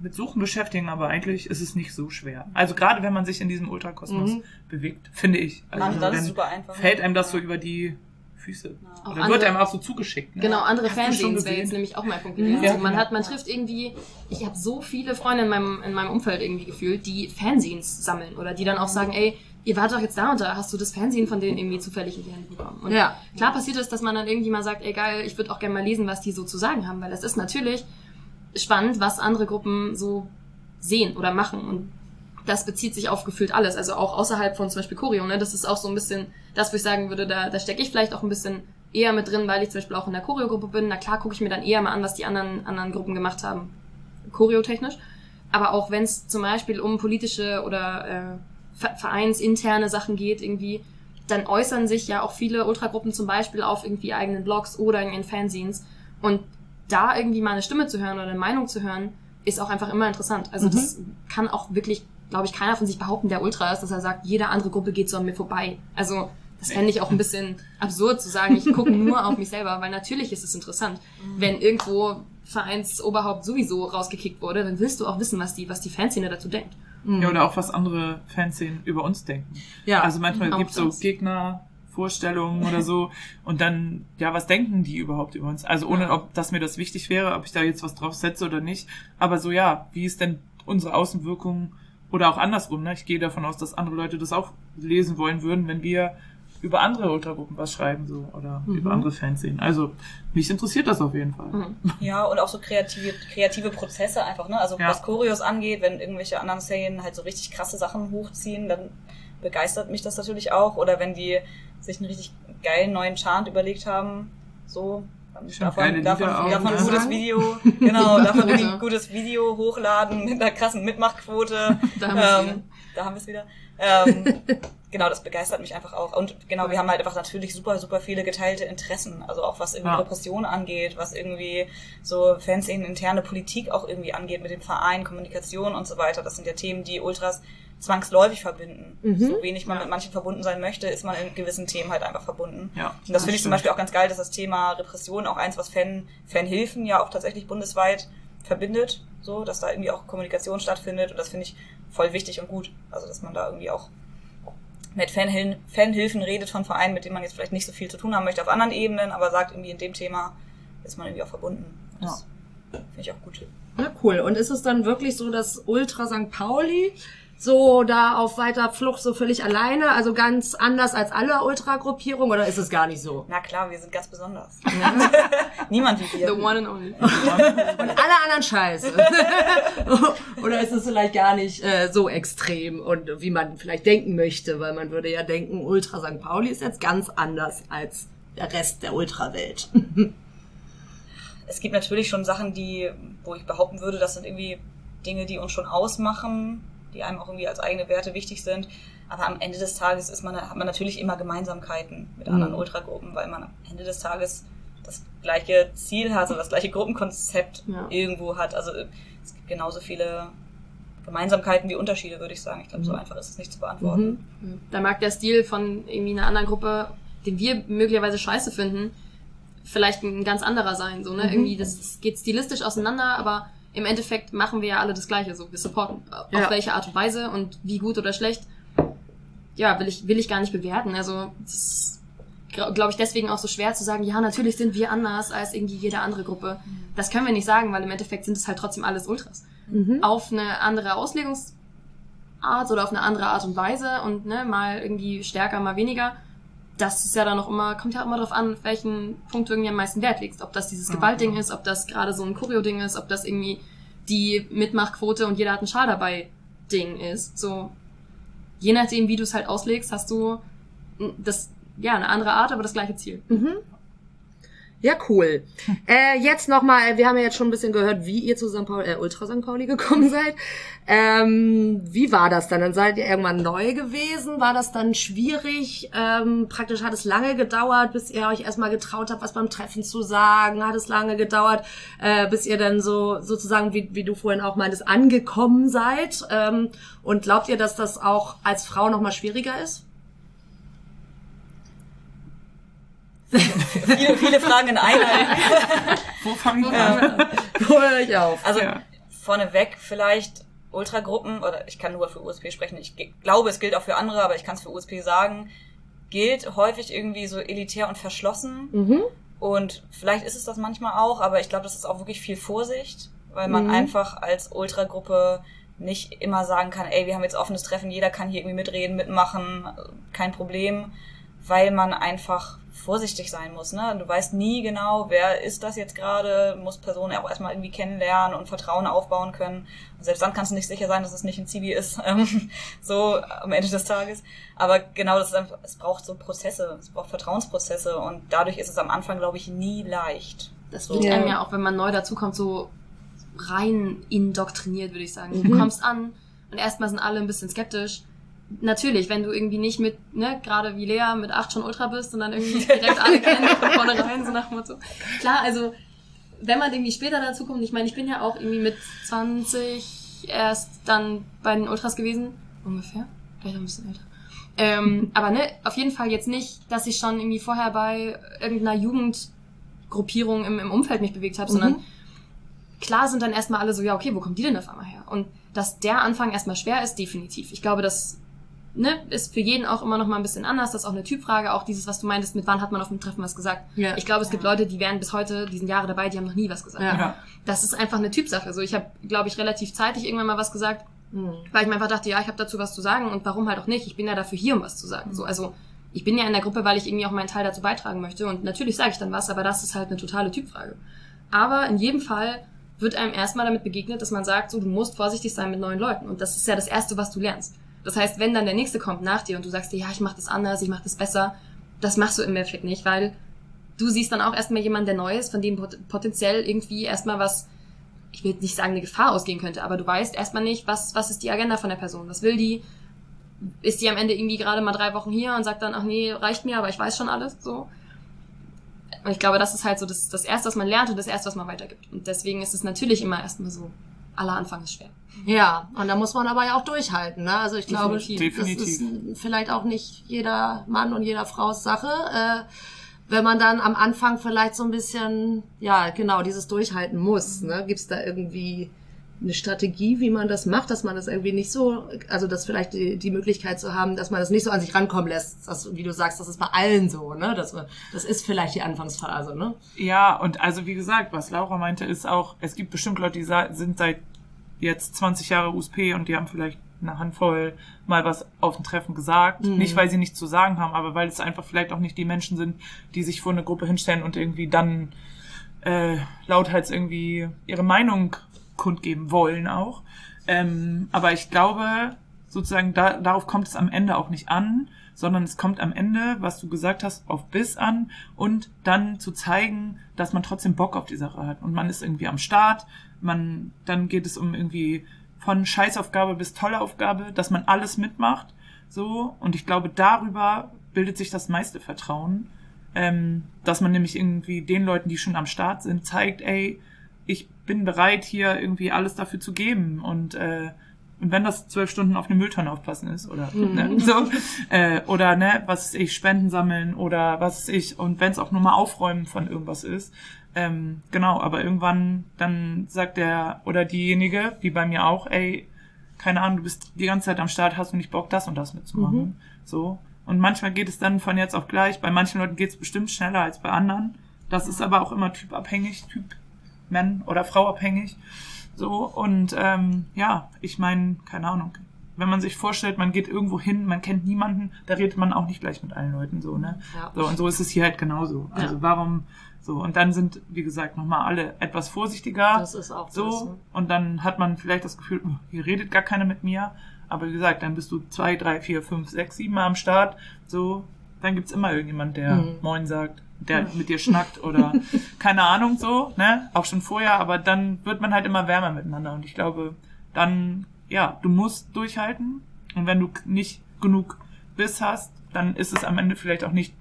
mit Suchen beschäftigen, aber eigentlich ist es nicht so schwer. Also gerade wenn man sich in diesem Ultrakosmos Mhm. bewegt, finde ich. Also Mann, das ist dann super einfach. fällt einem das so über die Füße. Auch Oder andere- wird einem auch so zugeschickt. Ne? Genau, andere Hast Fernsehens wäre gesehen? jetzt nämlich auch mein Punkt gewesen. Ja, Also man genau. hat, man trifft irgendwie, ich habe so viele Freunde in meinem, in meinem Umfeld irgendwie gefühlt, die Fernsehens sammeln oder die dann auch sagen, ey, ihr wart doch jetzt da und da, hast du das Fernsehen von denen irgendwie zufällig in die Hände bekommen? Und Ja. klar passiert es, dass man dann irgendwie mal sagt, ey geil, ich würde auch gerne mal lesen, was die so zu sagen haben, weil es ist natürlich spannend, was andere Gruppen so sehen oder machen und das bezieht sich auf gefühlt alles, also auch außerhalb von zum Beispiel Choreo, ne? Das ist auch so ein bisschen das, wo ich sagen würde, da, da stecke ich vielleicht auch ein bisschen eher mit drin, weil ich zum Beispiel auch in der Choreo-Gruppe bin. Na klar gucke ich mir dann eher mal an, was die anderen, anderen Gruppen gemacht haben, choreotechnisch. Aber auch wenn es zum Beispiel um politische oder äh, Ver- vereinsinterne Sachen geht, irgendwie, dann äußern sich ja auch viele Ultragruppen zum Beispiel auf irgendwie eigenen Blogs oder in Fanzines. Und da irgendwie mal eine Stimme zu hören oder eine Meinung zu hören, ist auch einfach immer interessant. Also Mhm. das kann auch wirklich, glaube ich, keiner von sich behaupten, der Ultra ist, dass er sagt, jede andere Gruppe geht so an mir vorbei. Also das fände ich auch ein bisschen absurd zu sagen, ich gucke nur auf mich selber, weil natürlich ist es interessant. Wenn irgendwo Vereinsoberhaupt sowieso rausgekickt wurde, dann willst du auch wissen, was die, was die Fanszene dazu denkt. Ja, oder auch was andere Fanszenen über uns denken. Ja. Also manchmal Auch gibt's so das. Gegnervorstellungen oder so und dann, ja, was denken die überhaupt über uns? Also ohne, ob dass mir das wichtig wäre, ob ich da jetzt was drauf setze oder nicht. Aber so, ja, wie ist denn unsere Außenwirkung oder auch andersrum, ne? Ich gehe davon aus, dass andere Leute das auch lesen wollen würden, wenn wir über andere Ultragruppen was schreiben, so, oder Mhm. über andere Fanszenen. Also, mich interessiert das auf jeden Fall. Mhm. Ja, und auch so kreative, kreative Prozesse einfach, ne? Also Ja. was Choreos angeht, wenn irgendwelche anderen Szenen halt so richtig krasse Sachen hochziehen, dann begeistert mich das natürlich auch. Oder wenn die sich einen richtig geilen neuen Chant überlegt haben, so. Davon, davon, davon ein gutes Video, genau, davon ein gutes Video hochladen mit einer krassen Mitmachquote. Da haben wir's ähm, da haben wir es wieder. Ähm, genau, das begeistert mich einfach auch. Und genau, wir haben halt einfach natürlich super, super viele geteilte Interessen. Also auch was irgendwie Ja. Repression angeht, was irgendwie so Fanszenen interne Politik auch irgendwie angeht mit dem Verein, Kommunikation und so weiter. Das sind ja Themen, die Ultras zwangsläufig verbinden. Mhm. So wenig man Ja. mit manchen verbunden sein möchte, ist man in gewissen Themen halt einfach verbunden. Ja. Und das finde ich zum. Beispiel auch ganz geil, dass das Thema Repression auch eins, was Fan, Fanhilfen ja auch tatsächlich bundesweit verbindet, so, dass da irgendwie auch Kommunikation stattfindet und das finde ich voll wichtig und gut. Also, dass man da irgendwie auch mit Fanhilfen, Fanhilfen redet von Vereinen, mit denen man jetzt vielleicht nicht so viel zu tun haben möchte auf anderen Ebenen, aber sagt irgendwie in dem Thema ist man irgendwie auch verbunden. Und Das finde ich auch gut. Na cool. Und ist es dann wirklich so, dass Ultra St. Pauli so da auf weiter Flucht so völlig alleine, also ganz anders als alle Ultra-Gruppierungen, oder ist es gar nicht so? Na klar, wir sind ganz besonders. Niemand wie wir. The one and only. Und alle anderen scheiße. oder ist es vielleicht gar nicht äh, so extrem und wie man vielleicht denken möchte, weil man würde ja denken, Ultra St. Pauli ist jetzt ganz anders als der Rest der Ultrawelt. es gibt natürlich schon Sachen, die, wo ich behaupten würde, das sind irgendwie Dinge, die uns schon ausmachen, die einem auch irgendwie als eigene Werte wichtig sind. Aber am Ende des Tages ist man, hat man natürlich immer Gemeinsamkeiten mit anderen Mhm. Ultragruppen, weil man am Ende des Tages das gleiche Ziel hat, so das gleiche Gruppenkonzept Ja. irgendwo hat. Also es gibt genauso viele Gemeinsamkeiten wie Unterschiede, würde ich sagen. Ich glaube, so Mhm. einfach ist es nicht zu beantworten. Da mag der Stil von irgendwie einer anderen Gruppe, den wir möglicherweise scheiße finden, vielleicht ein ganz anderer sein. So, ne? Mhm. Irgendwie, das, das geht stilistisch auseinander, aber im Endeffekt machen wir ja alle das Gleiche. So, wir supporten. Auf Ja. welche Art und Weise und wie gut oder schlecht, ja, will ich, will ich gar nicht bewerten. Also, das ist, glaube ich, deswegen auch so schwer zu sagen, ja, natürlich sind wir anders als irgendwie jede andere Gruppe. Das können wir nicht sagen, weil im Endeffekt sind es halt trotzdem alles Ultras Mhm. auf eine andere Auslegungsart oder auf eine andere Art und Weise und ne, mal irgendwie stärker, mal weniger. Das ist ja dann noch immer, kommt ja auch immer darauf an, auf welchen Punkt du irgendwie am meisten Wert legst. Ob das dieses Ja, Gewaltding ist, ob das gerade so ein Choreo-Ding ist, ob das irgendwie die Mitmachquote und jeder hat einen Schal dabei Ding ist. So, je nachdem, wie du es halt auslegst, hast du das, ja, eine andere Art, aber das gleiche Ziel. Mhm. Ja, cool. Äh, jetzt nochmal, wir haben ja jetzt schon ein bisschen gehört, wie ihr zu St. Pauli, äh, Ultra St. Pauli gekommen seid. Ähm, wie war das dann? Dann seid ihr irgendwann neu gewesen? War das dann schwierig? Ähm, praktisch hat es lange gedauert, bis ihr euch erstmal getraut habt, was beim Treffen zu sagen? Hat es lange gedauert, äh, bis ihr dann so sozusagen, wie, wie du vorhin auch meintest, angekommen seid? Ähm, und glaubt ihr, dass das auch als Frau nochmal schwieriger ist? Viele, viele Fragen in einer. Wo fange ich an? Hol euch auf. Also Ja. vorneweg vielleicht Ultragruppen, oder ich kann nur für USP sprechen, ich glaube, es gilt auch für andere, aber ich kann es für USP sagen, gilt häufig irgendwie so elitär und verschlossen. Mhm. Und vielleicht ist es das manchmal auch, aber ich glaube, das ist auch wirklich viel Vorsicht, weil man Mhm. einfach als Ultragruppe nicht immer sagen kann, ey, wir haben jetzt offenes Treffen, jeder kann hier irgendwie mitreden, mitmachen, kein Problem, weil man einfach vorsichtig sein muss. Ne? Du weißt nie genau, wer ist das jetzt gerade, muss Personen auch erstmal irgendwie kennenlernen und Vertrauen aufbauen können. Und selbst dann kannst du nicht sicher sein, dass es nicht ein Zivi ist, ähm, so am Ende des Tages. Aber genau, das ist einfach, es braucht so Prozesse, es braucht Vertrauensprozesse und dadurch ist es am Anfang, glaube ich, nie leicht. Das wird Ja. einem ja auch, wenn man neu dazukommt, so rein indoktriniert, würde ich sagen. Mhm. Du kommst an und erstmal sind alle ein bisschen skeptisch. Natürlich, wenn du irgendwie nicht mit, ne, gerade wie Lea mit acht schon Ultra bist und dann irgendwie direkt alle kennen von vornherein, so nach dem Motto. Klar, also, wenn man irgendwie später dazu kommt, ich meine, ich bin ja auch irgendwie mit 20 erst dann bei den Ultras gewesen, ungefähr, vielleicht auch ein bisschen älter. Ähm, aber ne, auf jeden Fall jetzt nicht, dass ich schon irgendwie vorher bei irgendeiner Jugendgruppierung im, im Umfeld mich bewegt habe, sondern Mhm. klar sind dann erstmal alle so, ja, okay, wo kommt die denn auf einmal her? Und dass der Anfang erstmal schwer ist, definitiv. Ich glaube, das ne, ist für jeden auch immer noch mal ein bisschen anders. Das ist auch eine Typfrage, auch dieses, was du meintest, mit wann hat man auf dem Treffen was gesagt. Ja. Ich glaube, es gibt Leute, die wären bis heute, die sind Jahre dabei, die haben noch nie was gesagt. Ja. Ja. Das ist einfach eine Typsache. So, ich habe, glaube ich, relativ zeitig irgendwann mal was gesagt, Mhm. weil ich mir einfach dachte, ja, ich habe dazu was zu sagen und warum halt auch nicht? Ich bin ja dafür hier, um was zu sagen. So, also ich bin ja in der Gruppe, weil ich irgendwie auch meinen Teil dazu beitragen möchte und natürlich sage ich dann was, aber das ist halt eine totale Typfrage. Aber in jedem Fall wird einem erstmal damit begegnet, dass man sagt, so du musst vorsichtig sein mit neuen Leuten und das ist ja das erste, was du lernst. Das heißt, wenn dann der nächste kommt nach dir und du sagst dir, ja, ich mache das anders, ich mache das besser, das machst du im Endeffekt nicht, weil du siehst dann auch erstmal jemanden, der neu ist, von dem pot potenziell irgendwie erstmal was ich will nicht sagen, eine Gefahr ausgehen könnte, aber du weißt erstmal nicht, was, was ist die Agenda von der Person, was will die, ist die am Ende irgendwie gerade mal drei Wochen hier und sagt dann, ach nee, reicht mir, aber ich weiß schon alles, so. Und ich glaube, das ist halt so das, das Erste, was man lernt und das Erste, was man weitergibt. Und deswegen ist es natürlich immer erstmal so, aller Anfang ist schwer. Ja, und da muss man aber ja auch durchhalten. Ne? Also ich glaube, Definitiv. das ist vielleicht auch nicht jeder Mann und jeder Frau's Sache. Äh, wenn man dann am Anfang vielleicht so ein bisschen, ja, genau, dieses Durchhalten muss. Ne? Gibt es da irgendwie eine Strategie, wie man das macht, dass man das irgendwie nicht so, also das vielleicht die, die Möglichkeit zu haben, dass man das nicht so an sich rankommen lässt. Das, wie du sagst, das ist bei allen so, ne? Das, das ist vielleicht die Anfangsphase, ne? Ja, und also wie gesagt, was Laura meinte, ist auch, es gibt bestimmt Leute, die sind seit jetzt 20 Jahre USP und die haben vielleicht eine Handvoll mal was auf dem Treffen gesagt. Mhm. Nicht, weil sie nichts zu sagen haben, aber weil es einfach vielleicht auch nicht die Menschen sind, die sich vor eine Gruppe hinstellen und irgendwie dann äh, lauthals irgendwie ihre Meinung kundgeben wollen auch. Ähm, aber ich glaube, sozusagen, da, darauf kommt es am Ende auch nicht an, sondern es kommt am Ende, was du gesagt hast, auf Biss an und dann zu zeigen, dass man trotzdem Bock auf die Sache hat und man ist irgendwie am Start, man, dann geht es um irgendwie von Scheißaufgabe bis tolle Aufgabe, dass man alles mitmacht, so, und ich glaube, darüber bildet sich das meiste Vertrauen, ähm, dass man nämlich irgendwie den Leuten, die schon am Start sind, zeigt, ey, ich bin bereit, hier irgendwie alles dafür zu geben. Und äh, und wenn das zwölf Stunden auf eine Mülltonne aufpassen ist oder ne, so äh, oder ne was ich Spenden sammeln oder was ich. Und wenn es auch nur mal aufräumen von irgendwas ist ähm, genau aber irgendwann dann sagt der oder diejenige wie bei mir auch ey keine Ahnung du bist die ganze Zeit am Start hast du nicht Bock das und das mitzumachen so und manchmal geht es dann von jetzt auf gleich bei manchen Leuten geht es bestimmt schneller als bei anderen das ist aber auch immer typabhängig Typ Mann oder Frau abhängig. So, und ähm, ja, ich meine, keine Ahnung. Wenn man sich vorstellt, man geht irgendwo hin, man kennt niemanden, da redet man auch nicht gleich mit allen Leuten so, ne? Ja. So, und so ist es hier halt genauso. Also Ja. warum so? Und dann sind, wie gesagt, nochmal alle etwas vorsichtiger. Das ist auch so. so. Und dann hat man vielleicht das Gefühl, oh, hier redet gar keiner mit mir. Aber wie gesagt, dann bist du zwei, drei, vier, fünf, sechs, sieben Mal am Start. So, dann gibt's immer irgendjemand, der Mhm. Moin sagt, der mit dir schnackt oder keine Ahnung so, ne? Auch schon vorher, aber dann wird man halt immer wärmer miteinander. Und ich glaube, dann, ja, du musst durchhalten. Und wenn du nicht genug Biss hast, dann ist es am Ende vielleicht auch nicht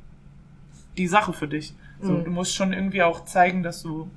die Sache für dich. So, Mhm. du musst schon irgendwie auch zeigen, dass du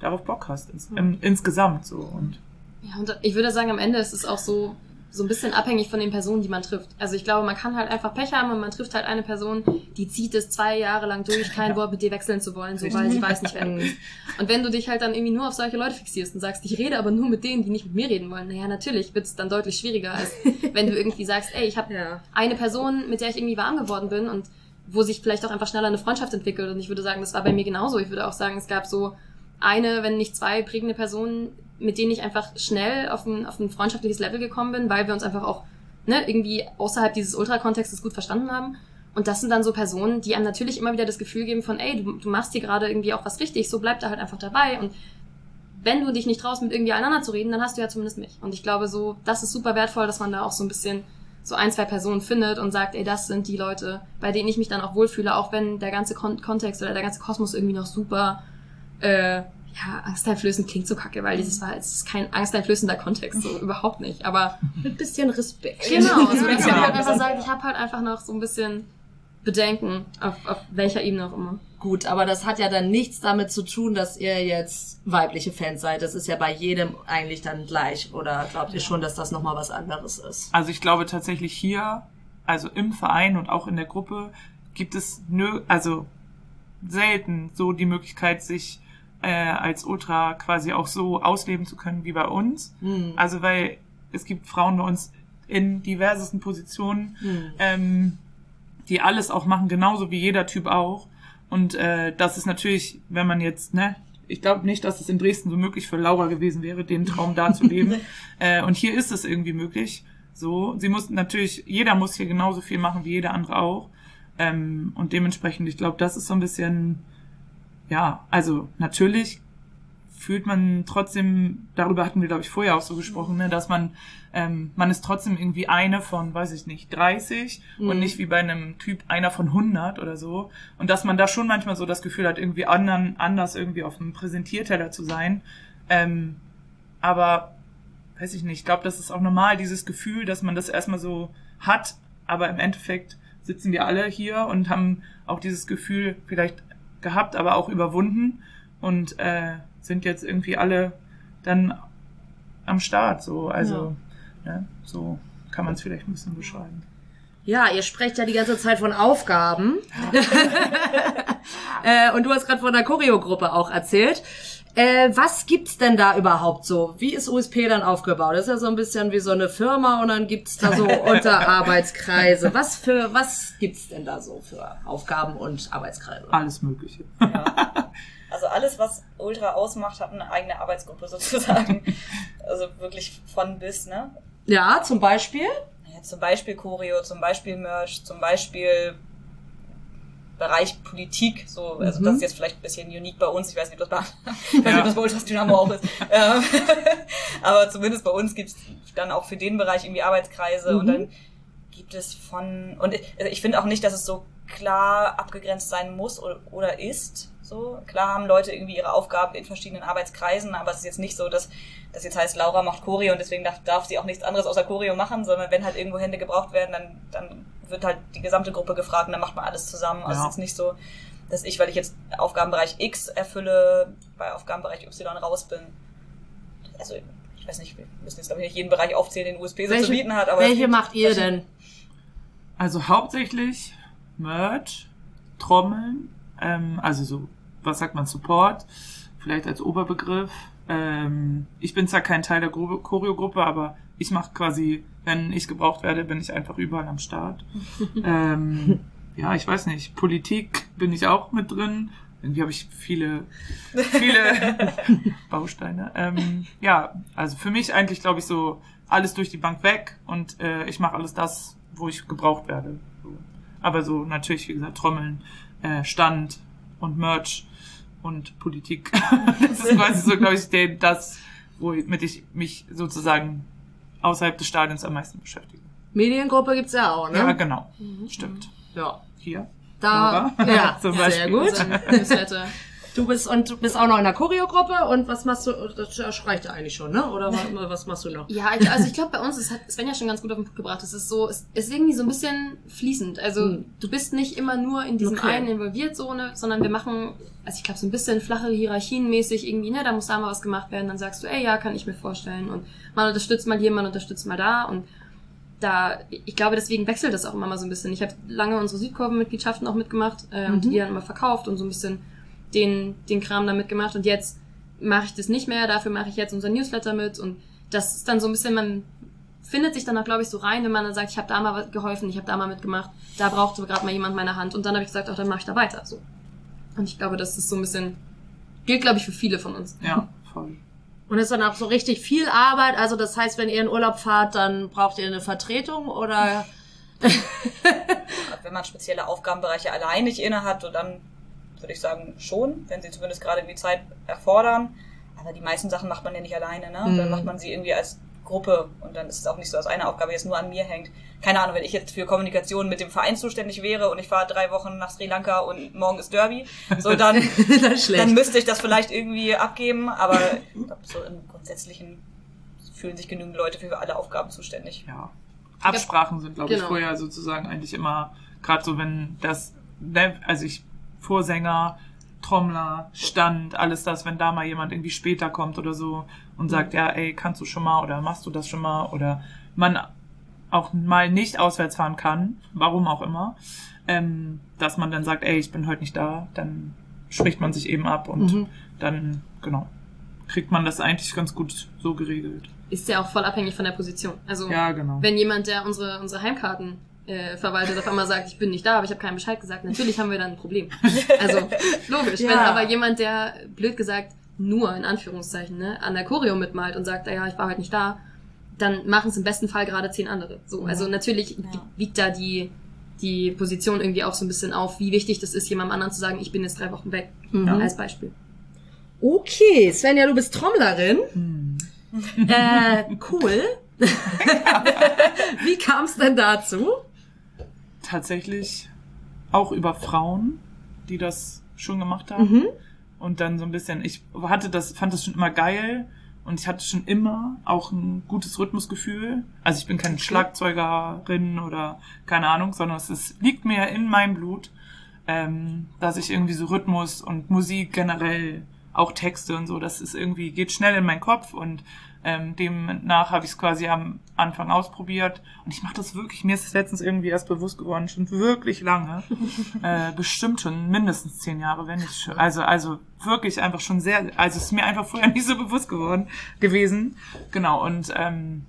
darauf Bock hast, ins, im, insgesamt so. Und Ja, und ich würde sagen, am Ende ist es auch so, so ein bisschen abhängig von den Personen, die man trifft. Also ich glaube, man kann halt einfach Pech haben und man trifft halt eine Person, die zieht es zwei Jahre lang durch, kein Wort mit dir wechseln zu wollen, so weil sie weiß nicht, wer du bist. Und wenn du dich halt dann irgendwie nur auf solche Leute fixierst und sagst, ich rede aber nur mit denen, die nicht mit mir reden wollen, naja, natürlich wird es dann deutlich schwieriger, als wenn du irgendwie sagst, ey, ich habe Ja. eine Person, mit der ich irgendwie warm geworden bin und wo sich vielleicht auch einfach schneller eine Freundschaft entwickelt. Und ich würde sagen, das war bei mir genauso. Ich würde auch sagen, es gab so eine, wenn nicht zwei prägende Personen, mit denen ich einfach schnell auf ein, auf ein freundschaftliches Level gekommen bin, weil wir uns einfach auch ne, irgendwie außerhalb dieses Ultra-Kontextes gut verstanden haben. Und das sind dann so Personen, die einem natürlich immer wieder das Gefühl geben von, ey, du, du machst hier gerade irgendwie auch was richtig, so bleib da halt einfach dabei. Und wenn du dich nicht traust, mit irgendwie einander zu reden, dann hast du ja zumindest mich. Und ich glaube so, das ist super wertvoll, dass man da auch so ein bisschen so ein, zwei Personen findet und sagt, ey, das sind die Leute, bei denen ich mich dann auch wohlfühle, auch wenn der ganze Kon Kontext oder der ganze Kosmos irgendwie noch super, äh, ja, angsteinflößend klingt so kacke, weil dieses war, es ist kein angsteinflößender Kontext, so überhaupt nicht. Aber Mit bisschen Respekt. genau, so, dass Genau. man halt einfach sagt, ich habe halt einfach noch so ein bisschen Bedenken, auf, auf welcher Ebene auch immer. Gut, aber das hat ja dann nichts damit zu tun, dass ihr jetzt weibliche Fans seid. Das ist ja bei jedem eigentlich dann gleich. Oder glaubt ihr schon, dass das nochmal was anderes ist? Also ich glaube tatsächlich hier, also im Verein und auch in der Gruppe, gibt es nö, also selten so die Möglichkeit, sich äh, als Ultra quasi auch so ausleben zu können wie bei uns. Hm. Also weil es gibt Frauen bei uns in diversesten Positionen, Hm. ähm, die alles auch machen, genauso wie jeder Typ auch. Und äh, das ist natürlich, wenn man jetzt, ne, ich glaube nicht, dass es in Dresden so möglich für Laura gewesen wäre, den Traum da zu leben. äh, und hier ist es irgendwie möglich. So, sie muss natürlich, jeder muss hier genauso viel machen wie jeder andere auch. Ähm, und dementsprechend, ich glaube, das ist so ein bisschen, ja, also natürlich fühlt man trotzdem, darüber hatten wir, glaube ich, vorher auch so gesprochen, ne, dass man, ähm, man ist trotzdem irgendwie eine von, weiß ich nicht, 30 und Mhm. nicht wie bei einem Typ einer von 100 oder so. Und dass man da schon manchmal so das Gefühl hat, irgendwie anderen, anders irgendwie auf dem Präsentierteller zu sein. Ähm, aber, weiß ich nicht, ich glaube, das ist auch normal, dieses Gefühl, dass man das erstmal so hat, aber im Endeffekt sitzen wir alle hier und haben auch dieses Gefühl vielleicht gehabt, aber auch überwunden und äh, sind jetzt irgendwie alle dann am Start. So, also ne, so kann man es vielleicht ein bisschen beschreiben. Ja, ihr sprecht ja die ganze Zeit von Aufgaben. äh, und du hast gerade von der Choreogruppe auch erzählt. Äh, was gibt's denn da überhaupt so? Wie ist USP dann aufgebaut? Das ist ja so ein bisschen wie so eine Firma und dann gibt's da so Unterarbeitskreise. Was für was gibt's denn da so für Aufgaben und Arbeitskreise? Alles Mögliche. Also alles, was Ultra ausmacht, hat eine eigene Arbeitsgruppe sozusagen. Also wirklich von bis, ne? Ja, zum Beispiel. Ja, zum Beispiel Choreo, zum Beispiel Merch, zum Beispiel Bereich Politik, so, also Mhm. das ist jetzt vielleicht ein bisschen unique bei uns, ich weiß nicht, ob das bei, ich weiß nicht, ob das bei Ultras Dynamo auch ist. Ähm, Aber zumindest bei uns gibt's dann auch für den Bereich irgendwie Arbeitskreise und Mhm. dann gibt es von, und ich, also ich finde auch nicht, dass es so klar abgegrenzt sein muss oder, oder ist. So, klar haben Leute irgendwie ihre Aufgaben in verschiedenen Arbeitskreisen, aber es ist jetzt nicht so, dass das jetzt heißt, Laura macht Choreo und deswegen darf, darf sie auch nichts anderes außer Choreo machen, sondern wenn halt irgendwo Hände gebraucht werden, dann, dann wird halt die gesamte Gruppe gefragt und dann macht man alles zusammen. Also Ja. es ist nicht so, dass ich, weil ich jetzt Aufgabenbereich X erfülle, bei Aufgabenbereich Y raus bin. Also ich weiß nicht, wir müssen jetzt glaube ich nicht jeden Bereich aufzählen, den USP so zu bieten hat, aber welche gibt macht ihr denn? Also hauptsächlich Merch, Trommeln, ähm, also so, was sagt man, Support, vielleicht als Oberbegriff. Ähm, ich bin zwar kein Teil der Choreogruppe, aber ich mache quasi, wenn ich gebraucht werde, bin ich einfach überall am Start. ähm, ja, ich weiß nicht, Politik bin ich auch mit drin. Irgendwie habe ich viele, viele Bausteine. Ähm, ja, also für mich eigentlich, glaube ich, so alles durch die Bank weg und äh, ich mache alles das, wo ich gebraucht werde. Aber so natürlich, wie gesagt, Trommeln, äh, Stand und Merch und Politik. das ist quasi so, glaube ich, der, das, womit ich mich sozusagen außerhalb des Stadions am meisten beschäftige. Mediengruppe gibt's ja auch, ne? Ja, genau. Stimmt. Ja. Hier. Da, Laura. ja, Zum sehr gut. Newsletter. Du bist und du bist auch noch in der Choreogruppe und was machst du? Das reicht ja eigentlich schon, ne? Oder wa- was machst du noch? Ja, also ich glaube, bei uns ist hat Sven ja schon ganz gut auf den Punkt gebracht. Es ist so, es ist irgendwie so ein bisschen fließend. Also Hm. du bist nicht immer nur in diesem Okay. einen involviert, so, ne, sondern wir machen, also ich glaube, so ein bisschen flache Hierarchienmäßig irgendwie, ne, da muss da mal was gemacht werden. Dann sagst du, ey, ja, kann ich mir vorstellen. Und man unterstützt mal hier, man unterstützt mal da. Und da, ich glaube, deswegen wechselt das auch immer mal so ein bisschen. Ich habe lange unsere Südkurven-Mitgliedschaften auch mitgemacht äh, und Mhm. die dann immer verkauft und so ein bisschen den, den Kram da mitgemacht. Und jetzt mache ich das nicht mehr, dafür mache ich jetzt unser Newsletter mit und das ist dann so ein bisschen, man findet sich dann auch, glaube ich, so rein, wenn man dann sagt, ich habe da mal was geholfen, ich habe da mal mitgemacht, da brauchte gerade mal jemand meine Hand und dann habe ich gesagt, auch dann mache ich da weiter. So. Und ich glaube, das ist so ein bisschen, gilt, glaube ich, für viele von uns. Ja, voll. Und ist dann auch so richtig viel Arbeit. Also das heißt, wenn ihr in Urlaub fahrt, dann braucht ihr eine Vertretung oder Wenn man spezielle Aufgabenbereiche allein nicht inne hat, so dann würde ich sagen schon, wenn sie zumindest gerade die Zeit erfordern. Aber die meisten Sachen macht man ja nicht alleine, ne? Mhm. Dann macht man sie irgendwie als Gruppe und dann ist es auch nicht so, dass eine Aufgabe jetzt nur an mir hängt. Keine Ahnung, wenn ich jetzt für Kommunikation mit dem Verein zuständig wäre und ich fahre drei Wochen nach Sri Lanka und morgen ist Derby, so dann, schlecht. dann müsste ich das vielleicht irgendwie abgeben, aber ich glaub, so im Grundsätzlichen fühlen sich genügend Leute für alle Aufgaben zuständig. Ja. Absprachen sind, glaube ich, Genau. vorher sozusagen eigentlich immer, gerade so, wenn das, ne, also ich, Vorsänger, Trommler, Stand, alles das, wenn da mal jemand irgendwie später kommt oder so und sagt, ja, ey, kannst du schon mal oder machst du das schon mal oder man auch mal nicht auswärts fahren kann, warum auch immer, ähm, dass man dann sagt, ey, ich bin heute nicht da, dann spricht man sich eben ab und Mhm. dann, genau, kriegt man das eigentlich ganz gut so geregelt. Ist ja auch voll abhängig von der Position. Also Ja, genau. wenn jemand, der unsere, unsere Heimkarten äh, verwaltet, auf einmal sagt, ich bin nicht da, aber ich habe keinen Bescheid gesagt, natürlich haben wir dann ein Problem. Also logisch. Wenn Ja. aber jemand, der, blöd gesagt, nur in Anführungszeichen, ne, an der Choreo mitmalt und sagt, ja, ich war heute nicht da, dann machen es im besten Fall gerade zehn andere. So, also natürlich wiegt da die, die Position irgendwie auch so ein bisschen auf, wie wichtig das ist, jemandem anderen zu sagen, ich bin jetzt drei Wochen weg. Mhm. Als Beispiel. Okay, Svenja, du bist Trommlerin. Hm. Äh, cool. Wie kam es denn dazu? Tatsächlich auch über Frauen, die das schon gemacht haben. Mhm. Und dann so ein bisschen, ich hatte das, fand das schon immer geil und ich hatte schon immer auch ein gutes Rhythmusgefühl. Also ich bin keine Schlagzeugerin oder keine Ahnung, sondern es ist, liegt mir in meinem Blut, ähm, dass ich irgendwie so Rhythmus und Musik generell, auch Texte und so, das ist irgendwie, geht schnell in meinen Kopf und ähm, demnach habe ich es quasi am Anfang ausprobiert. Und ich mache das wirklich, mir ist es letztens irgendwie erst bewusst geworden, schon wirklich lange, äh, bestimmt schon mindestens zehn Jahre, wenn nicht schon, also also wirklich einfach schon sehr, also es ist mir einfach vorher nicht so bewusst geworden gewesen, genau und ähm,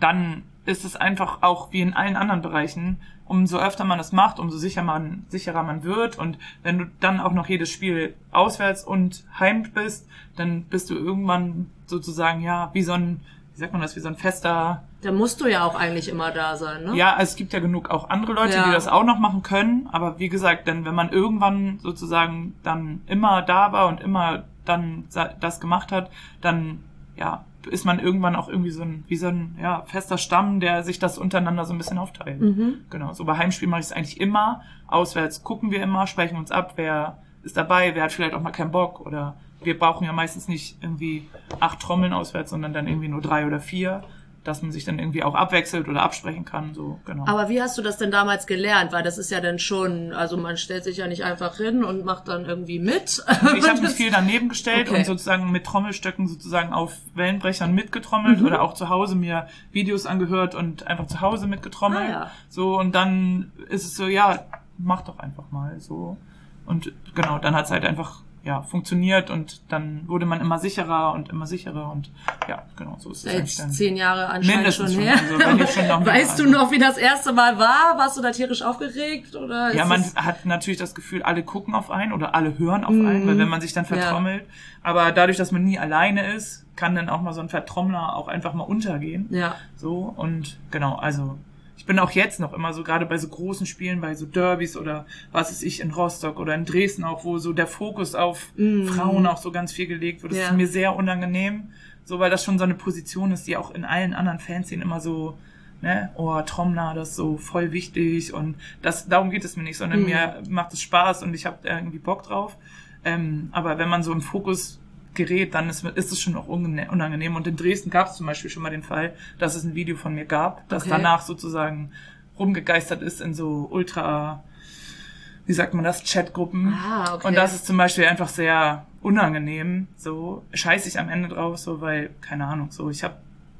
dann ist es einfach auch wie in allen anderen Bereichen, umso öfter man es macht, umso sicher man, sicherer man wird. Und wenn du dann auch noch jedes Spiel auswärts und heim bist, dann bist du irgendwann sozusagen, ja, wie so ein, wie sagt man das, wie so ein fester, Da musst du ja auch eigentlich immer da sein, ne? ja, es gibt ja genug auch andere Leute, Ja. die das auch noch machen können. Aber wie gesagt, denn wenn man irgendwann sozusagen dann immer da war und immer dann das gemacht hat, dann ja ist man irgendwann auch irgendwie so ein wie so ein ja fester Stamm, der sich das untereinander so ein bisschen aufteilt. Mhm. Genau. So bei Heimspielen mache ich es eigentlich immer. Auswärts gucken wir immer, sprechen uns ab, wer ist dabei, wer hat vielleicht auch mal keinen Bock oder wir brauchen ja meistens nicht irgendwie acht Trommeln auswärts, sondern dann irgendwie nur drei oder vier, dass man sich dann irgendwie auch abwechselt oder absprechen kann. So genau. Aber wie hast du das denn damals gelernt? Weil das ist ja dann schon, also man stellt sich ja nicht einfach hin und macht dann irgendwie mit. Ich habe mich viel daneben gestellt Okay. und sozusagen mit Trommelstöcken sozusagen auf Wellenbrechern mitgetrommelt Mhm. oder auch zu Hause mir Videos angehört und einfach zu Hause mitgetrommelt. Ah, ja. So und dann ist es so, ja, mach doch einfach mal so. Und genau, dann hat es halt einfach ja funktioniert und dann wurde man immer sicherer und immer sicherer und ja, genau, so ist es eigentlich dann. zehn Jahre anscheinend schon schon, her. also schon noch mehr, weißt du also. noch, wie das erste Mal war? Warst du da tierisch aufgeregt oder? Ja, man hat natürlich das Gefühl, alle gucken auf einen oder alle hören auf Mhm. einen, weil wenn man sich dann Ja. vertrommelt. Aber dadurch, dass man nie alleine ist, kann dann auch mal so ein Vertrommler auch einfach mal untergehen. ja. So und genau, also ich bin auch jetzt noch immer so, gerade bei so großen Spielen, bei so Derbys oder was ist ich in Rostock oder in Dresden auch, wo so der Fokus auf Mhm. Frauen auch so ganz viel gelegt wird. Das Ja. ist mir sehr unangenehm, so weil das schon so eine Position ist, die auch in allen anderen Fanszenen immer so ne, oh, Trommler, das ist so voll wichtig und das, darum geht es mir nicht, sondern Mhm. mir macht es Spaß und ich habe irgendwie Bock drauf. Ähm, aber wenn man so im Fokus gerät, dann ist, ist es schon auch unangenehm. Und in Dresden gab es zum Beispiel schon mal den Fall, dass es ein Video von mir gab, das Okay. danach sozusagen rumgegeistert ist in so ultra, wie sagt man das, Chatgruppen. Ah, okay. Und das ist zum Beispiel einfach sehr unangenehm. So scheiße ich am Ende drauf, so weil, keine Ahnung, so ich habe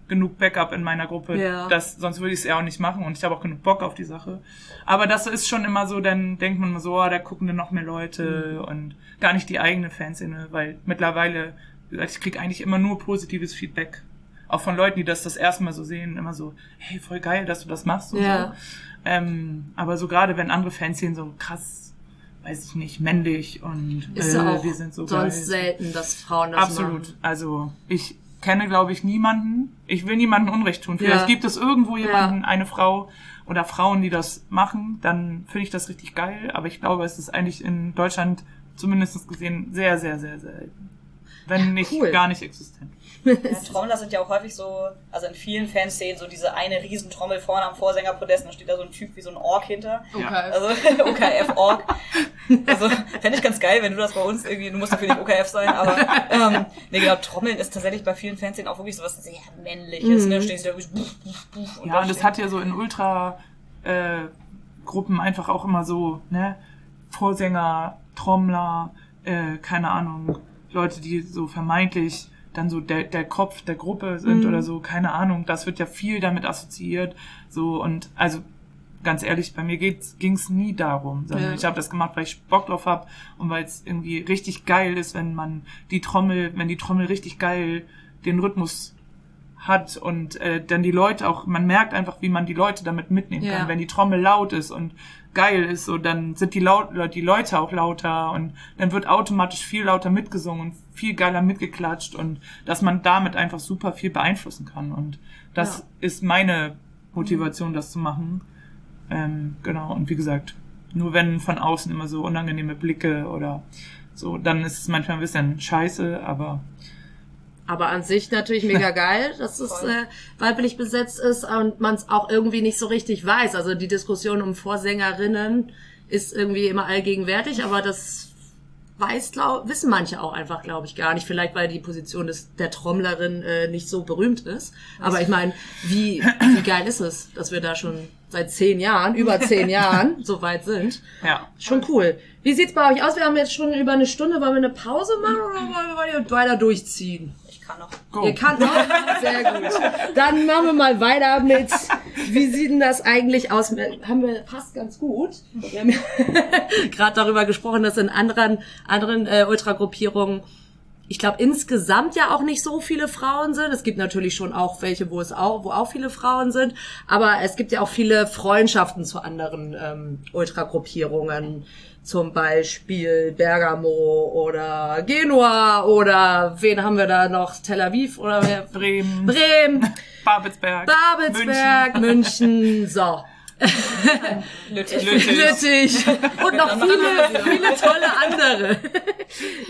genug Backup in meiner Gruppe, Ja. das, sonst würde ich es ja auch nicht machen und ich habe auch genug Bock auf die Sache. Aber das ist schon immer so, dann denkt man so, oh, da gucken dann noch mehr Leute und gar nicht die eigene Fanszene, weil mittlerweile, ich kriege eigentlich immer nur positives Feedback. Auch von Leuten, die das das erste Mal so sehen, immer so, hey, voll geil, dass du das machst und Ja. so. Ähm, aber so gerade wenn andere Fanszenen so krass, weiß ich nicht, männlich und Ist äh, auch wir sind so sonst geil. selten, dass Frauen das Absolut. machen. Also ich kenne, glaube ich, niemanden. Ich will niemanden Unrecht tun. Ja. Vielleicht gibt es irgendwo jemanden, eine Frau oder Frauen, die das machen. Dann finde ich das richtig geil. Aber ich glaube, es ist eigentlich in Deutschland zumindest gesehen sehr, sehr, sehr selten. Wenn nicht cool. gar nicht existent. Ja, Trommler sind ja auch häufig so, also in vielen Fanszenen, so diese eine Riesentrommel vorne am Vorsängerpodest, da steht da so ein Typ wie so ein Ork hinter. Okay. Also OKF-Org. Also fände ich ganz geil, wenn du das bei uns irgendwie, du musst dafür nicht OKF sein, aber ähm, nee, genau, Trommeln ist tatsächlich bei vielen Fanszenen auch wirklich so was sehr männliches, ne? Stehst du da wirklich buff, buff, buff, Ja, und da das hat ja so in Ultra äh, Gruppen einfach auch immer so, ne, Vorsänger, Trommler, äh, keine Ahnung, Leute, die so vermeintlich dann so der, der Kopf der Gruppe sind Mhm. oder so, keine Ahnung, das wird ja viel damit assoziiert, so und also ganz ehrlich, bei mir ging es nie darum, sondern Ja. ich habe das gemacht, weil ich Bock drauf hab und weil es irgendwie richtig geil ist, wenn man die Trommel, wenn die Trommel richtig geil den Rhythmus hat und äh, dann die Leute auch, man merkt einfach, wie man die Leute damit mitnehmen Ja. kann. Wenn die Trommel laut ist und geil ist, so dann sind die, laut, die Leute auch lauter und dann wird automatisch viel lauter mitgesungen und viel geiler mitgeklatscht und dass man damit einfach super viel beeinflussen kann. Und das Ja. ist meine Motivation, das zu machen. Ähm, genau, und wie gesagt, nur wenn von außen immer so unangenehme Blicke oder so, dann ist es manchmal ein bisschen scheiße, aber Aber an sich natürlich mega geil, dass es äh, weiblich besetzt ist und man es auch irgendwie nicht so richtig weiß. Also die Diskussion um Vorsängerinnen ist irgendwie immer allgegenwärtig, aber das weiß, glaub, wissen manche auch einfach, glaube ich, gar nicht. Vielleicht, weil die Position des, der Trommlerin äh, nicht so berühmt ist. Aber ich meine, wie, wie geil ist es, dass wir da schon seit zehn Jahren, über zehn Jahren so weit sind. ja. Schon cool. Wie sieht's bei euch aus? Wir haben jetzt schon über eine Stunde. Wollen wir eine Pause machen oder wollen wir weiter durchziehen? Kann noch. Go. Ihr kann noch? Sehr gut. Dann machen wir mal weiter mit, wie sieht denn das eigentlich aus? Haben wir fast ganz gut. Wir haben ja gerade darüber gesprochen, dass in anderen, anderen äh, Ultragruppierungen ich glaube insgesamt ja auch nicht so viele Frauen sind. Es gibt natürlich schon auch welche, wo es auch, wo auch viele Frauen sind. Aber es gibt ja auch viele Freundschaften zu anderen ähm, Ultragruppierungen. Zum Beispiel Bergamo oder Genua oder wen haben wir da noch? Tel Aviv oder wer? Bremen, Bremen, Babelsberg, Babelsberg, München, so. Lüttich. Lüttich. Und noch viele, viele tolle andere.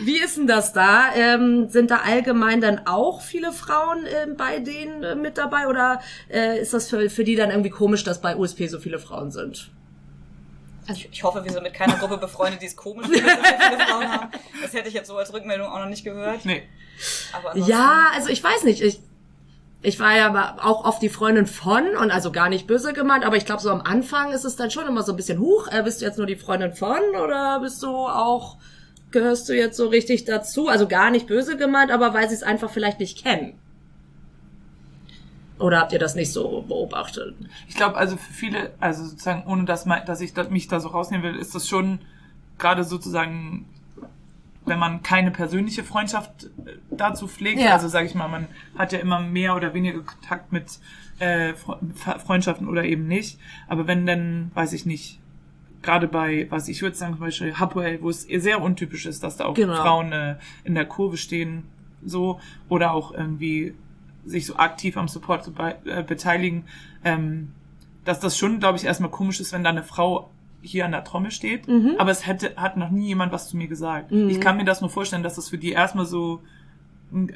Wie ist denn das da? Ähm, sind da allgemein dann auch viele Frauen ähm, bei denen äh, mit dabei oder äh, ist das für, für die dann irgendwie komisch, dass bei USP so viele Frauen sind? Ich, ich hoffe, wir sind mit keiner Gruppe befreundet, die es komisch findet, dass wir viele Frauen haben. Das hätte ich jetzt so als Rückmeldung auch noch nicht gehört. Nee. Aber Ja, also ich weiß nicht. Ich, ich war ja aber auch oft die Freundin von und also gar nicht böse gemeint, aber ich glaube so am Anfang ist es dann schon immer so ein bisschen huch. Äh, bist du jetzt nur die Freundin von oder bist du auch gehörst du jetzt so richtig dazu? Also gar nicht böse gemeint, aber weil sie es einfach vielleicht nicht kennen. Oder habt ihr das nicht so beobachtet? Ich glaube, also für viele, also sozusagen, ohne dass, man, dass ich mich da so rausnehmen will, ist das schon gerade sozusagen, wenn man keine persönliche Freundschaft äh, dazu pflegt, Ja. also sage ich mal, man hat ja immer mehr oder weniger Kontakt mit äh, Freundschaften oder eben nicht. Aber wenn dann, weiß ich nicht, gerade bei, was ich würde sagen, zum Beispiel Hapoel, wo es sehr untypisch ist, dass da auch Genau. Frauen äh, in der Kurve stehen, so, oder auch irgendwie sich so aktiv am Support zu be äh, beteiligen, ähm, dass das schon, glaube ich, erstmal komisch ist, wenn da eine Frau hier an der Trommel steht, Mhm. aber es hätte, hat noch nie jemand was zu mir gesagt. Ich kann mir das nur vorstellen, dass das für die erstmal so,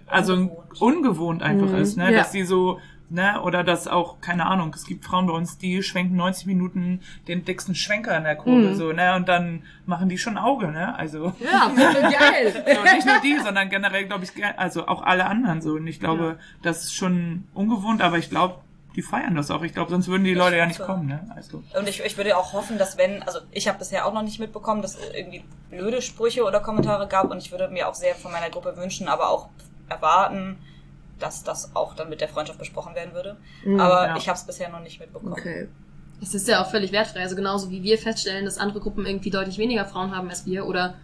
also ungewohnt, Ungewohnt. einfach Mhm. ist, ne? Ja. dass sie so Ne? Oder dass auch, keine Ahnung, es gibt Frauen bei uns, die schwenken 90 Minuten den dicksten Schwenker in der Kurve, Mhm. so, ne? Und dann machen die schon Auge, ne? Also. Ja, geil. Ja, nicht nur die, sondern generell, glaube ich, also auch alle anderen so. Und ich glaube, das ist schon ungewohnt, aber ich glaube, die feiern das auch. Ich glaube, sonst würden die Leute ja nicht kommen, ne? Also. Und ich, ich würde auch hoffen, dass wenn, also ich habe bisher auch noch nicht mitbekommen, dass es irgendwie blöde Sprüche oder Kommentare gab und ich würde mir auch sehr von meiner Gruppe wünschen, aber auch erwarten, dass das auch dann mit der Freundschaft besprochen werden würde. aber ja. ich habe es bisher noch nicht mitbekommen. Okay. Es ist ja auch völlig wertfrei. Also genauso wie wir feststellen, dass andere Gruppen irgendwie deutlich weniger Frauen haben als wir oder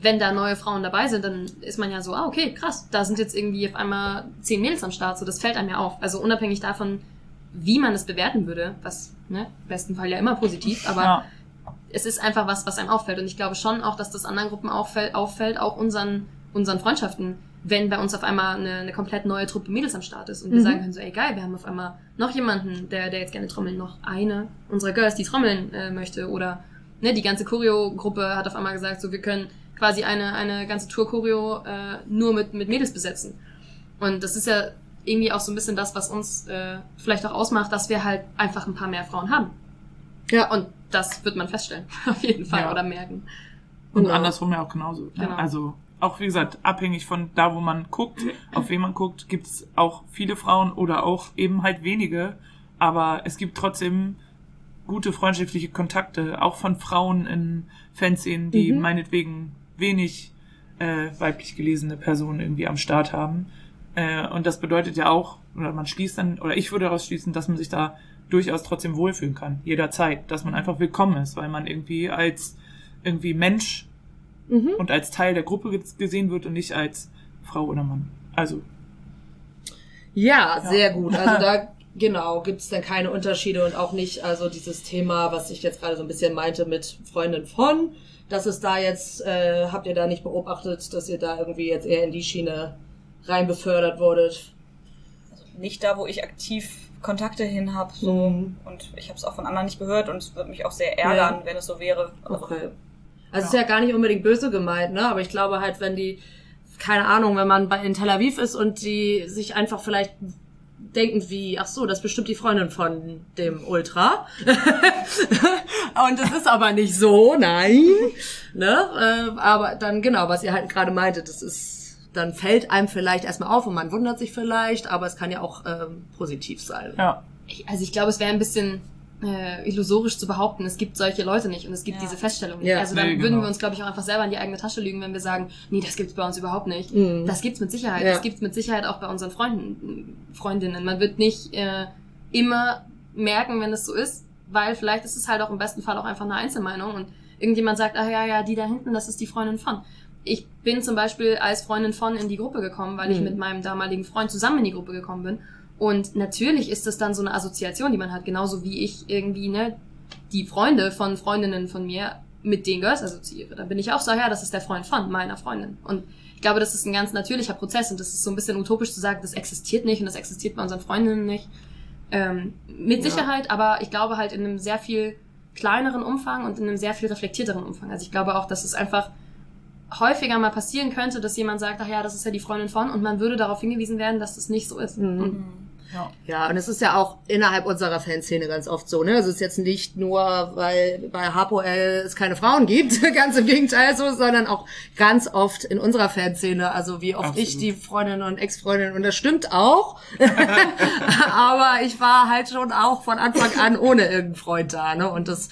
wenn da neue Frauen dabei sind, dann ist man ja so, ah, okay, krass, da sind jetzt irgendwie auf einmal zehn Mädels am Start, so das fällt einem ja auf. Also unabhängig davon, wie man es bewerten würde, was, ne, im besten Fall ja immer positiv, aber Ja. es ist einfach was, was einem auffällt. Und ich glaube schon auch, dass das anderen Gruppen auffällt, auffällt auch unseren, unseren Freundschaften, wenn bei uns auf einmal eine, eine komplett neue Truppe Mädels am Start ist und wir Mhm. sagen können so, ey geil, wir haben auf einmal noch jemanden, der, der jetzt gerne trommeln, noch eine unserer Girls, die trommeln äh, möchte oder ne, die ganze Choreo-Gruppe hat auf einmal gesagt, so wir können quasi eine, eine ganze Tour-Choreo äh, nur mit, mit Mädels besetzen. Und das ist ja irgendwie auch so ein bisschen das, was uns äh, vielleicht auch ausmacht, dass wir halt einfach ein paar mehr Frauen haben. Ja. Und das wird man feststellen, auf jeden Fall, Ja. oder merken. Und Genau. andersrum ja auch genauso. Ne? Genau. Also auch wie gesagt, abhängig von da, wo man guckt, auf wen man guckt, gibt's auch viele Frauen oder auch eben halt wenige. Aber es gibt trotzdem gute freundschaftliche Kontakte, auch von Frauen in Fanszenen, die Mhm. meinetwegen wenig äh, weiblich gelesene Personen irgendwie am Start haben. Äh, und das bedeutet ja auch, oder man schließt dann, oder ich würde daraus schließen, dass man sich da durchaus trotzdem wohlfühlen kann, jederzeit, dass man einfach willkommen ist, weil man irgendwie als irgendwie Mensch Mhm. und als Teil der Gruppe ge- gesehen wird und nicht als Frau oder Mann. Also, Ja, sehr gut. Also da genau gibt's dann keine Unterschiede und auch nicht also dieses Thema, was ich jetzt gerade so ein bisschen meinte mit Freundin von, dass es da jetzt äh, habt ihr da nicht beobachtet, dass ihr da irgendwie jetzt eher in die Schiene rein befördert wurdet. Nicht da, wo ich aktiv Kontakte hin habe, so Mhm. und ich habe es auch von anderen nicht gehört und es würde mich auch sehr ärgern, wenn es so wäre. Also, Okay. Also es ist ja gar nicht unbedingt böse gemeint, ne? Aber ich glaube halt, wenn die, keine Ahnung, wenn man bei in Tel Aviv ist und die sich einfach vielleicht denken wie, ach so, das ist bestimmt die Freundin von dem Ultra. und es ist aber nicht so, nein. ne? Äh, aber dann genau, was ihr halt gerade meintet, das ist, dann fällt einem vielleicht erstmal auf und man wundert sich vielleicht, aber es kann ja auch ähm, positiv sein. ja. Ich, also ich glaube, es wäre ein bisschen äh, illusorisch zu behaupten, es gibt solche Leute nicht und es gibt Ja. diese Feststellung nicht. Ja. Also dann Nee, würden genau. wir uns, glaube ich, auch einfach selber in die eigene Tasche lügen, wenn wir sagen, nee, das gibt's bei uns überhaupt nicht. Mhm. Das gibt's mit Sicherheit. Ja. Das gibt's mit Sicherheit auch bei unseren Freunden, Freundinnen. Man wird nicht äh, immer merken, wenn es so ist, weil vielleicht ist es halt auch im besten Fall auch einfach eine Einzelmeinung und irgendjemand sagt, ah ja, ja, die da hinten, das ist die Freundin von. Ich bin zum Beispiel als Freundin von in die Gruppe gekommen, weil ich Mhm. mit meinem damaligen Freund zusammen in die Gruppe gekommen bin. Und natürlich ist das dann so eine Assoziation, die man hat, genauso wie ich irgendwie, ne, die Freunde von Freundinnen von mir mit den Girls assoziiere. Da bin ich auch so, ja, das ist der Freund von meiner Freundin. Und ich glaube, das ist ein ganz natürlicher Prozess und das ist so ein bisschen utopisch zu sagen, das existiert nicht und das existiert bei unseren Freundinnen nicht. Ähm, mit Ja. Sicherheit, aber ich glaube halt in einem sehr viel kleineren Umfang und in einem sehr viel reflektierteren Umfang. Also ich glaube auch, dass es einfach häufiger mal passieren könnte, dass jemand sagt, ach ja, das ist ja die Freundin von und man würde darauf hingewiesen werden, dass das nicht so ist. Mhm. Ja. Ja, und es ist ja auch innerhalb unserer Fanszene ganz oft so, ne? Also es ist jetzt nicht nur, weil bei HPOL es keine Frauen gibt, ganz im Gegenteil so, sondern auch ganz oft in unserer Fanszene, also wie oft ich Absolut. die Freundin und Ex-Freundin, und das stimmt auch, aber ich war halt schon auch von Anfang an ohne irgendeinen Freund da, ne? Und das,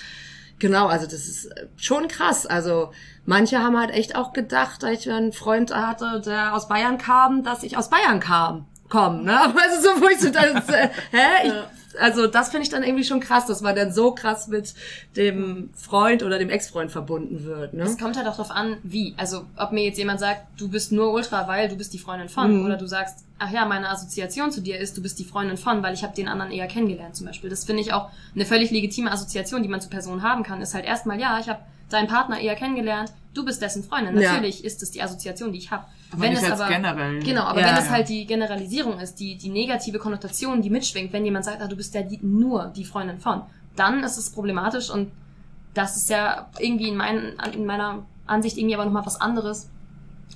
genau, also das ist schon krass, also manche haben halt echt auch gedacht, als ich einen Freund hatte, der aus Bayern kam, dass ich aus Bayern kam kommen, ne? Also so, wo ich so dann, äh, hä? Ich, also das finde ich dann irgendwie schon krass, dass man dann so krass mit dem Freund oder dem Ex-Freund verbunden wird, ne? Es kommt halt auch darauf an, wie. Also, ob mir jetzt jemand sagt, du bist nur Ultra, weil du bist die Freundin von. Mhm. Oder du sagst, ach ja, meine Assoziation zu dir ist, du bist die Freundin von, weil ich habe den anderen eher kennengelernt zum Beispiel. Das finde ich auch eine völlig legitime Assoziation, die man zu Personen haben kann. Ist halt erstmal, ja, ich habe deinen Partner eher kennengelernt, du bist dessen Freundin. Ja. Natürlich ist es die Assoziation, die ich habe. Aber nicht als generell. Genau, aber Ja. wenn es halt die Generalisierung ist, die, die negative Konnotation, die mitschwingt, wenn jemand sagt, ah, du bist ja die, nur die Freundin von, dann ist es problematisch und das ist ja irgendwie in, mein, in meiner Ansicht irgendwie aber nochmal was anderes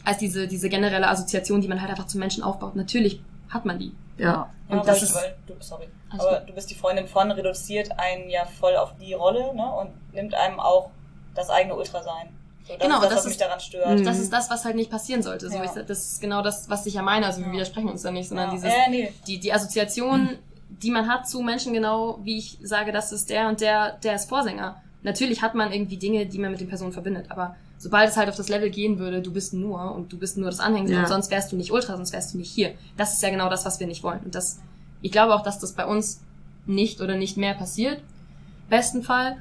als diese, diese generelle Assoziation, die man halt einfach zu Menschen aufbaut. Natürlich hat man die. Ja. Ja, Und das weil, ist- weil du, sorry, Alles aber du bist die Freundin von, reduziert einen ja voll auf die Rolle, ne, und nimmt einem auch das eigene Ultrasein. So, das Genau, ist das, das was mich ist- daran stört. Mhm. Das ist das, was halt nicht passieren sollte. So, Ja. ich, das ist genau das, was ich ja meine. Also wir Ja. widersprechen uns da nicht, sondern ja. dieses, ja, nee. die, die Assoziation, die man hat zu Menschen, genau wie ich sage, das ist der und der, der ist Vorsänger. Natürlich hat man irgendwie Dinge, die man mit den Personen verbindet, aber sobald es halt auf das Level gehen würde, du bist nur und du bist nur das Anhängsel Ja. und sonst wärst du nicht Ultra, sonst wärst du nicht hier. Das ist ja genau das, was wir nicht wollen. Und das, ich glaube auch, dass das bei uns nicht oder nicht mehr passiert. Besten Fall.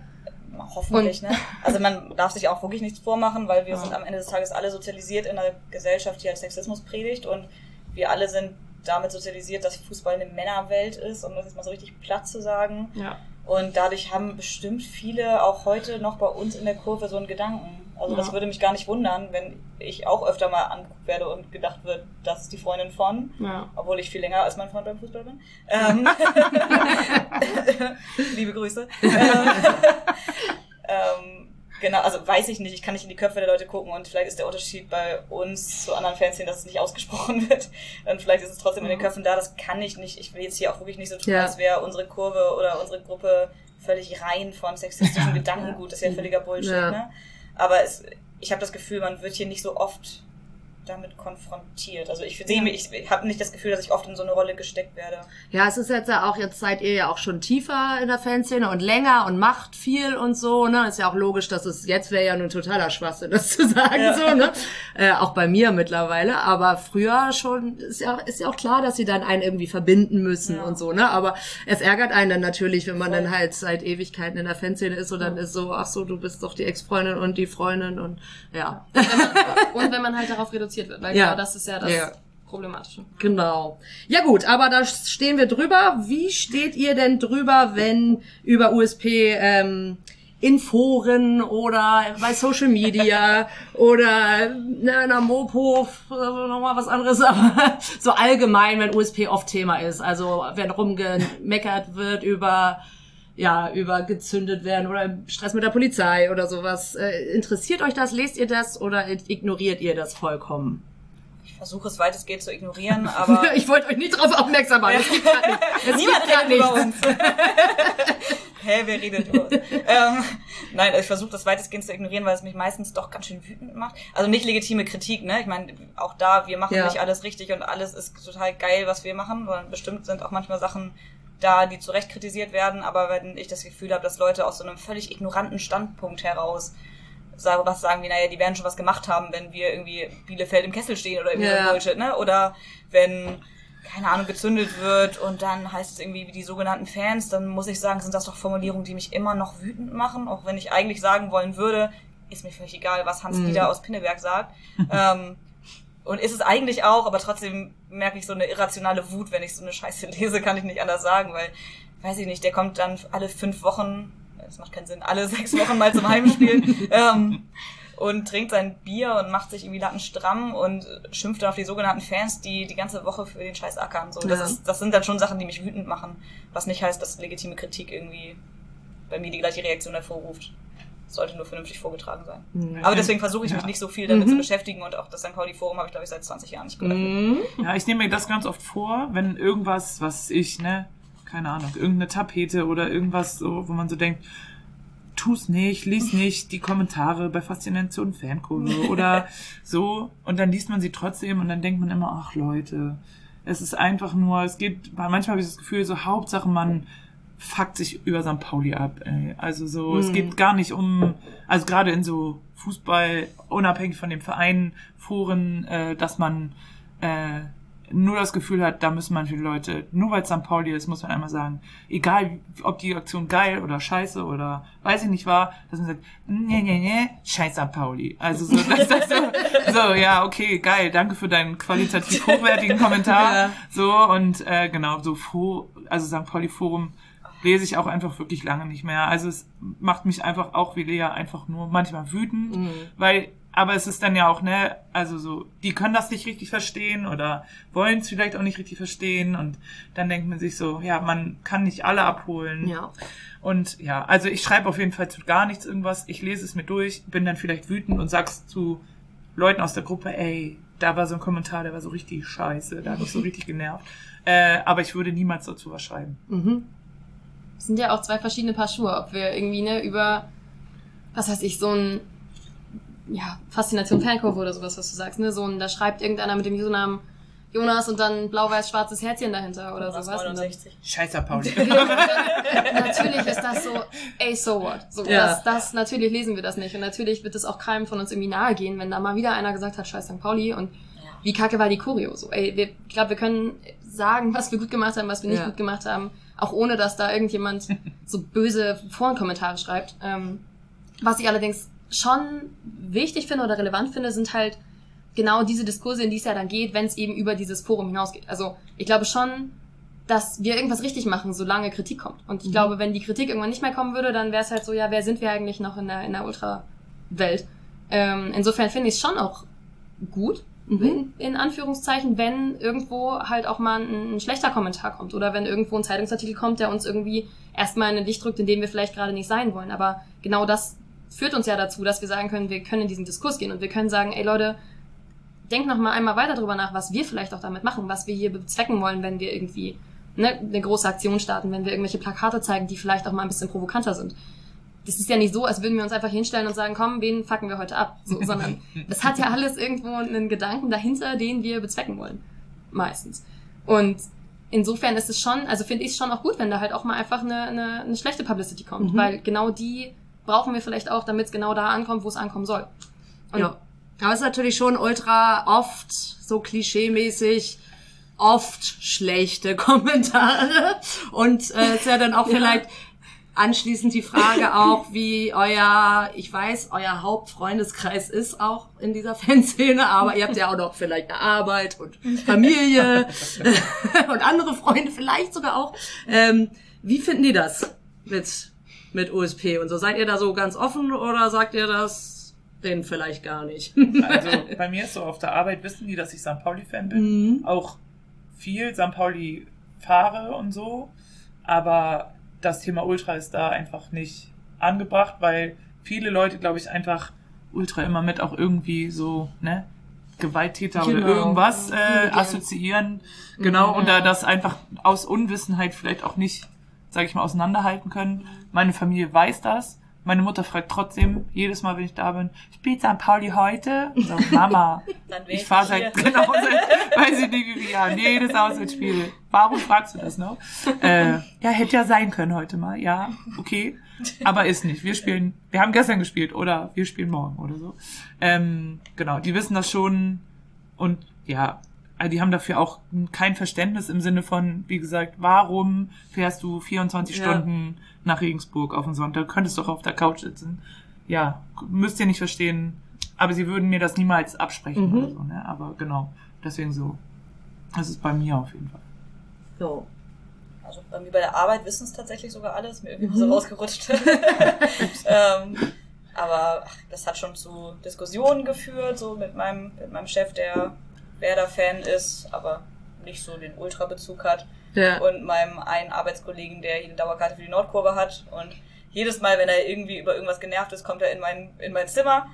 Hoffentlich, ne? Also man darf sich auch wirklich nichts vormachen, weil wir Ja. sind am Ende des Tages alle sozialisiert in einer Gesellschaft, die halt Sexismus predigt und wir alle sind damit sozialisiert, dass Fußball eine Männerwelt ist, um das jetzt mal so richtig platt zu sagen. Ja. Und dadurch haben bestimmt viele auch heute noch bei uns in der Kurve so einen Gedanken. Also das Ja. würde mich gar nicht wundern, wenn ich auch öfter mal angeguckt werde und gedacht wird, das ist die Freundin von, Ja. obwohl ich viel länger als mein Freund beim Fußball bin. Ähm, Liebe Grüße. Ähm, ähm, genau, also weiß ich nicht, ich kann nicht in die Köpfe der Leute gucken und vielleicht ist der Unterschied bei uns zu anderen Fanszenen, dass es nicht ausgesprochen wird. Und vielleicht ist es trotzdem in den Köpfen da, das kann ich nicht. Ich will jetzt hier auch wirklich nicht so tun, Ja. als wäre unsere Kurve oder unsere Gruppe völlig rein von sexistischem Gedankengut. Das ist ja völliger Bullshit, ne? Aber es, ich habe das Gefühl, man wird hier nicht so oft damit konfrontiert. Also ich sehe mich, ich habe nicht das Gefühl, dass ich oft in so eine Rolle gesteckt werde. Ja, es ist jetzt ja auch, jetzt seid ihr ja auch schon tiefer in der Fanszene und länger und macht viel und so, ne? Ist ja auch logisch, dass es, jetzt wäre ja nun totaler Schwachsinn, das zu sagen, Ja. so, ne? Äh, auch bei mir mittlerweile, aber früher schon, ist ja, ist ja auch klar, dass sie dann einen irgendwie verbinden müssen Ja. und so, ne? Aber es ärgert einen dann natürlich, wenn man Voll. dann halt seit Ewigkeiten in der Fanszene ist und dann ist so, ach so, du bist doch die Ex-Freundin und die Freundin und, ja. Und wenn man halt darauf reduziert wird, weil Ja. genau das ist ja das Ja. Problematische. Genau. Ja gut, aber da stehen wir drüber. Wie steht ihr denn drüber, wenn über USP ähm, in Foren oder bei Social Media oder in der Mopo äh, nochmal was anderes, aber so allgemein, wenn USP oft Thema ist. Also wenn rumgemeckert wird über ja, über gezündet werden oder Stress mit der Polizei oder sowas. Äh, interessiert euch das? Lest ihr das oder ignoriert ihr das vollkommen? Ich versuche es weitestgehend zu ignorieren, aber ich wollte euch nicht drauf aufmerksam machen. Es gibt grad nicht. Es niemand gibt grad redet über nichts. uns. Hä, wer redet über uns? ähm, nein, ich versuche das weitestgehend zu ignorieren, weil es mich meistens doch ganz schön wütend macht. Also nicht legitime Kritik, ne? Ich meine, auch da, wir machen Ja. nicht alles richtig und alles ist total geil, was wir machen, sondern bestimmt sind auch manchmal Sachen da, die zu Recht kritisiert werden, aber wenn ich das Gefühl habe, dass Leute aus so einem völlig ignoranten Standpunkt heraus sagen, was sagen wie, naja, die werden schon was gemacht haben, wenn wir irgendwie Bielefeld im Kessel stehen oder irgendwie Ja. Bullshit, ne? Oder wenn, keine Ahnung, gezündet wird und dann heißt es irgendwie wie die sogenannten Fans, dann muss ich sagen, sind das doch Formulierungen, die mich immer noch wütend machen, auch wenn ich eigentlich sagen wollen würde, ist mir völlig egal, was Hans Mhm. Dieter aus Pinneberg sagt. ähm, und ist es eigentlich auch, aber trotzdem merke ich so eine irrationale Wut, wenn ich so eine Scheiße lese, kann ich nicht anders sagen, weil, weiß ich nicht, der kommt dann alle fünf Wochen, das macht keinen Sinn, alle sechs Wochen mal zum Heimspiel ähm, und trinkt sein Bier und macht sich irgendwie lattenstramm und schimpft dann auf die sogenannten Fans, die die ganze Woche für den Scheiß ackern. So, das, Ja. ist, das sind dann schon Sachen, die mich wütend machen, was nicht heißt, dass legitime Kritik irgendwie bei mir die gleiche Reaktion hervorruft. Sollte nur vernünftig vorgetragen sein. Mhm. Aber deswegen versuche ich mich Ja. nicht so viel damit Mhm. zu beschäftigen und auch das St. Pauli Forum habe ich, glaube ich, seit 20 Jahren nicht geöffnet. Mhm. Ja, ich nehme mir das ganz oft vor, wenn irgendwas, was ich, ne, keine Ahnung, irgendeine Tapete oder irgendwas so, wo man so denkt, tu's nicht, lies nicht die Kommentare bei Faszination Fankurve oder so und dann liest man sie trotzdem und dann denkt man immer, ach Leute, es ist einfach nur, es geht, manchmal habe ich das Gefühl, so Hauptsache man fuckt sich über St. Pauli ab, ey. Also so, es Mhm. geht gar nicht um, also gerade in so Fußball, unabhängig von dem Verein, Foren, äh, dass man äh, nur das Gefühl hat, da müssen manche Leute, nur weil es St. Pauli ist, muss man einmal sagen, egal ob die Aktion geil oder scheiße oder weiß ich nicht war, dass man sagt, nee, nee, nee, scheiß St. Pauli. Also so, das, das so, so, ja, okay, geil, danke für deinen qualitativ hochwertigen Kommentar. Ja. So, und äh, genau, so Fo also St. Pauli Forum lese ich auch einfach wirklich lange nicht mehr. Also es macht mich einfach auch wie Lea einfach nur manchmal wütend, Mhm. weil aber es ist dann ja auch, ne, also so, die können das nicht richtig verstehen oder wollen es vielleicht auch nicht richtig verstehen und dann denkt man sich so, ja, man kann nicht alle abholen. Ja. Und ja, also ich schreibe auf jeden Fall zu gar nichts irgendwas, ich lese es mir durch, bin dann vielleicht wütend und sag's zu Leuten aus der Gruppe, ey, da war so ein Kommentar, der war so richtig scheiße, da hat mich so richtig genervt. Äh, aber ich würde niemals dazu was schreiben. Mhm. Es sind ja auch zwei verschiedene Paar Schuhe, ob wir irgendwie ne, über, was weiß ich, so ein, ja, Faszination Fankurve oder sowas, was du sagst, ne, so ein, da schreibt irgendeiner mit dem Usernamen Jonas und dann blau-weiß-schwarzes Herzchen dahinter oder Was, sowas. Und dann, 69. Scheißer Pauli. natürlich ist das so, ey, so what? So, Ja. das, das, natürlich lesen wir das nicht. Und natürlich wird es auch keinem von uns irgendwie nahe gehen, wenn da mal wieder einer gesagt hat, scheiß St. Pauli und wie kacke war die Choreo. So, ey, wir, ich glaube, wir können sagen, was wir gut gemacht haben, was wir nicht Ja. gut gemacht haben, auch ohne, dass da irgendjemand so böse Forenkommentare schreibt. Ähm, was ich allerdings schon wichtig finde oder relevant finde, sind halt genau diese Diskurse, in die es ja dann geht, wenn es eben über dieses Forum hinausgeht. Also ich glaube schon, dass wir irgendwas richtig machen, solange Kritik kommt. Und ich glaube, wenn die Kritik irgendwann nicht mehr kommen würde, dann wäre es halt so, ja, wer sind wir eigentlich noch in der, in der Ultra-Welt? Ähm, insofern finde ich es schon auch gut, in, in Anführungszeichen, wenn irgendwo halt auch mal ein, ein schlechter Kommentar kommt oder wenn irgendwo ein Zeitungsartikel kommt, der uns irgendwie erstmal in ein Licht drückt, in dem wir vielleicht gerade nicht sein wollen. Aber genau das führt uns ja dazu, dass wir sagen können, wir können in diesen Diskurs gehen und wir können sagen, ey Leute, denkt noch mal einmal weiter drüber nach, was wir vielleicht auch damit machen, was wir hier bezwecken wollen, wenn wir irgendwie ne, eine große Aktion starten, wenn wir irgendwelche Plakate zeigen, die vielleicht auch mal ein bisschen provokanter sind. Das ist ja nicht so, als würden wir uns einfach hinstellen und sagen, komm, wen fucken wir heute ab? So, sondern das hat ja alles irgendwo einen Gedanken dahinter, den wir bezwecken wollen. Meistens. Und insofern ist es schon, also finde ich es schon auch gut, wenn da halt auch mal einfach eine, eine, eine schlechte Publicity kommt, Mhm. weil genau die brauchen wir vielleicht auch, damit es genau da ankommt, wo es ankommen soll. Und Ja. Aber es ist natürlich schon ultra oft so klischeemäßig, oft schlechte Kommentare. Und äh, ist ja dann auch vielleicht anschließend die Frage auch, wie euer, ich weiß, euer Hauptfreundeskreis ist auch in dieser Fanszene, aber ihr habt ja auch noch vielleicht eine Arbeit und Familie und andere Freunde vielleicht sogar auch. Ähm, wie finden die das mit, mit USP und so? Seid ihr da so ganz offen oder sagt ihr das denen vielleicht gar nicht? Also bei mir ist so, auf der Arbeit wissen die, dass ich St. Pauli-Fan bin. Mhm. Auch viel St. Pauli fahre und so. Aber das Thema Ultra ist da einfach nicht angebracht, weil viele Leute, glaube ich, einfach Ultra immer mit auch irgendwie so, ne? Gewalttäter Genau. oder irgendwas äh, assoziieren. Genau, und da das einfach aus Unwissenheit vielleicht auch nicht, sage ich mal, auseinanderhalten können. Meine Familie weiß das. Meine Mutter fragt trotzdem jedes Mal, wenn ich da bin, spielt St. Pauli heute? Und sag, Mama, ich fahre seit, genau, seit, weiß ich nicht wie viele Jahren, jedes Auswärtsspiel. Warum fragst du das noch? Äh, ja, hätte ja sein können heute mal, ja, okay. Aber ist nicht. Wir spielen, wir haben gestern gespielt oder wir spielen morgen oder so. Ähm, genau, die wissen das schon und ja, also die haben dafür auch kein Verständnis im Sinne von, wie gesagt, warum fährst du 24 Ja. Stunden nach Regensburg auf den Sonntag? Du könntest doch auf der Couch sitzen. Ja, müsst ihr nicht verstehen. Aber sie würden mir das niemals absprechen Mhm. oder so, ne? Aber genau, deswegen so. Das ist bei mir auf jeden Fall. So. Also bei mir bei der Arbeit wissen es tatsächlich sogar alle, ist mir irgendwie Mhm. so rausgerutscht. ähm, aber ach, das hat schon zu Diskussionen geführt, so mit meinem, mit meinem Chef, der Werder-Fan ist, aber nicht so den Ultra-Bezug hat. Ja. Und meinem einen Arbeitskollegen, der hier eine Dauerkarte für die Nordkurve hat. Und jedes Mal, wenn er irgendwie über irgendwas genervt ist, kommt er in mein, in mein Zimmer,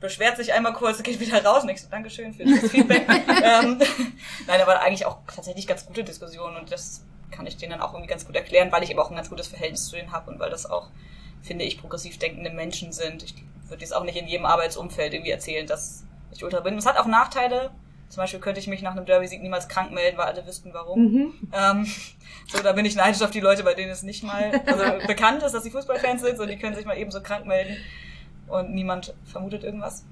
beschwert sich einmal kurz, geht wieder raus und ich so, Dankeschön für das Feedback. ähm, nein, aber eigentlich auch tatsächlich ganz gute Diskussionen und das kann ich denen dann auch irgendwie ganz gut erklären, weil ich eben auch ein ganz gutes Verhältnis zu denen habe und weil das auch, finde ich, progressiv denkende Menschen sind. Ich würde jetzt auch nicht in jedem Arbeitsumfeld irgendwie erzählen, dass ich Ultra bin. Es hat auch Nachteile. Zum Beispiel könnte ich mich nach einem Derby-Sieg niemals krank melden, weil alle wüssten warum. Mhm. Ähm, so, da bin ich neidisch auf die Leute, bei denen es nicht mal also bekannt ist, dass sie Fußballfans sind, so die können sich mal eben so krank melden und niemand vermutet irgendwas.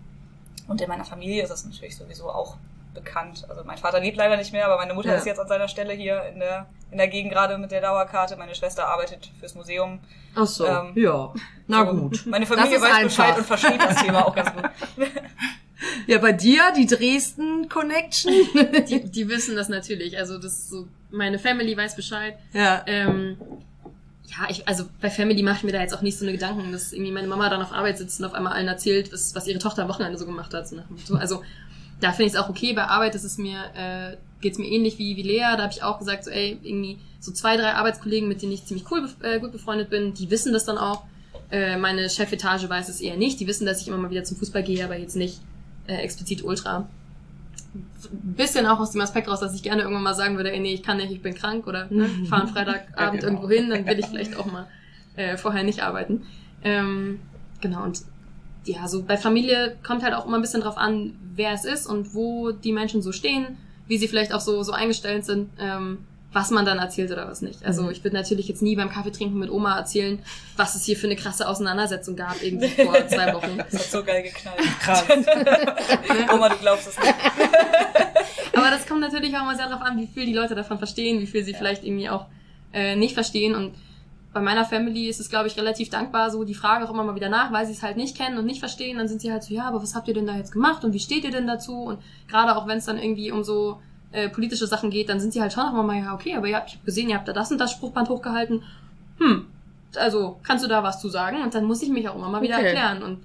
Und in meiner Familie ist das natürlich sowieso auch bekannt. Also mein Vater lebt leider nicht mehr, aber meine Mutter Ja. ist jetzt an seiner Stelle hier in der, in der Gegend gerade mit der Dauerkarte. Meine Schwester arbeitet fürs Museum. Ach so, Ähm, ja. Na so, gut. Meine Familie weiß Bescheid einfach. und versteht das Thema auch ganz gut. Ja, bei dir, die Dresden-Connection. die, die wissen das natürlich. Also das ist so, meine Family weiß Bescheid. ja. Ähm, ja, ich, also bei Family mache ich mir da jetzt auch nicht so eine Gedanken, dass irgendwie meine Mama dann auf Arbeit sitzt und auf einmal allen erzählt, was, was ihre Tochter am Wochenende so gemacht hat. So. Also da finde ich es auch okay. Bei Arbeit ist es mir, äh, geht's mir ähnlich wie, wie Lea. Da habe ich auch gesagt, so ey, irgendwie so zwei, drei Arbeitskollegen, mit denen ich ziemlich cool äh, gut befreundet bin, die wissen das dann auch. Äh, meine Chefetage weiß es eher nicht. Die wissen, dass ich immer mal wieder zum Fußball gehe, aber jetzt nicht äh, explizit Ultra. ein bisschen auch aus dem Aspekt raus, dass ich gerne irgendwann mal sagen würde, ey, nee, ich kann nicht, ich bin krank oder ne, fahre am Freitagabend Ja, genau. irgendwo hin, dann will ich vielleicht auch mal äh, vorher nicht arbeiten. Ähm, genau, und ja, so bei Familie kommt halt auch immer ein bisschen drauf an, wer es ist und wo die Menschen so stehen, wie sie vielleicht auch so, so eingestellt sind, ähm, was man dann erzählt oder was nicht. Also ich würde natürlich jetzt nie beim Kaffee trinken mit Oma erzählen, was es hier für eine krasse Auseinandersetzung gab, irgendwie vor zwei Wochen. Das hat so geil geknallt. Krass. Oma, du glaubst es nicht. Aber das kommt natürlich auch immer sehr darauf an, wie viel die Leute davon verstehen, wie viel sie vielleicht irgendwie auch äh, nicht verstehen. Und bei meiner Family ist es, glaube ich, relativ dankbar so. Die fragen auch immer mal wieder nach, weil sie es halt nicht kennen und nicht verstehen. Dann sind sie halt so, ja, aber was habt ihr denn da jetzt gemacht und wie steht ihr denn dazu? Und gerade auch wenn es dann irgendwie um so äh, politische Sachen geht, dann sind sie halt schon auch immer mal, ja, okay, aber ihr habt, ich habe gesehen, ihr habt da das und das Spruchband hochgehalten. Hm, also kannst du da was zu sagen? Und dann muss ich mich auch immer mal wieder Okay. erklären. Und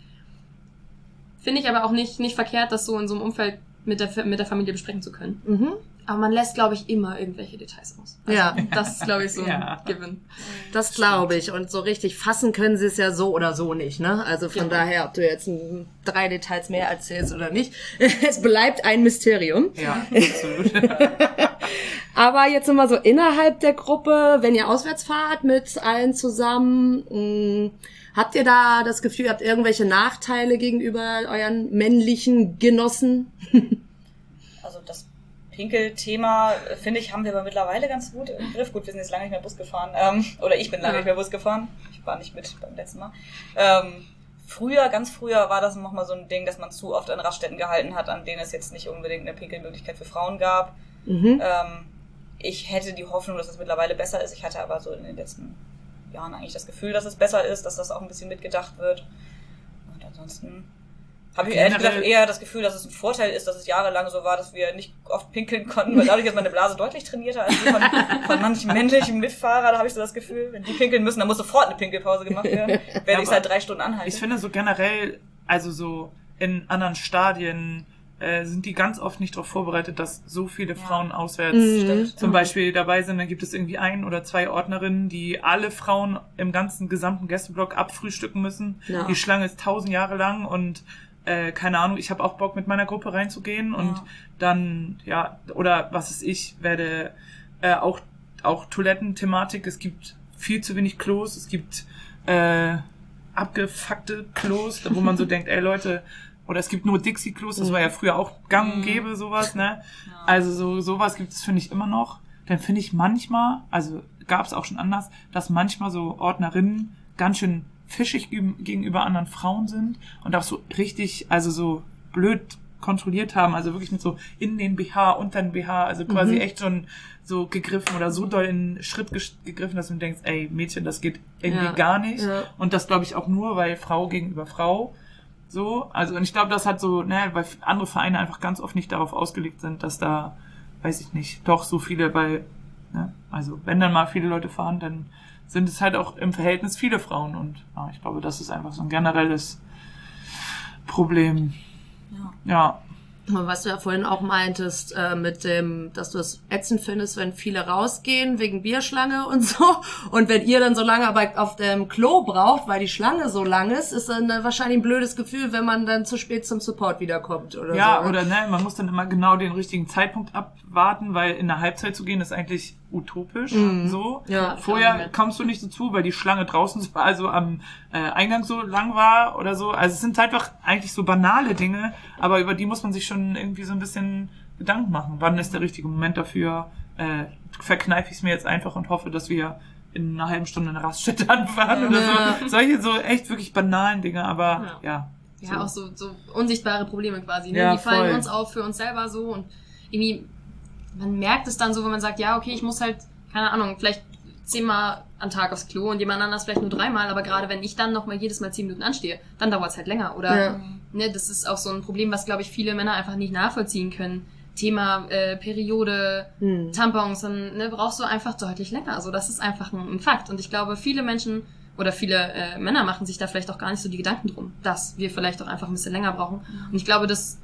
finde ich aber auch nicht, nicht verkehrt, das so in so einem Umfeld mit der, mit der Familie besprechen zu können. Mhm. Aber man lässt, glaube ich, immer irgendwelche Details aus. Also, Ja. Das ist, glaube ich, so ein Ja. Gewinn. Das glaube ich. Und so richtig fassen können sie es ja so oder so nicht, ne? Also von Genau. daher, ob du jetzt mm, drei Details mehr erzählst oder nicht, es bleibt ein Mysterium. Ja, absolut. Aber jetzt wir so innerhalb der Gruppe, wenn ihr auswärts fahrt mit allen zusammen, mh, habt ihr da das Gefühl, ihr habt irgendwelche Nachteile gegenüber euren männlichen Genossen? Das Pinkel-Thema, äh, finde ich, haben wir aber mittlerweile ganz gut im Griff. Gut, wir sind jetzt lange nicht mehr Bus gefahren. Ähm, oder ich bin lange Ja. nicht mehr Bus gefahren. Ich war nicht mit beim letzten Mal. Ähm, früher, ganz früher war das nochmal so ein Ding, dass man zu oft an Raststätten gehalten hat, an denen es jetzt nicht unbedingt eine Pinkelmöglichkeit für Frauen gab. Mhm. Ähm, ich hätte die Hoffnung, dass es mittlerweile besser ist. Ich hatte aber so in den letzten Jahren eigentlich das Gefühl, dass es besser ist, dass das auch ein bisschen mitgedacht wird. Und ansonsten habe ich ehrlich gesagt eher das Gefühl, dass es ein Vorteil ist, dass es jahrelang so war, dass wir nicht oft pinkeln konnten, weil dadurch ist meine Blase deutlich trainierter als die von, von manchen männlichen Mitfahrern. Da habe ich so das Gefühl, wenn die pinkeln müssen, dann muss sofort eine Pinkelpause gemacht werden, während ich Aber seit drei Stunden anhalte. Ich finde so generell, also so in anderen Stadien äh, sind die ganz oft nicht darauf vorbereitet, dass so viele Frauen auswärts Mhm. zum Beispiel dabei sind. Dann gibt es irgendwie ein oder zwei Ordnerinnen, die alle Frauen im ganzen gesamten Gästeblock abfrühstücken müssen. Ja. Die Schlange ist tausend Jahre lang und äh, keine Ahnung, ich habe auch Bock mit meiner Gruppe reinzugehen und Ja. dann, ja, oder was ist ich, werde äh, auch, auch Toilettenthematik, es gibt viel zu wenig Klos, es gibt äh, abgefuckte Klos, wo man so denkt, ey Leute, oder es gibt nur Dixie-Klos, das war ja früher auch gang und gäbe, sowas, ne? Also so sowas gibt es, finde ich, immer noch. Dann finde ich manchmal, also gab es auch schon anders, dass manchmal so Ordnerinnen ganz schön fischig gegenüber anderen Frauen sind und auch so richtig, also so blöd kontrolliert haben, also wirklich mit so in den BH, unter den BH, also quasi echt schon so gegriffen oder so doll in den Schritt gegriffen, dass du denkst, ey Mädchen, das geht irgendwie Ja. gar nicht. Ja. Und das glaube ich auch nur, weil Frau gegenüber Frau so. Also und ich glaube, das hat so, ne, weil andere Vereine einfach ganz oft nicht darauf ausgelegt sind, dass da, weiß ich nicht, doch so viele, weil, ne, also wenn dann mal viele Leute fahren, dann sind es halt auch im Verhältnis viele Frauen und ja, ich glaube, das ist einfach so ein generelles Problem. Ja. Aber Was du ja vorhin auch meintest, äh, mit dem, dass du es ätzend findest, wenn viele rausgehen wegen Bierschlange und so. Und wenn ihr dann so lange aber auf dem Klo braucht, weil die Schlange so lang ist, ist dann äh, wahrscheinlich ein blödes Gefühl, wenn man dann zu spät zum Support wiederkommt oder Ja, so. oder ne, man muss dann immer genau den richtigen Zeitpunkt abwarten, weil in der Halbzeit zu gehen ist eigentlich utopisch. So. Ja. Vorher kommst du nicht so zu, weil die Schlange draußen so- also am äh, Eingang so lang war oder so. Also es sind einfach eigentlich so banale Dinge, aber über die muss man sich schon irgendwie so ein bisschen Gedanken machen. Wann ist der richtige Moment dafür? Äh, verkneife ich es mir jetzt einfach und hoffe, dass wir in einer halben Stunde eine Raststätte anfahren oder Ja. so. Solche so echt wirklich banalen Dinge, aber ja. Ja, auch so, so unsichtbare Probleme quasi. Ne? Ja, die fallen voll. uns auf für uns selber so und irgendwie, man merkt es dann so, wenn man sagt, ja, okay, ich muss halt, keine Ahnung, vielleicht zehnmal am Tag aufs Klo und jemand anders vielleicht nur dreimal, aber gerade wenn ich dann nochmal jedes Mal zehn Minuten anstehe, dann dauert es halt länger. Oder Ja. ne, das ist auch so ein Problem, was, glaube ich, viele Männer einfach nicht nachvollziehen können. Thema äh, Periode, Hm. Tampons, dann ne, brauchst du einfach deutlich länger. Also das ist einfach ein, ein Fakt. Und ich glaube, viele Menschen oder viele äh, Männer machen sich da vielleicht auch gar nicht so die Gedanken drum, dass wir vielleicht auch einfach ein bisschen länger brauchen. Und ich glaube, das,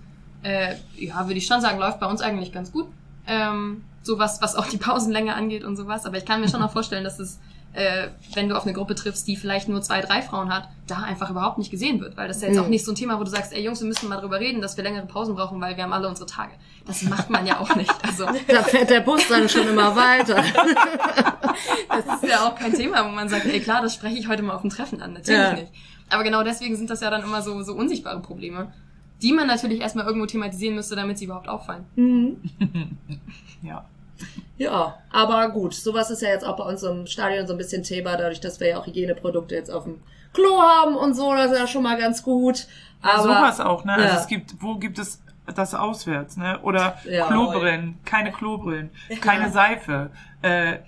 äh, ja, würde ich schon sagen, läuft bei uns eigentlich ganz gut. Ähm, so was, was auch die Pausenlänge angeht und sowas. Aber ich kann mir schon auch vorstellen, dass es äh, wenn du auf eine Gruppe triffst, die vielleicht nur zwei, drei Frauen hat, da einfach überhaupt nicht gesehen wird. Weil das ist ja jetzt Mhm. auch nicht so ein Thema, wo du sagst, ey Jungs, wir müssen mal drüber reden, dass wir längere Pausen brauchen, weil wir haben alle unsere Tage. Das macht man ja auch nicht. Also Da fährt der Bus dann schon immer weiter. das ist ja auch kein Thema, wo man sagt, ey klar, das spreche ich heute mal auf dem Treffen an. Natürlich Ja. nicht. Aber genau deswegen sind das ja dann immer so, so unsichtbare Probleme, die man natürlich erstmal irgendwo thematisieren müsste, damit sie überhaupt auffallen. Ja. Ja, aber gut, sowas ist ja jetzt auch bei uns im Stadion so ein bisschen Thema, dadurch, dass wir ja auch Hygieneprodukte jetzt auf dem Klo haben und so, das ist ja schon mal ganz gut. Aber Sowas auch, ne? Ja. Also es gibt, wo gibt es das auswärts, ne? Oder Ja. Klobrillen, keine Klobrillen, keine Seife, äh,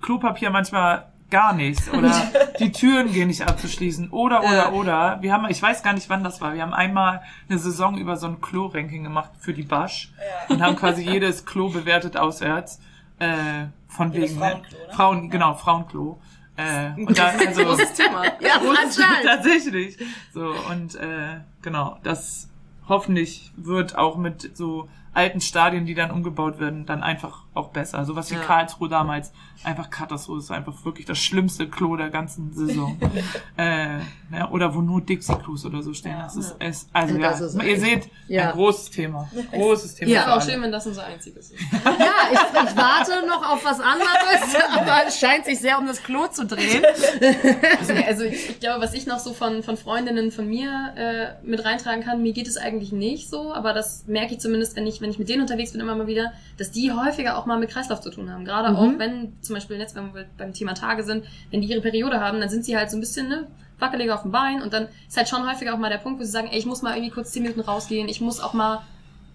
Klopapier manchmal gar nichts oder die Türen gehen nicht abzuschließen oder oder Ja. oder wir haben ich weiß gar nicht wann das war wir haben einmal eine Saison über so ein Klo-Ranking gemacht für die Basch und haben quasi jedes Klo bewertet auswärts äh, von Jedes wegen ne? Frauenklo, ne? Frauen genau Frauenklo äh, und da also Großes Thema. ja, anscheinend. Tatsächlich. So, und äh, genau, das hoffentlich wird auch mit so alten Stadien, die dann umgebaut werden, dann einfach auch besser. Sowas wie Ja. Karlsruhe damals, einfach Katastrophe, ist einfach wirklich das schlimmste Klo der ganzen Saison. äh, ja, oder wo nur Dixie-Klos oder so stehen. Das ist, es, also ja, ist ihr echt- seht, ja. ein großes Thema. Großes Thema. Ja. Auch schön, wenn das unser einziges ist. Ja, ich, ich warte noch auf was anderes, aber es scheint sich sehr um das Klo zu drehen. Nee, also ich, ich glaube, was ich noch so von, von Freundinnen von mir äh, mit reintragen kann, mir geht es eigentlich nicht so, aber das merke ich zumindest, wenn ich, wenn ich mit denen unterwegs bin, immer mal wieder, dass die häufiger auch mal mit Kreislauf zu tun haben. Gerade Mhm. auch wenn, zum Beispiel jetzt, wenn wir beim Thema Tage sind, wenn die ihre Periode haben, dann sind sie halt so ein bisschen ne, wackeliger auf dem Bein und dann ist halt schon häufiger auch mal der Punkt, wo sie sagen, ey, ich muss mal irgendwie kurz 10 Minuten rausgehen, ich muss auch mal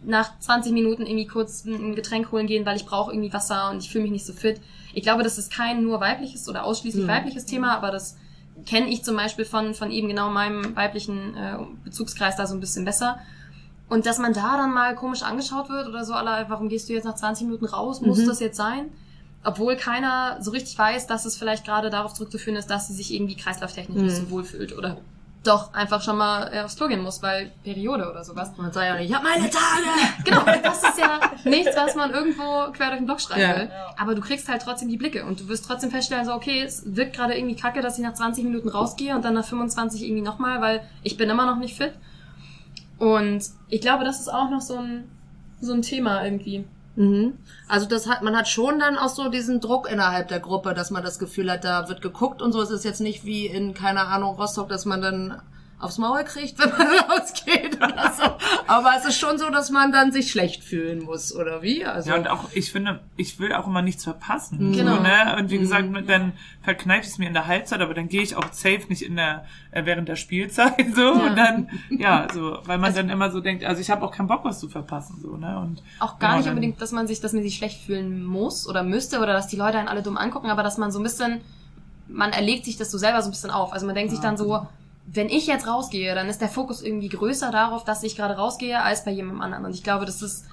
nach 20 Minuten irgendwie kurz ein Getränk holen gehen, weil ich brauche irgendwie Wasser und ich fühle mich nicht so fit. Ich glaube, das ist kein nur weibliches oder ausschließlich Mhm. weibliches Thema, aber das kenne ich zum Beispiel von, von eben genau meinem weiblichen äh, Bezugskreis da so ein bisschen besser. Und dass man da dann mal komisch angeschaut wird oder so, aller, warum gehst du jetzt nach 20 Minuten raus? Muss Mhm. das jetzt sein? Obwohl keiner so richtig weiß, dass es vielleicht gerade darauf zurückzuführen ist, dass sie sich irgendwie kreislauftechnisch Mhm. nicht so wohl fühlt oder doch einfach schon mal äh, aufs Klo gehen muss, weil Periode oder sowas. Man sagt ja nicht, ich hab meine Tage. Genau, das ist ja nichts, was man irgendwo quer durch den Block schreiben Ja. will. Aber du kriegst halt trotzdem die Blicke und du wirst trotzdem feststellen, so, okay, es wirkt gerade irgendwie kacke, dass ich nach 20 Minuten rausgehe und dann nach 25 irgendwie nochmal, weil ich bin immer noch nicht fit. Und ich glaube, das ist auch noch so ein, so ein Thema irgendwie. Mhm. Also das hat, man hat schon dann auch so diesen Druck innerhalb der Gruppe, dass man das Gefühl hat, da wird geguckt und so. Es ist jetzt nicht wie in, keine Ahnung, Rostock, dass man dann aufs Maul kriegt, wenn man rausgeht oder so. Aber es ist schon so, dass man dann sich schlecht fühlen muss, oder wie? Also, Ja, und auch, ich finde, ich will auch immer nichts verpassen. Genau. So, ne? Und wie gesagt, dann verkneife ich es mir in der Halbzeit, aber dann gehe ich auch safe nicht in der, äh, während der Spielzeit, so. Und dann, ja, so, weil man dann immer so denkt, also ich habe auch keinen Bock, was zu verpassen, so, ne? Und Auch gar genau, nicht unbedingt, dass man sich, dass man sich schlecht fühlen muss oder müsste oder dass die Leute einen alle dumm angucken, aber dass man so ein bisschen, man erlegt sich das so selber so ein bisschen auf. Also man denkt sich dann so, wenn ich jetzt rausgehe, dann ist der Fokus irgendwie größer darauf, dass ich gerade rausgehe, als bei jemandem anderen. Und ich glaube, das ist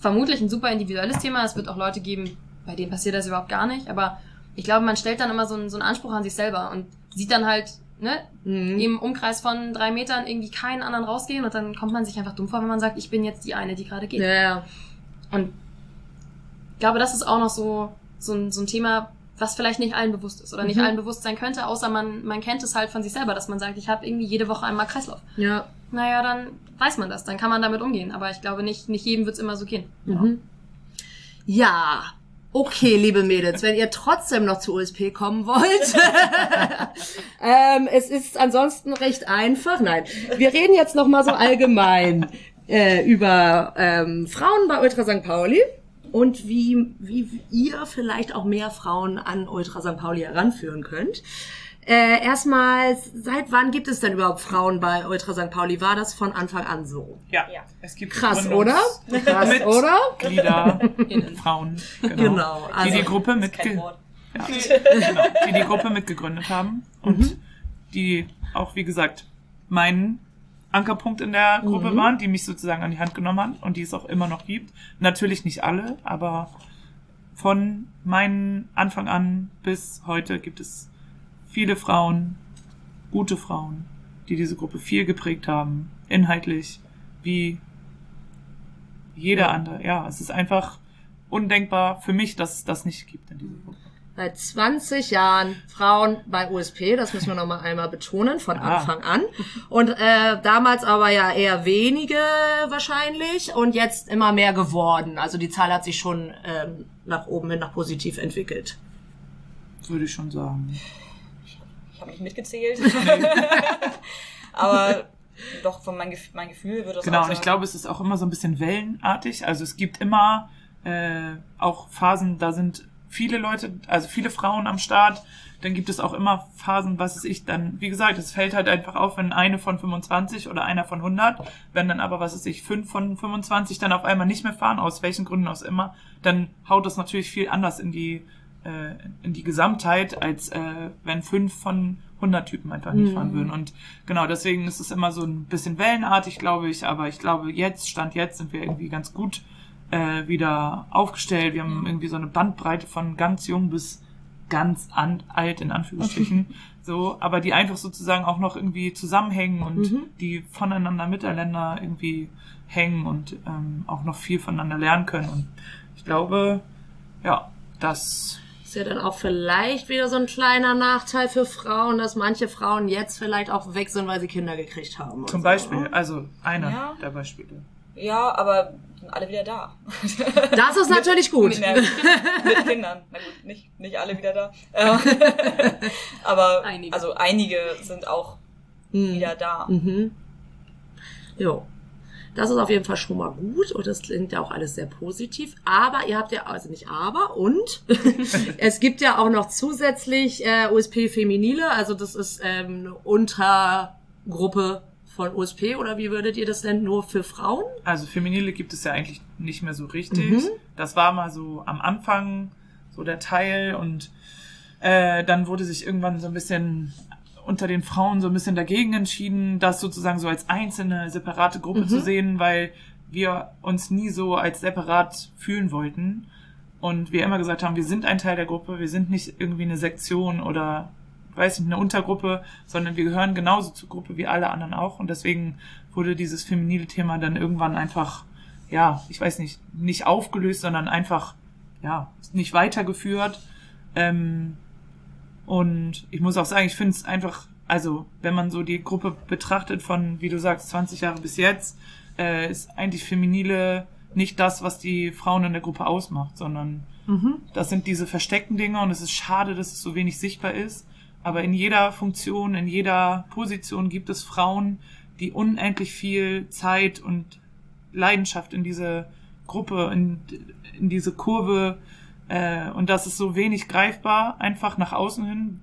vermutlich ein super individuelles Thema. Es wird auch Leute geben, bei denen passiert das überhaupt gar nicht. Aber ich glaube, man stellt dann immer so einen, so einen Anspruch an sich selber und sieht dann halt, ne, Mhm. im Umkreis von drei Metern irgendwie keinen anderen rausgehen und dann kommt man sich einfach dumm vor, wenn man sagt, ich bin jetzt die eine, die gerade geht. ja, ja. Und ich glaube, das ist auch noch so, so, ein, so ein Thema, was vielleicht nicht allen bewusst ist oder nicht Mhm. allen bewusst sein könnte, außer man, man kennt es halt von sich selber, dass man sagt, ich habe irgendwie jede Woche einmal Kreislauf. ja. Naja, dann weiß man das, dann kann man damit umgehen. Aber ich glaube nicht, nicht jedem wird's immer so gehen. Mhm. Ja, okay, liebe Mädels, wenn ihr trotzdem noch zu USP kommen wollt. ähm, es ist ansonsten recht einfach. Nein, wir reden jetzt noch mal so allgemein äh, über ähm, Frauen bei Ultra St. Pauli und wie, wie ihr vielleicht auch mehr Frauen an Ultra St. Pauli heranführen könnt. Äh, erstmal, seit wann gibt es denn überhaupt Frauen bei Ultra St. Pauli? War das von Anfang an so? Ja, Ja. es gibt Krass, oder? Krass, Mit- oder? Glieder, Frauen, genau, Genau, die also- die Gruppe mit Kein Wort. ja, genau, die die Gruppe mitgegründet haben und Mhm. die auch, wie gesagt, mein Ankerpunkt in der Gruppe Mhm. waren, die mich sozusagen an die Hand genommen haben und die es auch immer noch gibt. Natürlich nicht alle, aber von meinem Anfang an bis heute gibt es viele Frauen, gute Frauen, die diese Gruppe viel geprägt haben, inhaltlich, wie jeder andere. Ja, es ist einfach undenkbar für mich, dass es das nicht gibt in dieser Gruppe. Seit 20 Jahren Frauen bei USP, das müssen wir noch mal einmal betonen, von Ah. Anfang an. Und äh, damals aber ja eher wenige wahrscheinlich und jetzt immer mehr geworden. Also die Zahl hat sich schon ähm, nach oben hin nach positiv entwickelt. Würde ich schon sagen. Ich habe nicht mitgezählt. Aber doch von mein, Gef mein Gefühl würde das Genau, auch und ich glaube, es ist auch immer so ein bisschen wellenartig. Also es gibt immer äh, auch Phasen, da sind viele Leute, also viele Frauen am Start. Dann gibt es auch immer Phasen, was weiß ich, dann, wie gesagt, es fällt halt einfach auf, wenn eine von 25 oder einer von 100, wenn dann aber, was weiß ich, fünf von 25 dann auf einmal nicht mehr fahren, aus welchen Gründen auch immer, dann haut das natürlich viel anders in die, äh, in die Gesamtheit, als äh, wenn fünf von 100 Typen einfach nicht fahren würden. Und genau, deswegen ist es immer so ein bisschen wellenartig, glaube ich. Aber ich glaube, jetzt, Stand jetzt, sind wir irgendwie ganz gut äh, wieder aufgestellt. Wir haben irgendwie so eine Bandbreite von ganz jung bis ganz an, alt, in Anführungsstrichen. so, aber die einfach sozusagen auch noch irgendwie zusammenhängen und die voneinander miteinander irgendwie hängen und ähm, auch noch viel voneinander lernen können. Und ich glaube, ja, das Ist ja dann auch vielleicht wieder so ein kleiner Nachteil für Frauen, dass manche Frauen jetzt vielleicht auch weg sind, weil sie Kinder gekriegt haben. zum und Beispiel, also einer Ja. der Beispiele. Ja, aber sind alle wieder da. Das ist natürlich gut. Mit, mit Kindern. Na gut, nicht, nicht alle wieder da. Ähm, aber Einige. also einige sind auch wieder da. Mhm. Jo. Das ist auf jeden Fall schon mal gut und das klingt ja auch alles sehr positiv. Aber ihr habt ja, also nicht aber, und es gibt ja auch noch zusätzlich äh, USP Feminile, also das ist ähm, eine Untergruppe von USP oder wie würdet ihr das nennen? Nur für Frauen? Also Feminile gibt es ja eigentlich nicht mehr so richtig. Mhm. Das war mal so am Anfang so der Teil und äh, dann wurde sich irgendwann so ein bisschen unter den Frauen so ein bisschen dagegen entschieden, das sozusagen so als einzelne, separate Gruppe zu sehen, weil wir uns nie so als separat fühlen wollten. Und wir immer gesagt haben, wir sind ein Teil der Gruppe, wir sind nicht irgendwie eine Sektion oder weiß nicht, eine Untergruppe, sondern wir gehören genauso zur Gruppe wie alle anderen auch. Und deswegen wurde dieses feminile Thema dann irgendwann einfach, ja, ich weiß nicht, nicht aufgelöst, sondern einfach, ja, nicht weitergeführt. Ähm, und ich muss auch sagen, ich finde es einfach, also wenn man so die Gruppe betrachtet von, wie du sagst, 20 Jahre bis jetzt, äh, ist eigentlich Feminile nicht das, was die Frauen in der Gruppe ausmacht, sondern das sind diese versteckten Dinge und es ist schade, dass es so wenig sichtbar ist. Aber in jeder Funktion, in jeder Position gibt es Frauen, die unendlich viel Zeit und Leidenschaft in diese Gruppe, in, in diese Kurve äh, und das ist so wenig greifbar, einfach nach außen hin.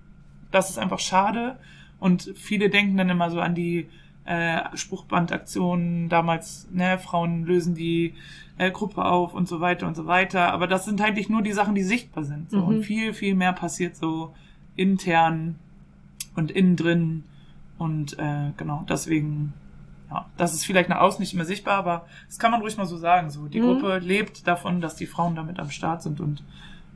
Das ist einfach schade. Und viele denken dann immer so an die äh, Spruchbandaktionen damals, ne, Frauen lösen die äh, Gruppe auf und so weiter und so weiter. Aber das sind eigentlich nur die Sachen, die sichtbar sind. So. Und viel, viel mehr passiert so intern und innen drin. Und äh, genau, deswegen, ja, das ist vielleicht nach außen nicht mehr sichtbar, aber das kann man ruhig mal so sagen. So, die Gruppe lebt davon, dass die Frauen damit am Start sind und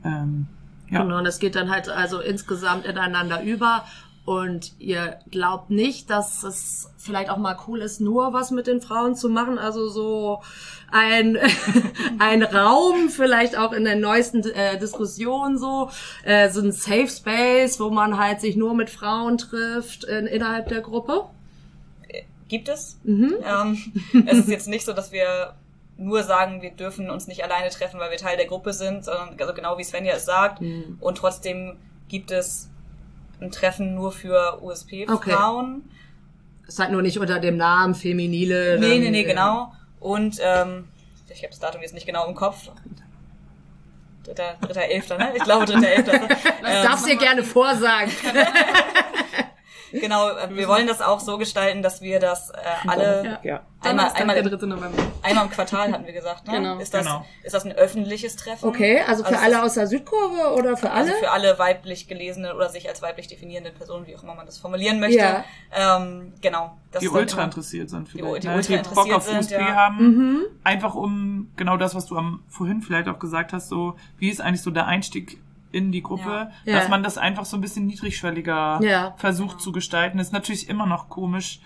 ähm, ja. Genau, und es geht dann halt also insgesamt ineinander über. Und ihr glaubt nicht, dass es vielleicht auch mal cool ist, nur was mit den Frauen zu machen. Also so ein, ein Raum, vielleicht auch in der neuesten äh, Diskussion so, äh, so ein Safe Space, wo man halt sich nur mit Frauen trifft in, innerhalb der Gruppe. Gibt es. Mhm. Ähm, es ist jetzt nicht so, dass wir nur sagen, wir dürfen uns nicht alleine treffen, weil wir Teil der Gruppe sind, sondern also genau wie Svenja es sagt. Mhm. Und trotzdem gibt es ein Treffen nur für USP-Frauen. Ist halt nur nicht unter dem Namen Feminile. Nee, nee, nee, äh, genau. Und ähm, ich habe das Datum jetzt nicht genau im Kopf. Dritter, dritter Elfter, ne? Ich glaube dritter Elfter. Das darfst dir gerne vorsagen. Genau, äh, wir wollen das auch so gestalten, dass wir das äh, alle Ja. einmal, Donnerstag, einmal, der im, 3. November. einmal im Quartal hatten wir gesagt. Ne? Genau. Ist, das, Genau. ist das ein öffentliches Treffen? Okay, also für Also alle aus der Südkurve oder für alle? Also für alle weiblich gelesene oder sich als weiblich definierende Personen, wie auch immer man das formulieren möchte. Ja. Ähm, genau. Das die ultra interessiert sind Die, vielleicht, die ne? ultra die Bock auf sind, ja. haben, Mhm. einfach um genau das, was du am vorhin vielleicht auch gesagt hast, so wie ist eigentlich so der Einstieg in die Gruppe, Ja. dass Ja. man das einfach so ein bisschen niedrigschwelliger Ja. versucht zu gestalten. Ist natürlich immer noch komisch,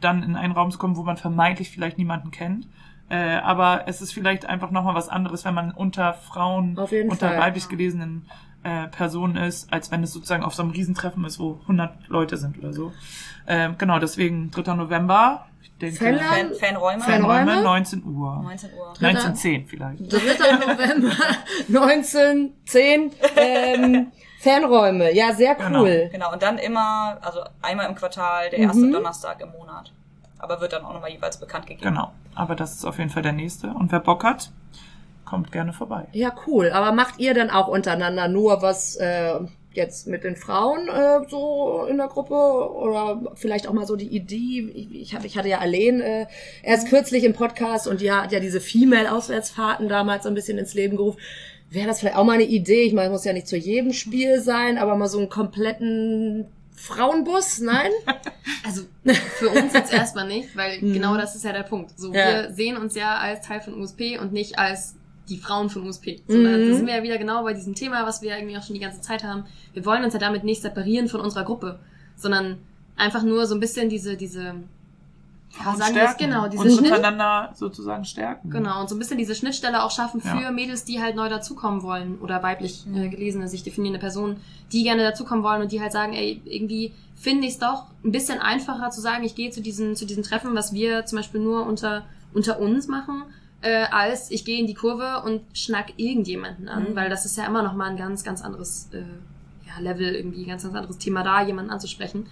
dann in einen Raum zu kommen, wo man vermeintlich vielleicht niemanden kennt. Äh, aber es ist vielleicht einfach nochmal was anderes, wenn man unter Frauen, unter Fall. weiblich gelesenen äh, Personen ist, als wenn es sozusagen auf so einem Riesentreffen ist, wo 100 Leute sind oder so. Ähm, genau, deswegen 3. November. Fan, Fanräume. Fanräume? Fanräume, 19 Uhr. 19 Uhr. 1910 vielleicht. 3. November 1910 ähm, Fanräume. Ja, sehr cool. Genau, und dann immer, also einmal im Quartal, der erste Mhm. Donnerstag im Monat. Aber wird dann auch nochmal jeweils bekannt gegeben. Genau. Aber das ist auf jeden Fall der nächste. Und wer Bock hat, kommt gerne vorbei. Ja, cool. Aber macht ihr denn auch untereinander nur was äh, jetzt mit den Frauen äh, so in der Gruppe? Oder vielleicht auch mal so die Idee? Ich, ich, hab, ich hatte ja Alain äh, erst kürzlich im Podcast und die hat ja diese Female-Auswärtsfahrten damals so ein bisschen ins Leben gerufen. Wäre das vielleicht auch mal eine Idee? Ich meine, muss ja nicht zu jedem Spiel sein, aber mal so einen kompletten Frauenbus, nein? Also für uns jetzt erstmal nicht, weil genau das ist ja der Punkt. So, Mhm. Ja. wir sehen uns ja als Teil von USP und nicht als die Frauen von USP. So, Mhm. da sind wir ja wieder genau bei diesem Thema, was wir irgendwie auch schon die ganze Zeit haben. Wir wollen uns ja damit nicht separieren von unserer Gruppe, sondern einfach nur so ein bisschen diese, diese, ja, sagen wir genau, diese und untereinander sozusagen stärken. Genau, und so ein bisschen diese Schnittstelle auch schaffen für Ja. Mädels, die halt neu dazukommen wollen oder weiblich äh, gelesene, sich definierende Personen, die gerne dazukommen wollen und die halt sagen, ey, irgendwie finde ich es doch ein bisschen einfacher zu sagen, ich gehe zu diesen, zu diesen Treffen, was wir zum Beispiel nur unter, unter uns machen, äh, als ich gehe in die Kurve und schnack irgendjemanden an, Mhm. weil das ist ja immer noch mal ein ganz, ganz anderes äh, ja, Level, irgendwie ganz, ganz anderes Thema da, jemanden anzusprechen.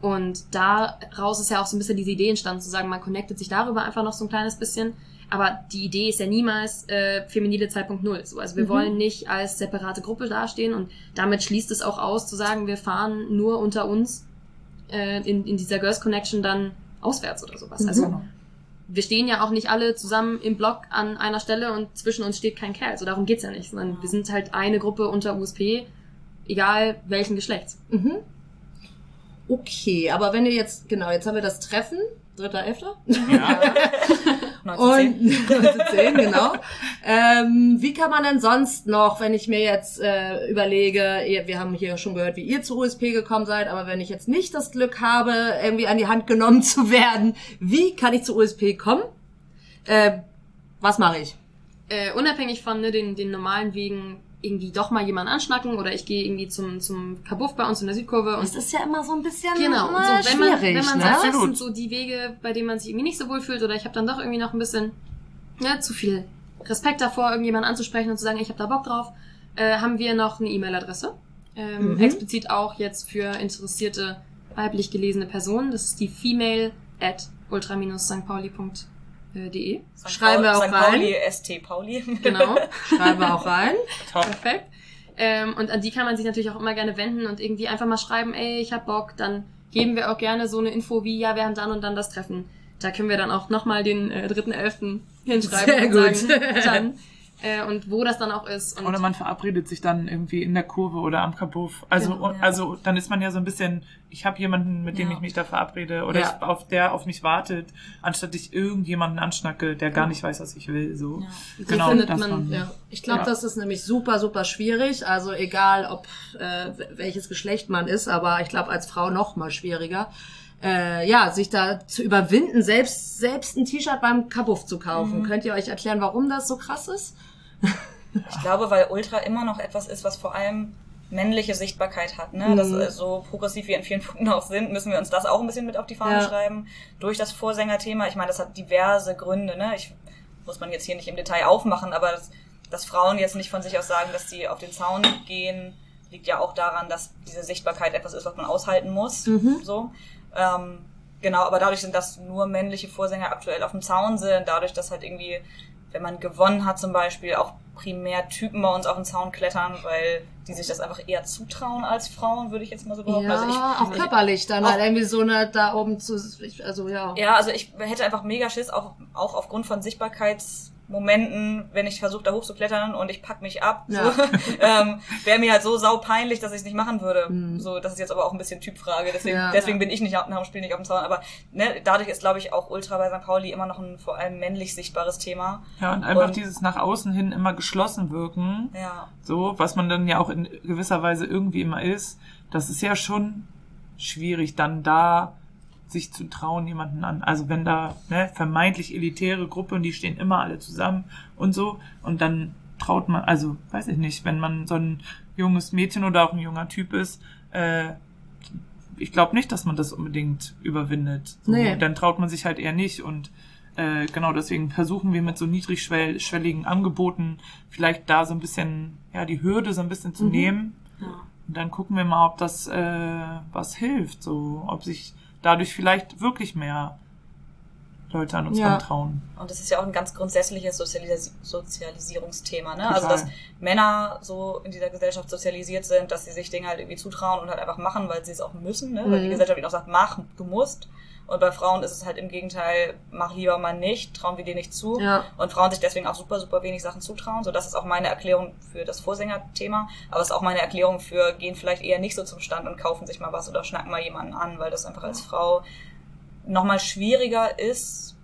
Und daraus ist ja auch so ein bisschen diese Idee entstanden, zu sagen, man connectet sich darüber einfach noch so ein kleines bisschen. Aber die Idee ist ja niemals äh, Feminile 2.0. So, also wir Mhm. wollen nicht als separate Gruppe dastehen und damit schließt es auch aus, zu sagen, wir fahren nur unter uns äh, in, in dieser Girls Connection dann auswärts oder sowas. Also Genau. Wir stehen ja auch nicht alle zusammen im Block an einer Stelle und zwischen uns steht kein Kerl. So darum geht's ja nicht, sondern wir sind halt eine Gruppe unter USP, egal welchen Geschlechts. Mhm. Okay, aber wenn ihr jetzt, genau, jetzt haben wir das Treffen, 3.11. Ja. 1910. Und 1910, genau. Ähm, wie kann man denn sonst noch, wenn ich mir jetzt äh, überlege, ihr, wir haben hier schon gehört, wie ihr zu USP gekommen seid, aber wenn ich jetzt nicht das Glück habe, irgendwie an die Hand genommen zu werden, wie kann ich zu USP kommen? Äh, was mache ich? Äh, unabhängig von ne, den, den normalen Wegen irgendwie doch mal jemanden anschnacken oder ich gehe irgendwie zum, zum Kabuff bei uns in der Südkurve und Das ist ja immer so ein bisschen Genau, und so, wenn man, schwierig, wenn man ne? sagt, das sind so die Wege, bei denen man sich irgendwie nicht so wohl fühlt oder ich habe dann doch irgendwie noch ein bisschen ne, zu viel Respekt davor, irgendjemanden anzusprechen und zu sagen, ich habe da Bock drauf, äh, haben wir noch eine E-Mail-Adresse. Ähm, Mhm. Explizit auch jetzt für interessierte weiblich gelesene Personen. Das ist die female at ultra-stpauli.de. St. Schreiben wir auch St. rein. Pauli, ST Pauli. Genau. Schreiben wir auch rein. Top. Perfekt. Ähm, und an die kann man sich natürlich auch immer gerne wenden und irgendwie einfach mal schreiben, ey, ich hab Bock, dann geben wir auch gerne so eine Info wie, ja, wir haben dann und dann das Treffen. Da können wir dann auch nochmal den äh, 3.11. hinschreiben Sehr und gut. sagen, dann. Äh, und wo das dann auch ist. Oder man verabredet sich dann irgendwie in der Kurve oder am Kabuff. Also, Genau, ja. also dann ist man ja so ein bisschen, ich habe jemanden, mit dem Ja. ich mich da verabrede oder Ja. ich, auf der auf mich wartet, anstatt ich irgendjemanden anschnacke, der gar nicht weiß, was ich will. So. Genau, findet das man, man- Ja, ich glaube, das ist nämlich super, super schwierig. Also egal, ob äh, welches Geschlecht man ist, aber ich glaube als Frau noch mal schwieriger. Äh, ja, sich da zu überwinden, selbst selbst ein T-Shirt beim Kabuff zu kaufen. Könnt ihr euch erklären, warum das so krass ist? Ich glaube, weil Ultra immer noch etwas ist, was vor allem männliche Sichtbarkeit hat. Ne? Das Mhm. äh, so progressiv wir in vielen Punkten auch sind, müssen wir uns das auch ein bisschen mit auf die Fahne Ja. schreiben. Durch das Vorsängerthema. Ich meine, das hat diverse Gründe. Ne? Ich muss man jetzt hier nicht im Detail aufmachen, aber das, dass Frauen jetzt nicht von sich aus sagen, dass sie auf den Zaun gehen, liegt ja auch daran, dass diese Sichtbarkeit etwas ist, was man aushalten muss. Mhm. So. Ähm, genau, aber dadurch sind das nur männliche Vorsänger aktuell auf dem Zaun sind, dadurch, dass halt irgendwie, wenn man gewonnen hat zum Beispiel, auch primär Typen bei uns auf den Zaun klettern, weil die sich das einfach eher zutrauen als Frauen, würde ich jetzt mal so behaupten. Ja, also ich, auch ich, körperlich dann halt irgendwie so eine da oben zu, also ja. ja, also ich hätte einfach mega Schiss, auch, auch aufgrund von Sichtbarkeitsmomenten, wenn ich versuche, da hochzuklettern und ich pack mich ab, Ja. so, ähm, wäre mir halt so saupeinlich, dass ich es nicht machen würde. Mhm. So, das ist jetzt aber auch ein bisschen Typfrage, deswegen, Ja. deswegen bin ich nicht nach dem Spiel nicht auf dem Zaun, aber ne, dadurch ist, glaube ich, auch Ultra bei St. Pauli immer noch ein vor allem männlich sichtbares Thema. Ja, und einfach Und- dieses nach außen hin immer geschlossen wirken, Ja. so, was man dann ja auch in gewisser Weise irgendwie immer ist, das ist ja schon schwierig, dann da sich zu trauen, jemanden an. Also wenn da ne, vermeintlich elitäre Gruppe und die stehen immer alle zusammen und so und dann traut man, also weiß ich nicht, wenn man so ein junges Mädchen oder auch ein junger Typ ist, äh, ich glaube nicht, dass man das unbedingt überwindet. So, Nee. Dann traut man sich halt eher nicht und äh, genau deswegen versuchen wir mit so niedrigschwelligen Angeboten vielleicht da so ein bisschen, ja, die Hürde so ein bisschen zu nehmen. Und dann gucken wir mal, ob das äh, was hilft, so, ob sich dadurch vielleicht wirklich mehr Leute an uns Ja. rantrauen. Und das ist ja auch ein ganz grundsätzliches Sozialis Sozialisierungsthema, ne? Total. Also, dass Männer so in dieser Gesellschaft sozialisiert sind, dass sie sich Dinge halt irgendwie zutrauen und halt einfach machen, weil sie es auch müssen, ne? Weil die Mhm. Gesellschaft ihnen auch sagt, mach, du musst. Und bei Frauen ist es halt im Gegenteil, mach lieber mal nicht, trauen wir dir nicht zu. Ja. Und Frauen sich deswegen auch super, super wenig Sachen zutrauen. So, das ist auch meine Erklärung für das Vorsängerthema. Aber es ist auch meine Erklärung für, gehen vielleicht eher nicht so zum Stand und kaufen sich mal was oder schnacken mal jemanden an, weil das einfach als Frau nochmal schwieriger ist,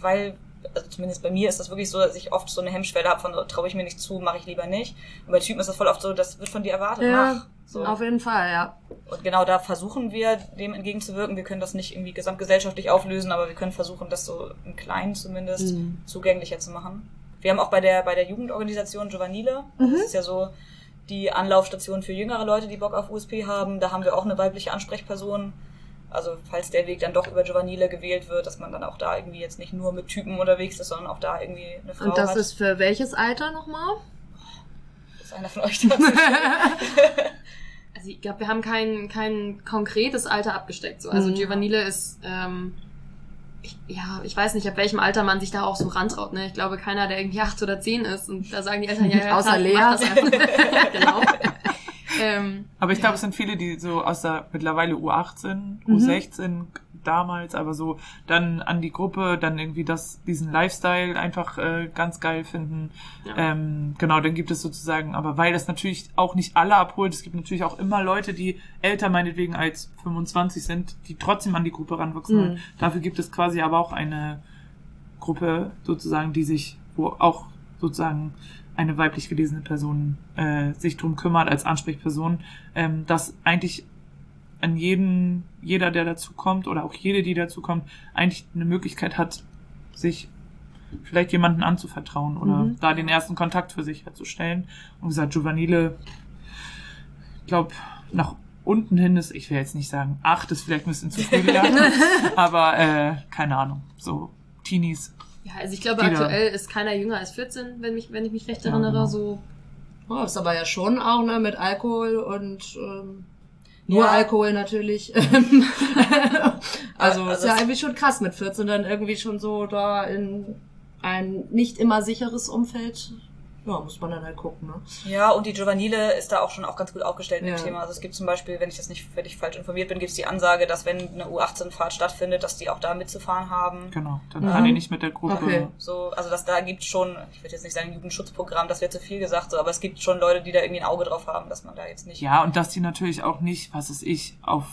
weil, also zumindest bei mir ist das wirklich so, dass ich oft so eine Hemmschwelle habe von, so, traue ich mir nicht zu, mache ich lieber nicht. Und bei Typen ist das voll oft so, das wird von dir erwartet, Ja, mach. So. auf jeden Fall, ja. Und genau da versuchen wir, dem entgegenzuwirken. Wir können das nicht irgendwie gesamtgesellschaftlich auflösen, aber wir können versuchen, das so im Kleinen zumindest Mhm. zugänglicher zu machen. Wir haben auch bei der, bei der Jugendorganisation Giovanile, Mhm. das ist ja so die Anlaufstation für jüngere Leute, die Bock auf USP haben, da haben wir auch eine weibliche Ansprechperson. Also falls der Weg dann doch über Giovanile gewählt wird, dass man dann auch da irgendwie jetzt nicht nur mit Typen unterwegs ist, sondern auch da irgendwie eine Frau Und das hat. ist für welches Alter nochmal? ist einer von euch da. Also ich glaube, wir haben kein, kein konkretes Alter abgesteckt. So. Also Mhm. Giovanile ist, ähm, ich, ja, ich weiß nicht, ab welchem Alter man sich da auch so rantraut. Ne? Ich glaube, keiner, der irgendwie acht oder zehn ist und da sagen die Eltern, ja, ja, Außer klar, Lea. mach das einfach. genau. ähm, Aber ich glaube, es sind viele, die so aus der mittlerweile U18, Mhm. U16 damals, aber so dann an die Gruppe, dann irgendwie das, diesen Lifestyle einfach äh, ganz geil finden. Ja. Ähm, genau, dann gibt es sozusagen, aber weil das natürlich auch nicht alle abholt, es gibt natürlich auch immer Leute, die älter meinetwegen als 25 sind, die trotzdem an die Gruppe ranwachsen. Mhm. wollen. Dafür gibt es quasi aber auch eine Gruppe sozusagen, die sich, wo auch sozusagen eine weiblich gelesene Person äh, sich drum kümmert als Ansprechperson, ähm, dass eigentlich an jeden, jeder, der dazu kommt oder auch jede, die dazu kommt, eigentlich eine Möglichkeit hat, sich vielleicht jemanden anzuvertrauen oder Mhm. da den ersten Kontakt für sich herzustellen. Und wie gesagt, Giovanile, ich glaube, nach unten hin ist, ich will jetzt nicht sagen, acht ist vielleicht ein bisschen zu früh gedacht, aber äh, keine Ahnung, so Teenies. ja, also ich glaube, aktuell ist keiner jünger als 14, wenn, mich, wenn ich mich recht Ja, erinnere. genau. So, Oh, ist aber ja schon auch, ne, mit Alkohol und ähm, nur Ja. Alkohol natürlich. also, Also ist ja es- irgendwie schon krass, mit 14 dann irgendwie schon so da in ein nicht immer sicheres Umfeld. Ja, muss man dann halt gucken, ne? Ja, und die Giovanile ist da auch schon auch ganz gut aufgestellt mit Ja. dem Thema. Also es gibt zum Beispiel, wenn ich das nicht völlig falsch informiert bin, gibt es die Ansage, dass wenn eine U18-Fahrt stattfindet, dass die auch da mitzufahren haben. Genau, dann Mhm. kann ich nicht mit der Gruppe. Okay. So, also dass da gibt schon, ich würde jetzt nicht sagen Jugendschutzprogramm, das wäre zu viel gesagt, so, aber es gibt schon Leute, die da irgendwie ein Auge drauf haben, dass man da jetzt nicht. Ja, und dass die natürlich auch nicht, was weiß ich, auf,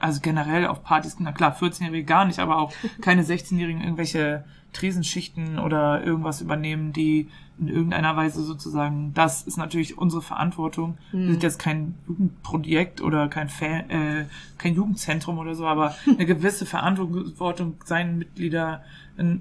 also generell auf Partys, na klar, 14-Jährige gar nicht, aber auch keine 16-Jährigen irgendwelche Tresenschichten oder irgendwas übernehmen, die in irgendeiner Weise sozusagen, das ist natürlich unsere Verantwortung. Wir sind jetzt kein Jugendprojekt oder kein Fan, äh, kein Jugendzentrum oder so, aber eine gewisse Verantwortung seinen Mitglieder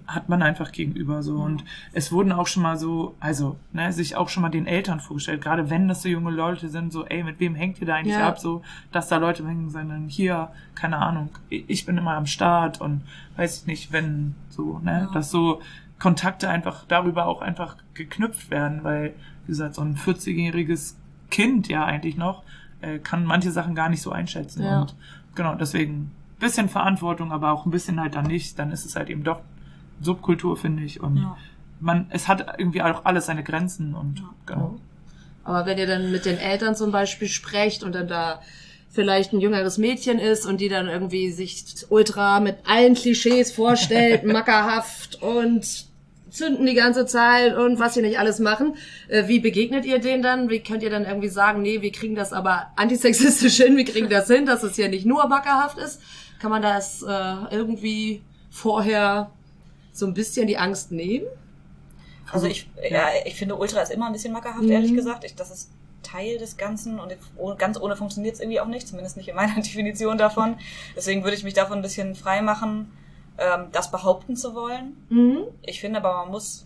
hat man einfach gegenüber so und es wurden auch schon mal so also ne, sich auch schon mal den Eltern vorgestellt gerade wenn das so junge Leute sind so ey mit wem hängt ihr da eigentlich Ja. ab so dass da Leute hängen dann hier keine Ahnung ich bin immer am Start und weiß ich nicht wenn so ne Ja. dass so Kontakte einfach darüber auch einfach geknüpft werden weil wie gesagt so ein 40-jähriges Kind ja eigentlich noch äh, kann manche Sachen gar nicht so einschätzen Ja. und genau deswegen bisschen Verantwortung, aber auch ein bisschen halt dann nicht, dann ist es halt eben doch Subkultur, finde ich. Und Ja. man, es hat irgendwie auch alles seine Grenzen und genau. Aber wenn ihr dann mit den Eltern zum Beispiel sprecht und dann da vielleicht ein jüngeres Mädchen ist und die dann irgendwie sich ultra mit allen Klischees vorstellt, mackerhaft und zünden die ganze Zeit und was sie nicht alles machen. Äh, wie begegnet ihr denen dann? Wie könnt ihr dann irgendwie sagen, nee, wir kriegen das aber antisexistisch hin, wir kriegen das hin, dass es hier nicht nur mackerhaft ist? Kann man das äh, irgendwie vorher so ein bisschen die Angst nehmen? Also ich, ja, ich finde Ultra ist immer ein bisschen mackerhaft, Mhm. ehrlich gesagt. Ich, das ist Teil des Ganzen und oh- ganz ohne funktioniert es irgendwie auch nicht, zumindest nicht in meiner Definition davon. Deswegen würde ich mich davon ein bisschen frei machen, ähm, das behaupten zu wollen. Mhm. Ich finde aber, man muss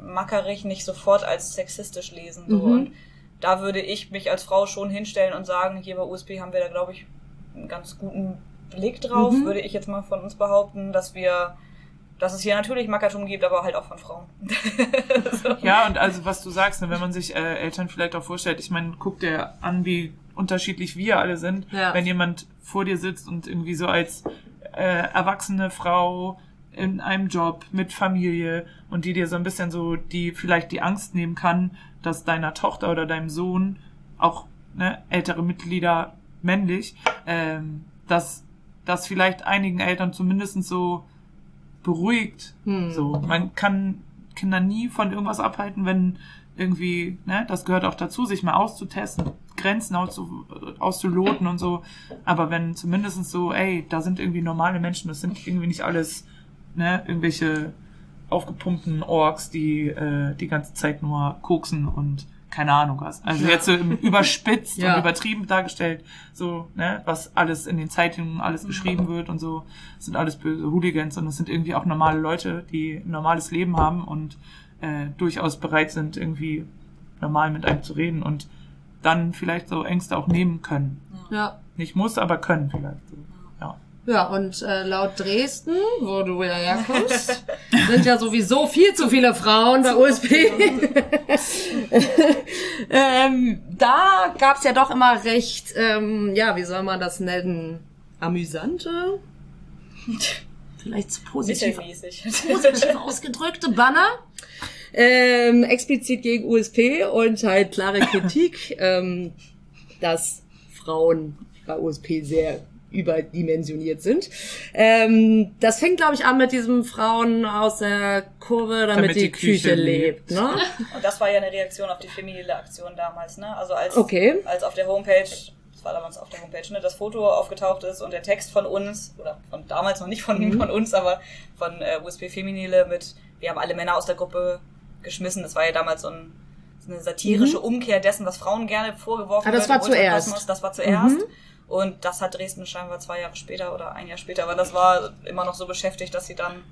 mackerig nicht sofort als sexistisch lesen. So. Mhm. Und da würde ich mich als Frau schon hinstellen und sagen, hier bei USP haben wir da, glaube ich, einen ganz guten Blick drauf, Mhm. würde ich jetzt mal von uns behaupten, dass wir, dass es hier natürlich Mackertum gibt, aber halt auch von Frauen. so. Ja, und also was du sagst, ne, wenn man sich äh, Eltern vielleicht auch vorstellt, ich meine, guck dir an, wie unterschiedlich wir alle sind. Ja. Wenn jemand vor dir sitzt und irgendwie so als äh, erwachsene Frau in einem Job mit Familie und die dir so ein bisschen so die vielleicht die Angst nehmen kann, dass deiner Tochter oder deinem Sohn auch ne, ältere Mitglieder männlich, ähm, dass das vielleicht einigen Eltern zumindest so beruhigt. Hm. So, man kann Kinder nie von irgendwas abhalten, wenn irgendwie, ne, das gehört auch dazu, sich mal auszutesten, Grenzen auszu, auszuloten und so. Aber wenn zumindest so, ey, da sind irgendwie normale Menschen, das sind irgendwie nicht alles, ne, irgendwelche aufgepumpten Orks, die äh, die ganze Zeit nur koksen und keine Ahnung was. Also jetzt so überspitzt Ja. und übertrieben dargestellt, so, ne, was alles in den Zeitungen alles geschrieben wird und so, das sind alles böse Hooligans und das sind irgendwie auch normale Leute, die ein normales Leben haben und äh, durchaus bereit sind, irgendwie normal mit einem zu reden und dann vielleicht so Ängste auch nehmen können. Ja. Nicht muss, aber können vielleicht. So. Ja. Und äh, laut Dresden, wo du ja herkommst, sind ja sowieso viel zu viele Frauen bei USP. ähm, da gab's ja doch immer recht, ähm, ja, wie soll man das nennen, amüsante, vielleicht zu positiv, positiv ausgedrückte Banner. Ähm, explizit gegen USP und halt klare Kritik, ähm, dass Frauen bei USP sehr überdimensioniert sind. Ähm, das fängt, glaube ich, an mit diesem Frauen aus der Kurve, damit, die, Küche, lebt. Ne? Und das war ja eine Reaktion auf die feminile Aktion damals, ne? Also als, Okay. als auf der Homepage, das war damals auf der Homepage, ne, das Foto aufgetaucht ist und der Text von uns, oder von damals noch nicht von, Mhm. von uns, aber von äh, USP Feminile mit, wir haben alle Männer aus der Gruppe geschmissen. Das war ja damals so, ein, so eine satirische Umkehr dessen, was Frauen gerne vorgeworfen Mhm. Ah, das wird war zuerst. Das war zuerst. Und das hat Dresden scheinbar zwei Jahre später oder ein Jahr später, aber das war immer noch so beschäftigt, dass sie dann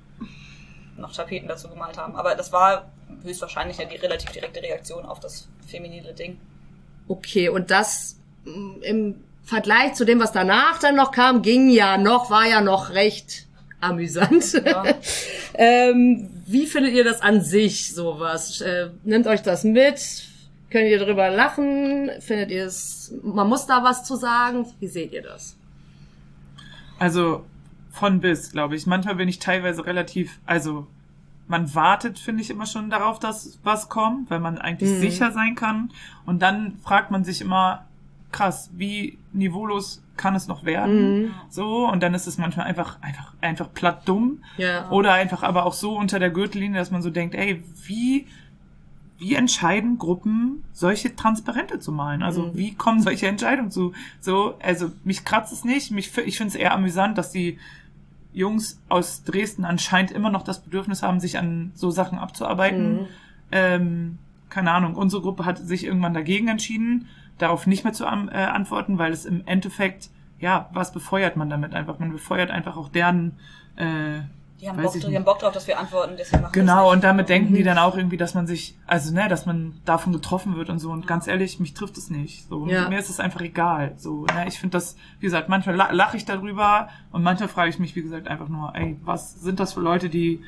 noch Tapeten dazu gemalt haben. Aber das war höchstwahrscheinlich ja die relativ direkte Reaktion auf das feminile Ding. Okay, und das mm, im Vergleich zu dem, was danach dann noch kam, ging ja noch, war ja noch recht amüsant. Ja. ähm, wie findet ihr das an sich, sowas? Äh, nimmt euch das mit? Könnt ihr darüber lachen? Findet ihr es, man muss da was zu sagen? Wie seht ihr das? Also von bis, glaube ich. Manchmal bin ich teilweise relativ, also man wartet, finde ich, immer schon darauf, dass was kommt, weil man eigentlich Mhm. sicher sein kann. Und dann fragt man sich immer, krass, wie niveaulos kann es noch werden? Mhm. So, und dann ist es manchmal einfach, einfach, einfach platt dumm. Ja. Oder einfach aber auch so unter der Gürtellinie, dass man so denkt, ey, wie, wie entscheiden Gruppen, solche Transparente zu malen? Also Mhm. wie kommen solche Entscheidungen zu? So, also mich kratzt es nicht. Mich, ich finde es eher amüsant, dass die Jungs aus Dresden anscheinend immer noch das Bedürfnis haben, sich an so Sachen abzuarbeiten. Mhm. Ähm, keine Ahnung, unsere Gruppe hat sich irgendwann dagegen entschieden, darauf nicht mehr zu äh, antworten, weil es im Endeffekt, ja, was befeuert man damit einfach? Man befeuert einfach auch deren äh, Die haben, Bock, die haben Bock drauf, dass wir antworten, deswegen machen wir Genau, und damit denken Mhm. die dann auch irgendwie, dass man sich, also ne, dass man davon getroffen wird und so. Und ganz ehrlich, mich trifft es nicht. So, Ja. mir ist es einfach egal. So, ne, ich finde das, wie gesagt, manchmal la- lache ich darüber und manchmal frage ich mich, wie gesagt, einfach nur, ey, was sind das für Leute, die,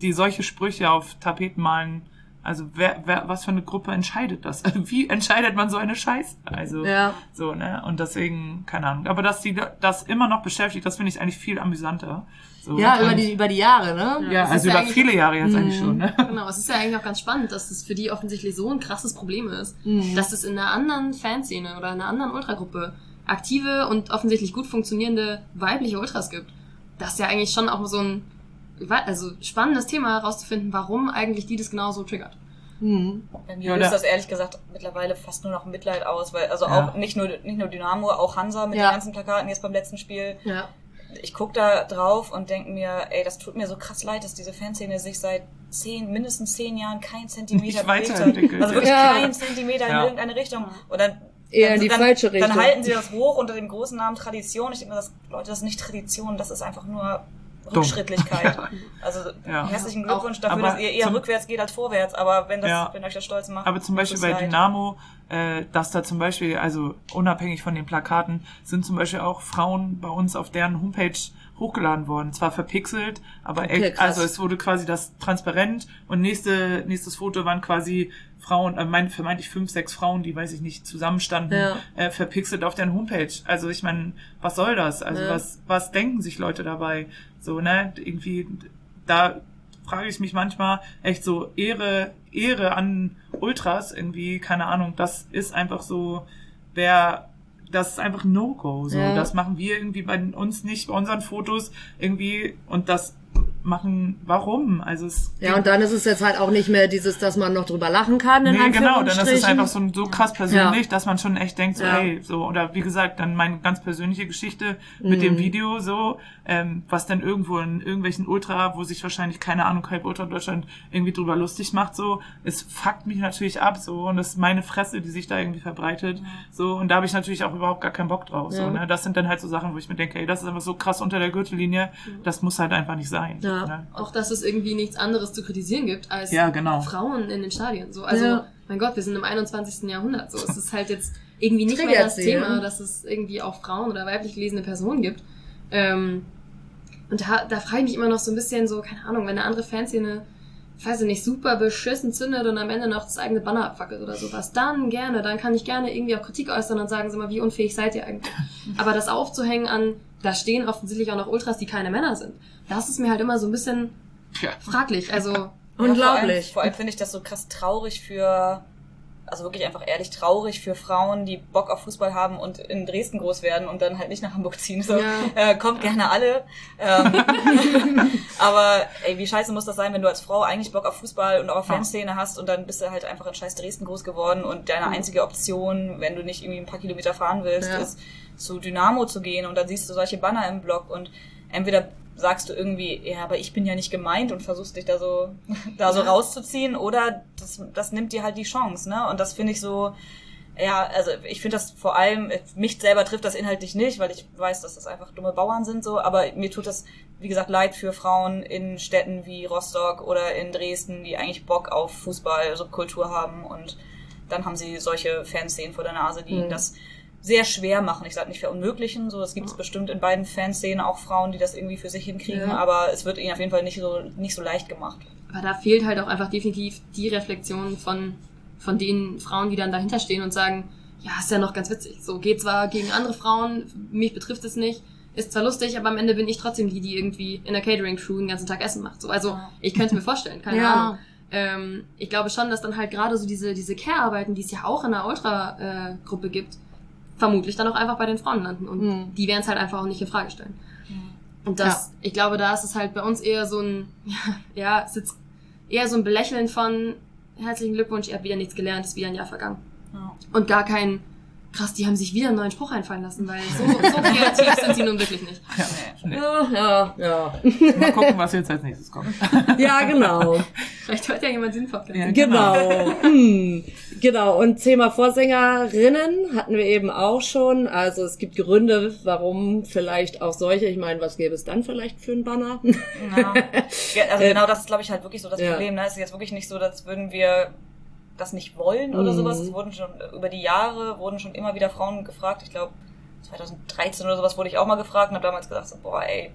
die solche Sprüche auf Tapeten malen? Also wer, wer, was für eine Gruppe entscheidet das? Wie entscheidet man so eine Scheiße? Also Ja. so, ne? Und deswegen, keine Ahnung. Aber dass die das immer noch beschäftigt, das finde ich eigentlich viel amüsanter. So, Ja, über die, über die Jahre, ne? ja, Das also ja über eigentlich- viele Jahre jetzt eigentlich Mhm. schon, ne? Genau, es ist ja eigentlich auch ganz spannend, dass es für die offensichtlich so ein krasses Problem ist, Mhm. dass es in einer anderen Fanszene oder einer anderen Ultragruppe aktive und offensichtlich gut funktionierende weibliche Ultras gibt. Das ist ja eigentlich schon auch so ein also spannendes Thema herauszufinden, warum eigentlich die das genauso triggert. Mhm. Bei mir Ja, löst da- das ehrlich gesagt mittlerweile fast nur noch Mitleid aus, weil also Ja. auch nicht nur nicht nur Dynamo, auch Hansa mit Ja. den ganzen Plakaten jetzt beim letzten Spiel. Ja. Ich guck da drauf und denke mir, ey, das tut mir so krass leid, dass diese Fanszene sich seit zehn, mindestens zehn Jahren kein Zentimeter bewegt hat. Also wirklich Ja. kein Zentimeter in irgendeine Richtung. Und dann Eher dann, in die dann, falsche Richtung. Dann halten sie das hoch unter dem großen Namen Tradition. Ich denke mir, das, Leute, das ist nicht Tradition, das ist einfach nur Rückschrittlichkeit. Also Ja. herzlichen Glückwunsch dafür, Aber dass ihr eher zum- rückwärts geht als vorwärts. Aber wenn, das, Ja. wenn euch das stolz macht, Aber zum Beispiel bei leid. Dynamo äh, dass da zum Beispiel, also unabhängig von den Plakaten, sind zum Beispiel auch Frauen bei uns auf deren Homepage hochgeladen worden. Zwar verpixelt, aber Okay, echt, also es wurde quasi das transparent und nächste, nächstes Foto waren quasi Frauen, äh, mein, vermeintlich fünf, sechs Frauen, die, weiß ich nicht, zusammenstanden, Ja. äh, verpixelt auf deren Homepage. Also ich meine, was soll das? Also Ja. was, was denken sich Leute dabei? So, ne, irgendwie, da frage ich mich manchmal echt so Ehre, Ehre an Ultras irgendwie, keine Ahnung, das ist einfach so, wer, das ist einfach ein No-Go, so, Ja. das machen wir irgendwie bei uns nicht, bei unseren Fotos irgendwie. Und das machen, warum? Also es Ja, und dann ist es jetzt halt auch nicht mehr dieses, dass man noch drüber lachen kann, in Nee, genau, dann ist es einfach so, so krass persönlich, Ja. dass man schon echt denkt, so, Ja. ey, so, oder wie gesagt, dann meine ganz persönliche Geschichte mit Mhm. dem Video, so, ähm, was dann irgendwo in irgendwelchen Ultra, wo sich wahrscheinlich, keine Ahnung, halb Ultra Deutschland irgendwie drüber lustig macht, so, es fuckt mich natürlich ab, so, und das ist meine Fresse, die sich da irgendwie verbreitet, so, und da habe ich natürlich auch überhaupt gar keinen Bock drauf, so, Ja. ne, das sind dann halt so Sachen, wo ich mir denke, ey, das ist einfach so krass unter der Gürtellinie, das muss halt einfach nicht sein, Ja. ne? Auch, dass es irgendwie nichts anderes zu kritisieren gibt als Ja, genau. Frauen in den Stadien. So, also, Ja. mein Gott, wir sind im 21. Jahrhundert. So, es ist halt jetzt irgendwie nicht mehr das Thema, dass es irgendwie auch Frauen oder weiblich gelesene Personen gibt. Ähm, und da, da frage ich mich immer noch so ein bisschen so, keine Ahnung, wenn eine andere Fanszene, weiß ich nicht, super beschissen zündet und am Ende noch das eigene Banner abfackelt oder sowas, dann gerne, dann kann ich gerne irgendwie auch Kritik äußern und sagen, sag mal, wie unfähig seid ihr eigentlich? Aber das aufzuhängen an, da stehen offensichtlich auch noch Ultras, die keine Männer sind, das ist mir halt immer so ein bisschen Ja. fraglich. Also, Ja, vor allem, Unglaublich. vor allem finde ich das so krass traurig für, also wirklich einfach ehrlich traurig für Frauen, die Bock auf Fußball haben und in Dresden groß werden und dann halt nicht nach Hamburg ziehen. So, Ja. äh, kommt gerne alle. Ähm, aber ey, wie scheiße muss das sein, wenn du als Frau eigentlich Bock auf Fußball und auch auf. Fanszene hast und dann bist du halt einfach in scheiß Dresden groß geworden und deine einzige Option, wenn du nicht irgendwie ein paar Kilometer fahren willst, Ja. ist zu Dynamo zu gehen und dann siehst du solche Banner im Blog und entweder sagst du irgendwie, ja, aber ich bin ja nicht gemeint und versuchst dich da so, da so rauszuziehen oder das, das nimmt dir halt die Chance, ne? Und das finde ich so, ja, also ich finde das vor allem, mich selber trifft das inhaltlich nicht, weil ich weiß, dass das einfach dumme Bauern sind so, aber mir tut das, wie gesagt, leid für Frauen in Städten wie Rostock oder in Dresden, die eigentlich Bock auf Fußball, Subkultur haben und dann haben sie solche Fanszenen vor der Nase, die ihnen Mhm. das sehr schwer machen. Ich sage nicht verunmöglichen, so es gibt es bestimmt in beiden Fanszenen auch Frauen, die das irgendwie für sich hinkriegen, Ja. aber es wird ihnen auf jeden Fall nicht so nicht so leicht gemacht. Aber da fehlt halt auch einfach definitiv die Reflexion von, von den Frauen, die dann dahinter stehen und sagen, ja, ist ja noch ganz witzig. So, geht zwar gegen andere Frauen, mich betrifft es nicht, ist zwar lustig, aber am Ende bin ich trotzdem die, die irgendwie in der Catering-Crew den ganzen Tag Essen macht. So, also, Ja. ich könnte mir vorstellen, keine Ja. Ahnung. Ähm, ich glaube schon, dass dann halt gerade so diese, diese Care-Arbeiten, die es ja auch in der Ultra-Gruppe gibt, vermutlich dann auch einfach bei den Frauen landen. Und Mhm. die werden es halt einfach auch nicht in Frage stellen. Und das, ich glaube, da ist es halt bei uns eher so ein, ja, ja, es ist eher so ein Belächeln von herzlichen Glückwunsch, ihr habt wieder nichts gelernt, ist wieder ein Jahr vergangen. Ja. Und gar kein, krass, die haben sich wieder einen neuen Spruch einfallen lassen, weil so, so kreativ sind sie nun wirklich nicht. Ja, nee. Ja, ja, ja. Mal gucken, was jetzt als nächstes kommt. Ja, genau. Vielleicht hört ja jemand den Podcast. Ja. Genau. Hm. Genau. Und Thema Vorsängerinnen hatten wir eben auch schon. Also es gibt Gründe, warum vielleicht auch solche. Ich meine, was gäbe es dann vielleicht für einen Banner? Ja. Also genau das ist, glaube ich, halt wirklich so das Ja. Problem. Ne? Es ist jetzt wirklich nicht so, als würden wir das nicht wollen oder Mhm. sowas. Es wurden schon über die Jahre wurden schon immer wieder Frauen gefragt. Ich glaube 2013 oder sowas wurde ich auch mal gefragt und habe damals gesagt, so, boah, ey,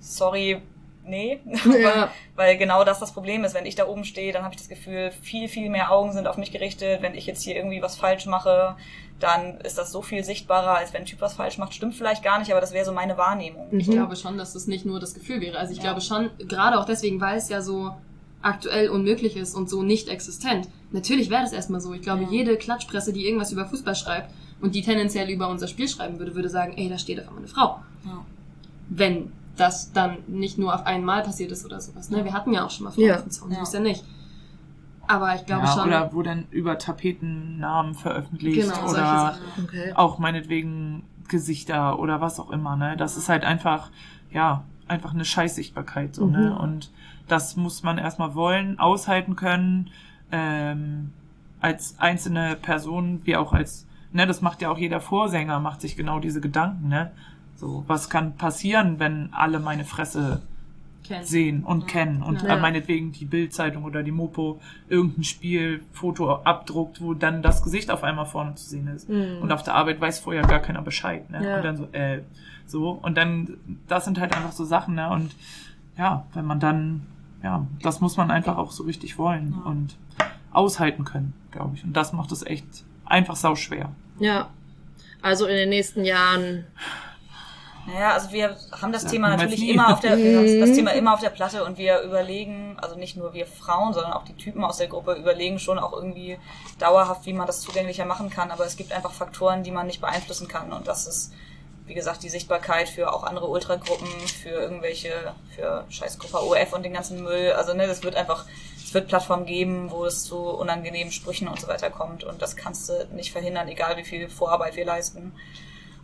sorry, nee. Ja. Weil genau das das Problem ist. Wenn ich da oben stehe, dann habe ich das Gefühl, viel, viel mehr Augen sind auf mich gerichtet. Wenn ich jetzt hier irgendwie was falsch mache, dann ist das so viel sichtbarer, als wenn ein Typ was falsch macht. Stimmt vielleicht gar nicht, aber das wäre so meine Wahrnehmung. Ich Mhm. glaube schon, dass das nicht nur das Gefühl wäre. Also ich Ja. glaube schon, gerade auch deswegen, weil es ja so aktuell unmöglich ist und so nicht existent. Natürlich wäre das erstmal so. Ich glaube, Ja. jede Klatschpresse, die irgendwas über Fußball schreibt und die tendenziell über unser Spiel schreiben würde, würde sagen, ey, da steht auf einmal eine Frau. Ja. Wenn das dann nicht nur auf einmal passiert ist oder sowas. Ne? Wir hatten ja auch schon mal Frauen Ja. auf dem Zaun, so Ja. ist ja nicht. Aber ich glaube ja, schon. Oder wo dann über Tapetennamen veröffentlicht Genau, solche oder Sachen. Okay. auch meinetwegen Gesichter oder was auch immer, ne? Das ist halt einfach, ja, einfach eine Scheißsichtbarkeit, so, ne? Mhm. Und das muss man erstmal wollen, aushalten können, ähm, als einzelne Person, wie auch als, ne, das macht ja auch jeder Vorsänger, macht sich genau diese Gedanken, ne? So, was kann passieren, wenn alle meine Fresse Kennen. sehen und kennen und Ja. äh, meinetwegen die Bildzeitung oder die Mopo irgendein Spiel, Foto abdruckt, wo dann das Gesicht auf einmal vorne zu sehen ist. Und auf der Arbeit weiß vorher gar keiner Bescheid. Ne? Ja. Und dann so, äh, so. Und dann, das sind halt einfach so Sachen, ne? Und ja, wenn man dann, ja, das muss man einfach auch so richtig wollen und aushalten können, glaube ich. Und das macht es echt einfach sau schwer. Ja. Also in den nächsten Jahren. Naja, also wir haben das Ja, Thema natürlich immer auf der, Mhm. das Thema immer auf der Platte und wir überlegen, also nicht nur wir Frauen, sondern auch die Typen aus der Gruppe überlegen schon auch irgendwie dauerhaft, wie man das zugänglicher machen kann. Aber es gibt einfach Faktoren, die man nicht beeinflussen kann und das ist, wie gesagt, die Sichtbarkeit für auch andere Ultragruppen, für irgendwelche, für Scheißgruppe OF und den ganzen Müll. Also ne, das wird einfach, es wird Plattformen geben, wo es zu unangenehmen Sprüchen und so weiter kommt und das kannst du nicht verhindern, egal wie viel Vorarbeit wir leisten.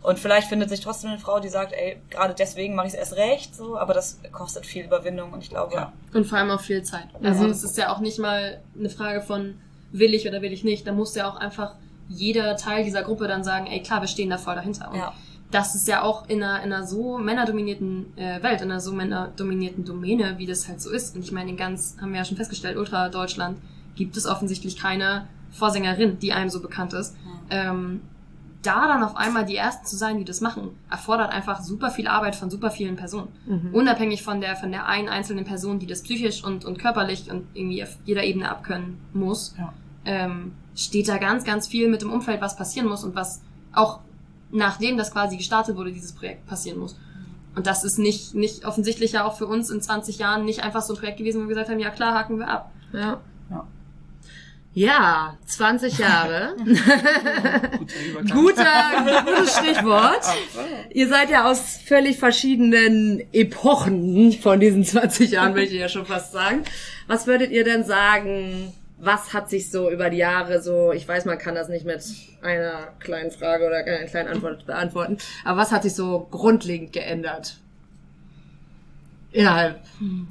Und vielleicht findet sich trotzdem eine Frau, die sagt, ey, gerade deswegen mache ich es erst recht, so, aber das kostet viel Überwindung und ich glaube, Ja. Und vor allem auch viel Zeit. Also Mhm. das ist ja auch nicht mal eine Frage von will ich oder will ich nicht. Da muss ja auch einfach jeder Teil dieser Gruppe dann sagen, ey klar, wir stehen da voll dahinter. Und Ja. Das ist ja auch in einer, in einer so männerdominierten äh, Welt, in einer so männerdominierten Domäne, wie das halt so ist. Und ich meine, in ganz, haben wir ja schon festgestellt, Ultra Deutschland gibt es offensichtlich keine Vorsängerin, die einem so bekannt ist. Ähm, da dann auf einmal die Ersten zu sein, die das machen, erfordert einfach super viel Arbeit von super vielen Personen. Mhm. Unabhängig von der, von der einen einzelnen Person, die das psychisch und, und körperlich und irgendwie auf jeder Ebene abkönnen muss, Ja. ähm, steht da ganz, ganz viel mit dem Umfeld, was passieren muss und was auch nachdem das quasi gestartet wurde, dieses Projekt passieren muss. Und das ist nicht, nicht offensichtlich ja auch für uns in 20 Jahren nicht einfach so ein Projekt gewesen, wo wir gesagt haben, ja klar, haken wir ab. Ja. Ja. Ja, 20 Jahre. Guter. Guter, gutes Stichwort. Ihr seid ja aus völlig verschiedenen Epochen von diesen 20 Jahren, möchte ich ja schon fast sagen. Was würdet ihr denn sagen, was hat sich so über die Jahre so, ich weiß, man kann das nicht mit einer kleinen Frage oder einer kleinen Antwort beantworten, aber was hat sich so grundlegend geändert? Innerhalb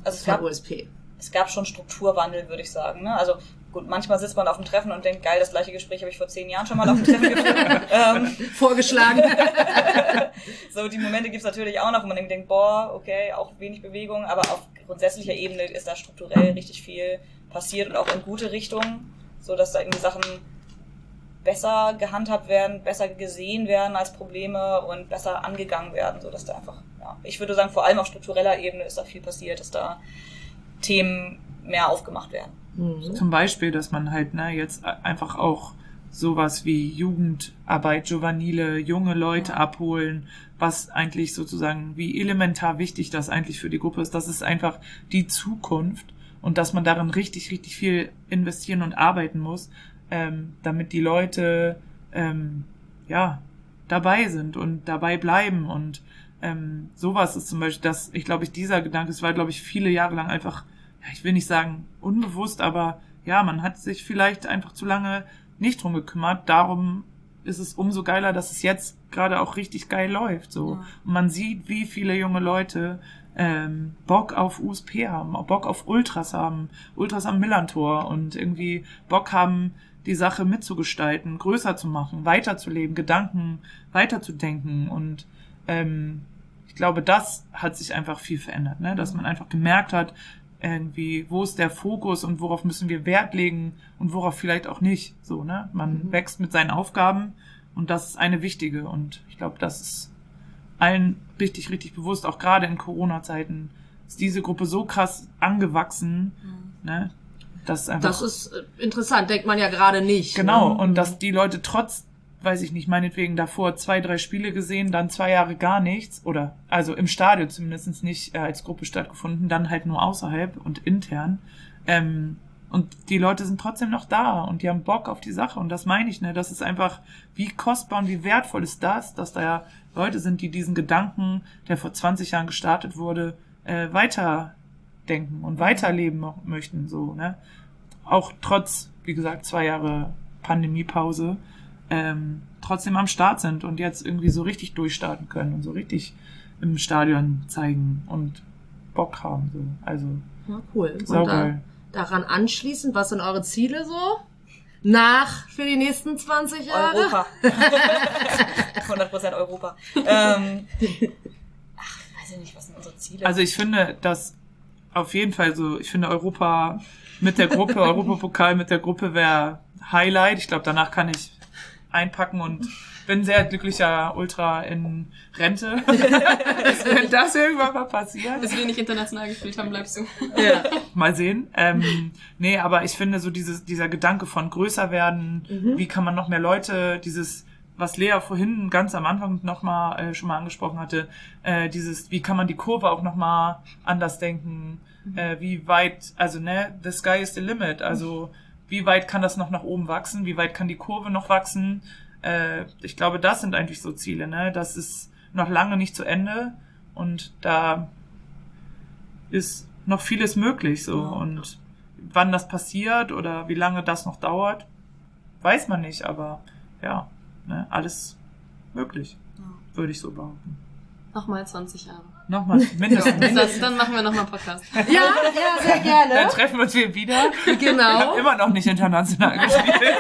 also der gab, USP. es gab schon Strukturwandel, würde ich sagen. Ne? Also gut, manchmal sitzt man auf dem Treffen und denkt, geil, das gleiche Gespräch habe ich vor zehn Jahren schon mal auf dem Treffen geführt. ähm, Vorgeschlagen. so, die Momente gibt's natürlich auch noch, wo man denkt, boah, okay, auch wenig Bewegung, aber auf grundsätzlicher Ebene ist da strukturell richtig viel passiert und auch in gute Richtungen, so dass da irgendwie Sachen besser gehandhabt werden, besser gesehen werden als Probleme und besser angegangen werden, so dass da einfach, ja, ich würde sagen, vor allem auf struktureller Ebene ist da viel passiert, dass da Themen mehr aufgemacht werden. Mhm. Zum Beispiel, dass man halt ne, jetzt einfach auch sowas wie Jugendarbeit, Juvenile, junge Leute abholen, was eigentlich sozusagen, wie elementar wichtig das eigentlich für die Gruppe ist. Das ist einfach die Zukunft und dass man darin richtig, richtig viel investieren und arbeiten muss, ähm, damit die Leute ähm, ja dabei sind und dabei bleiben und ähm, sowas ist zum Beispiel, dass ich glaube ich dieser Gedanke, es war glaube ich viele Jahre lang einfach ja, ich will nicht sagen unbewusst, aber ja, man hat sich vielleicht einfach zu lange nicht drum gekümmert. Darum ist es umso geiler, dass es jetzt gerade auch richtig geil läuft. So. Ja. Und man sieht, wie viele junge Leute ähm, Bock auf USP haben, Bock auf Ultras haben, Ultras am Millantor und irgendwie Bock haben, die Sache mitzugestalten, größer zu machen, weiterzuleben, Gedanken weiterzudenken und ähm, ich glaube, das hat sich einfach viel verändert, ne? dass man einfach gemerkt hat, irgendwie, wo ist der Fokus und worauf müssen wir Wert legen und worauf vielleicht auch nicht. So, ne? Man wächst mit seinen Aufgaben und das ist eine wichtige. Und ich glaube, das ist allen richtig, richtig bewusst, auch gerade in Corona-Zeiten, ist diese Gruppe so krass angewachsen, ne? Das ist einfach. Das ist äh, interessant, denkt man ja gerade nicht. Genau, Ne? und dass die Leute trotz, weiß ich nicht, meinetwegen davor zwei, drei Spiele gesehen, dann zwei Jahre gar nichts, oder also im Stadion zumindest nicht äh, als Gruppe stattgefunden, dann halt nur außerhalb und intern. Ähm, und die Leute sind trotzdem noch da und die haben Bock auf die Sache. Und das meine ich, ne? Das ist einfach, wie kostbar und wie wertvoll ist das, dass da ja Leute sind, die diesen Gedanken, der vor 20 Jahren gestartet wurde, äh, weiterdenken und weiterleben möchten, so, ne? Auch trotz, wie gesagt, zwei Jahre Pandemiepause, ähm, trotzdem am Start sind und jetzt irgendwie so richtig durchstarten können und so richtig im Stadion zeigen und Bock haben. So. Also Ja, cool. Saugeil. daran anschließend, was sind eure Ziele so? Nach für die nächsten 20 Jahre? Europa. 100% Europa. Ähm, ach, weiß ich nicht, was sind unsere Ziele? Also ich finde, dass auf jeden Fall so, ich finde Europa mit der Gruppe, Europapokal mit der Gruppe wäre Highlight. Ich glaube, danach kann ich einpacken und bin sehr glücklicher Ultra in Rente. Wenn das irgendwann mal passiert. Bis wir nicht international gespielt haben, bleibst du. Ja. Mal sehen. Ähm, nee, aber ich finde so dieses, dieser Gedanke von größer werden, wie kann man noch mehr Leute, dieses, was Lea vorhin ganz am Anfang noch mal äh, schon mal angesprochen hatte, äh, dieses, wie kann man die Kurve auch noch mal anders denken, äh, wie weit, also ne, the sky is the limit, also wie weit kann das noch nach oben wachsen, wie weit kann die Kurve noch wachsen, äh, ich glaube, das sind eigentlich so Ziele, ne, das ist noch lange nicht zu Ende und da ist noch vieles möglich so. Und wann das passiert oder wie lange das noch dauert, weiß man nicht, aber ja, ne, alles möglich, würde ich so behaupten. Nochmal 20 Jahre. Nochmal, mindestens. Das, dann machen wir nochmal einen Podcast. Ja, ja, sehr Dann gerne. treffen wir uns hier wieder. Ich Genau. habe immer noch nicht international gespielt.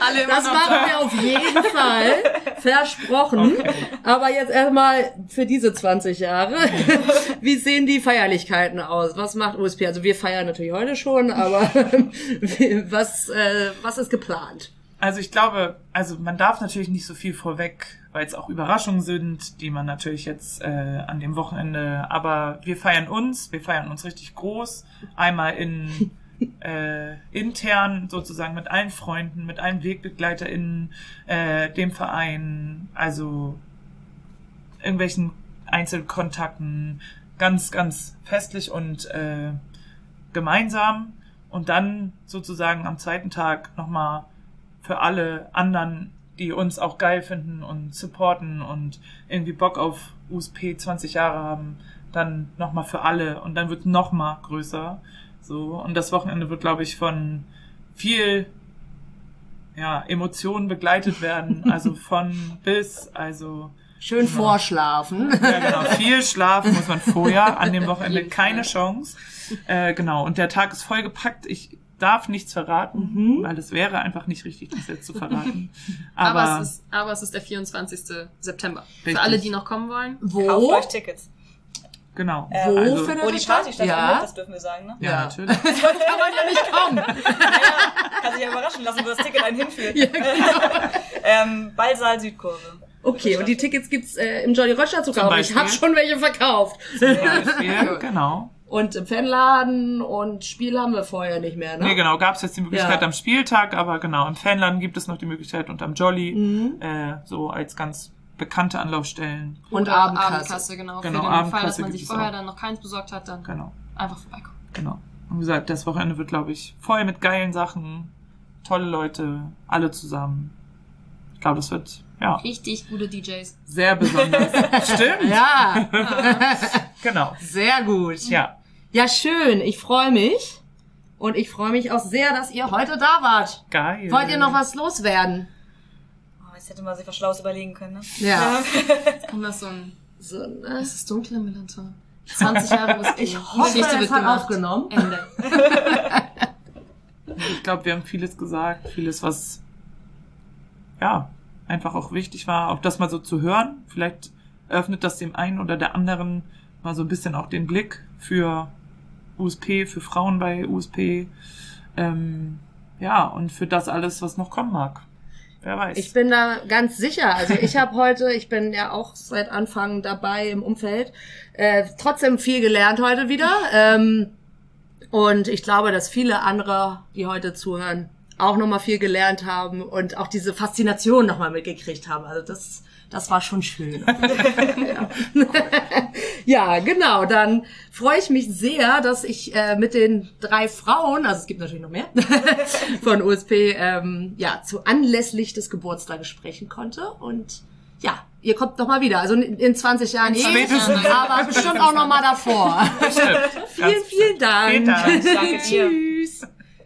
Alle immer Das machen wir auf jeden Fall. Versprochen. Aber jetzt erstmal für diese 20 Jahre. Wie sehen die Feierlichkeiten aus? Was macht USP? Also wir feiern natürlich heute schon, aber was, äh, was ist geplant? Also ich glaube, also man darf natürlich nicht so viel vorweg, weil es auch Überraschungen sind, die man natürlich jetzt äh, an dem Wochenende, aber wir feiern uns, wir feiern uns richtig groß, einmal in äh, intern sozusagen mit allen Freunden, mit allen WegbegleiterInnen, äh, dem Verein, also irgendwelchen Einzelkontakten, ganz, ganz festlich und äh, gemeinsam. Und dann sozusagen am zweiten Tag nochmal für alle anderen, die uns auch geil finden und supporten und irgendwie Bock auf USP 20 Jahre haben, dann nochmal für alle und dann wird nochmal größer. So, und das Wochenende wird, glaube ich, von viel ja, Emotionen begleitet werden, also von bis, also Schön vorschlafen. ja, genau. Viel schlafen muss man vorher. An dem Wochenende keine Chance. Äh, genau. Und der Tag ist vollgepackt. Ich darf nichts verraten, Mhm. weil es wäre einfach nicht richtig, das jetzt zu verraten. Aber, Aber, es ist, aber es ist der 24. September. Richtig. Für alle, die noch kommen wollen. Kauft Wo? euch Tickets. genau. Äh, Wo also, findet Wo die das Party statt? Ja. das dürfen wir sagen, ne? ja, Ja. natürlich. Kann man ja nicht kommen. Kann sich ja überraschen lassen, wo das Ticket einen hinführt. Ja, genau. ähm, Ballsaal Südkurve. Okay, und die Tickets gibt's äh, im Jolly Roger zu kaufen. Ich habe schon welche verkauft. Zum Beispiel, genau. Und im Fanladen und Spiel haben wir vorher nicht mehr, ne? Nee, genau, gab es jetzt die Möglichkeit Ja. am Spieltag, aber genau, im Fanladen gibt es noch die Möglichkeit und am Jolly, Mhm. äh, so als ganz bekannte Anlaufstellen. Und Oder Abendkasse. genau. Genau, Für den Fall, dass Abendkasse man sich vorher dann noch keins besorgt hat, dann Genau. einfach vorbeikommen. Genau. Und wie gesagt, das Wochenende wird, glaube ich, voll mit geilen Sachen, tolle Leute, alle zusammen. Ich glaube, das wird, ja, Richtig gute DJs. sehr besonders. Stimmt. Ja, Genau. sehr gut. Ja. Ja, schön. Ich freue mich. Und ich freue mich auch sehr, dass ihr heute da wart. Geil. Wollt ihr noch was loswerden? Oh, jetzt hätte man sich was Schlaues überlegen können, ne? Ja. Kommt das so ein... So, ne? Es ist dunkel im Millantor. 20 Jahre USP. Ich hoffe, es hat aufgenommen. Ende. Ich glaube, wir haben vieles gesagt, vieles, was, ja, einfach auch wichtig war, auch das mal so zu hören. Vielleicht öffnet das dem einen oder der anderen mal so ein bisschen auch den Blick für USP, für Frauen bei USP. Ähm, ja, und für das alles, was noch kommen mag. Wer weiß. Ich bin da ganz sicher. Also ich habe heute, ich bin ja auch seit Anfang dabei im Umfeld, äh, trotzdem viel gelernt heute wieder. Ähm, und ich glaube, dass viele andere, die heute zuhören, auch nochmal viel gelernt haben und auch diese Faszination nochmal mitgekriegt haben. Also das, das war schon schön. ja. ja, genau. Dann freue ich mich sehr, dass ich äh, mit den drei Frauen, also es gibt natürlich noch mehr, von USP, ähm, ja, zu anlässlich des Geburtstages sprechen konnte. Und ja, ihr kommt noch mal wieder. Also in, in 20 Jahren eh, aber bestimmt auch noch mal davor. Vielen, vielen Dank. Vielen Dank. Danke. Tschüss.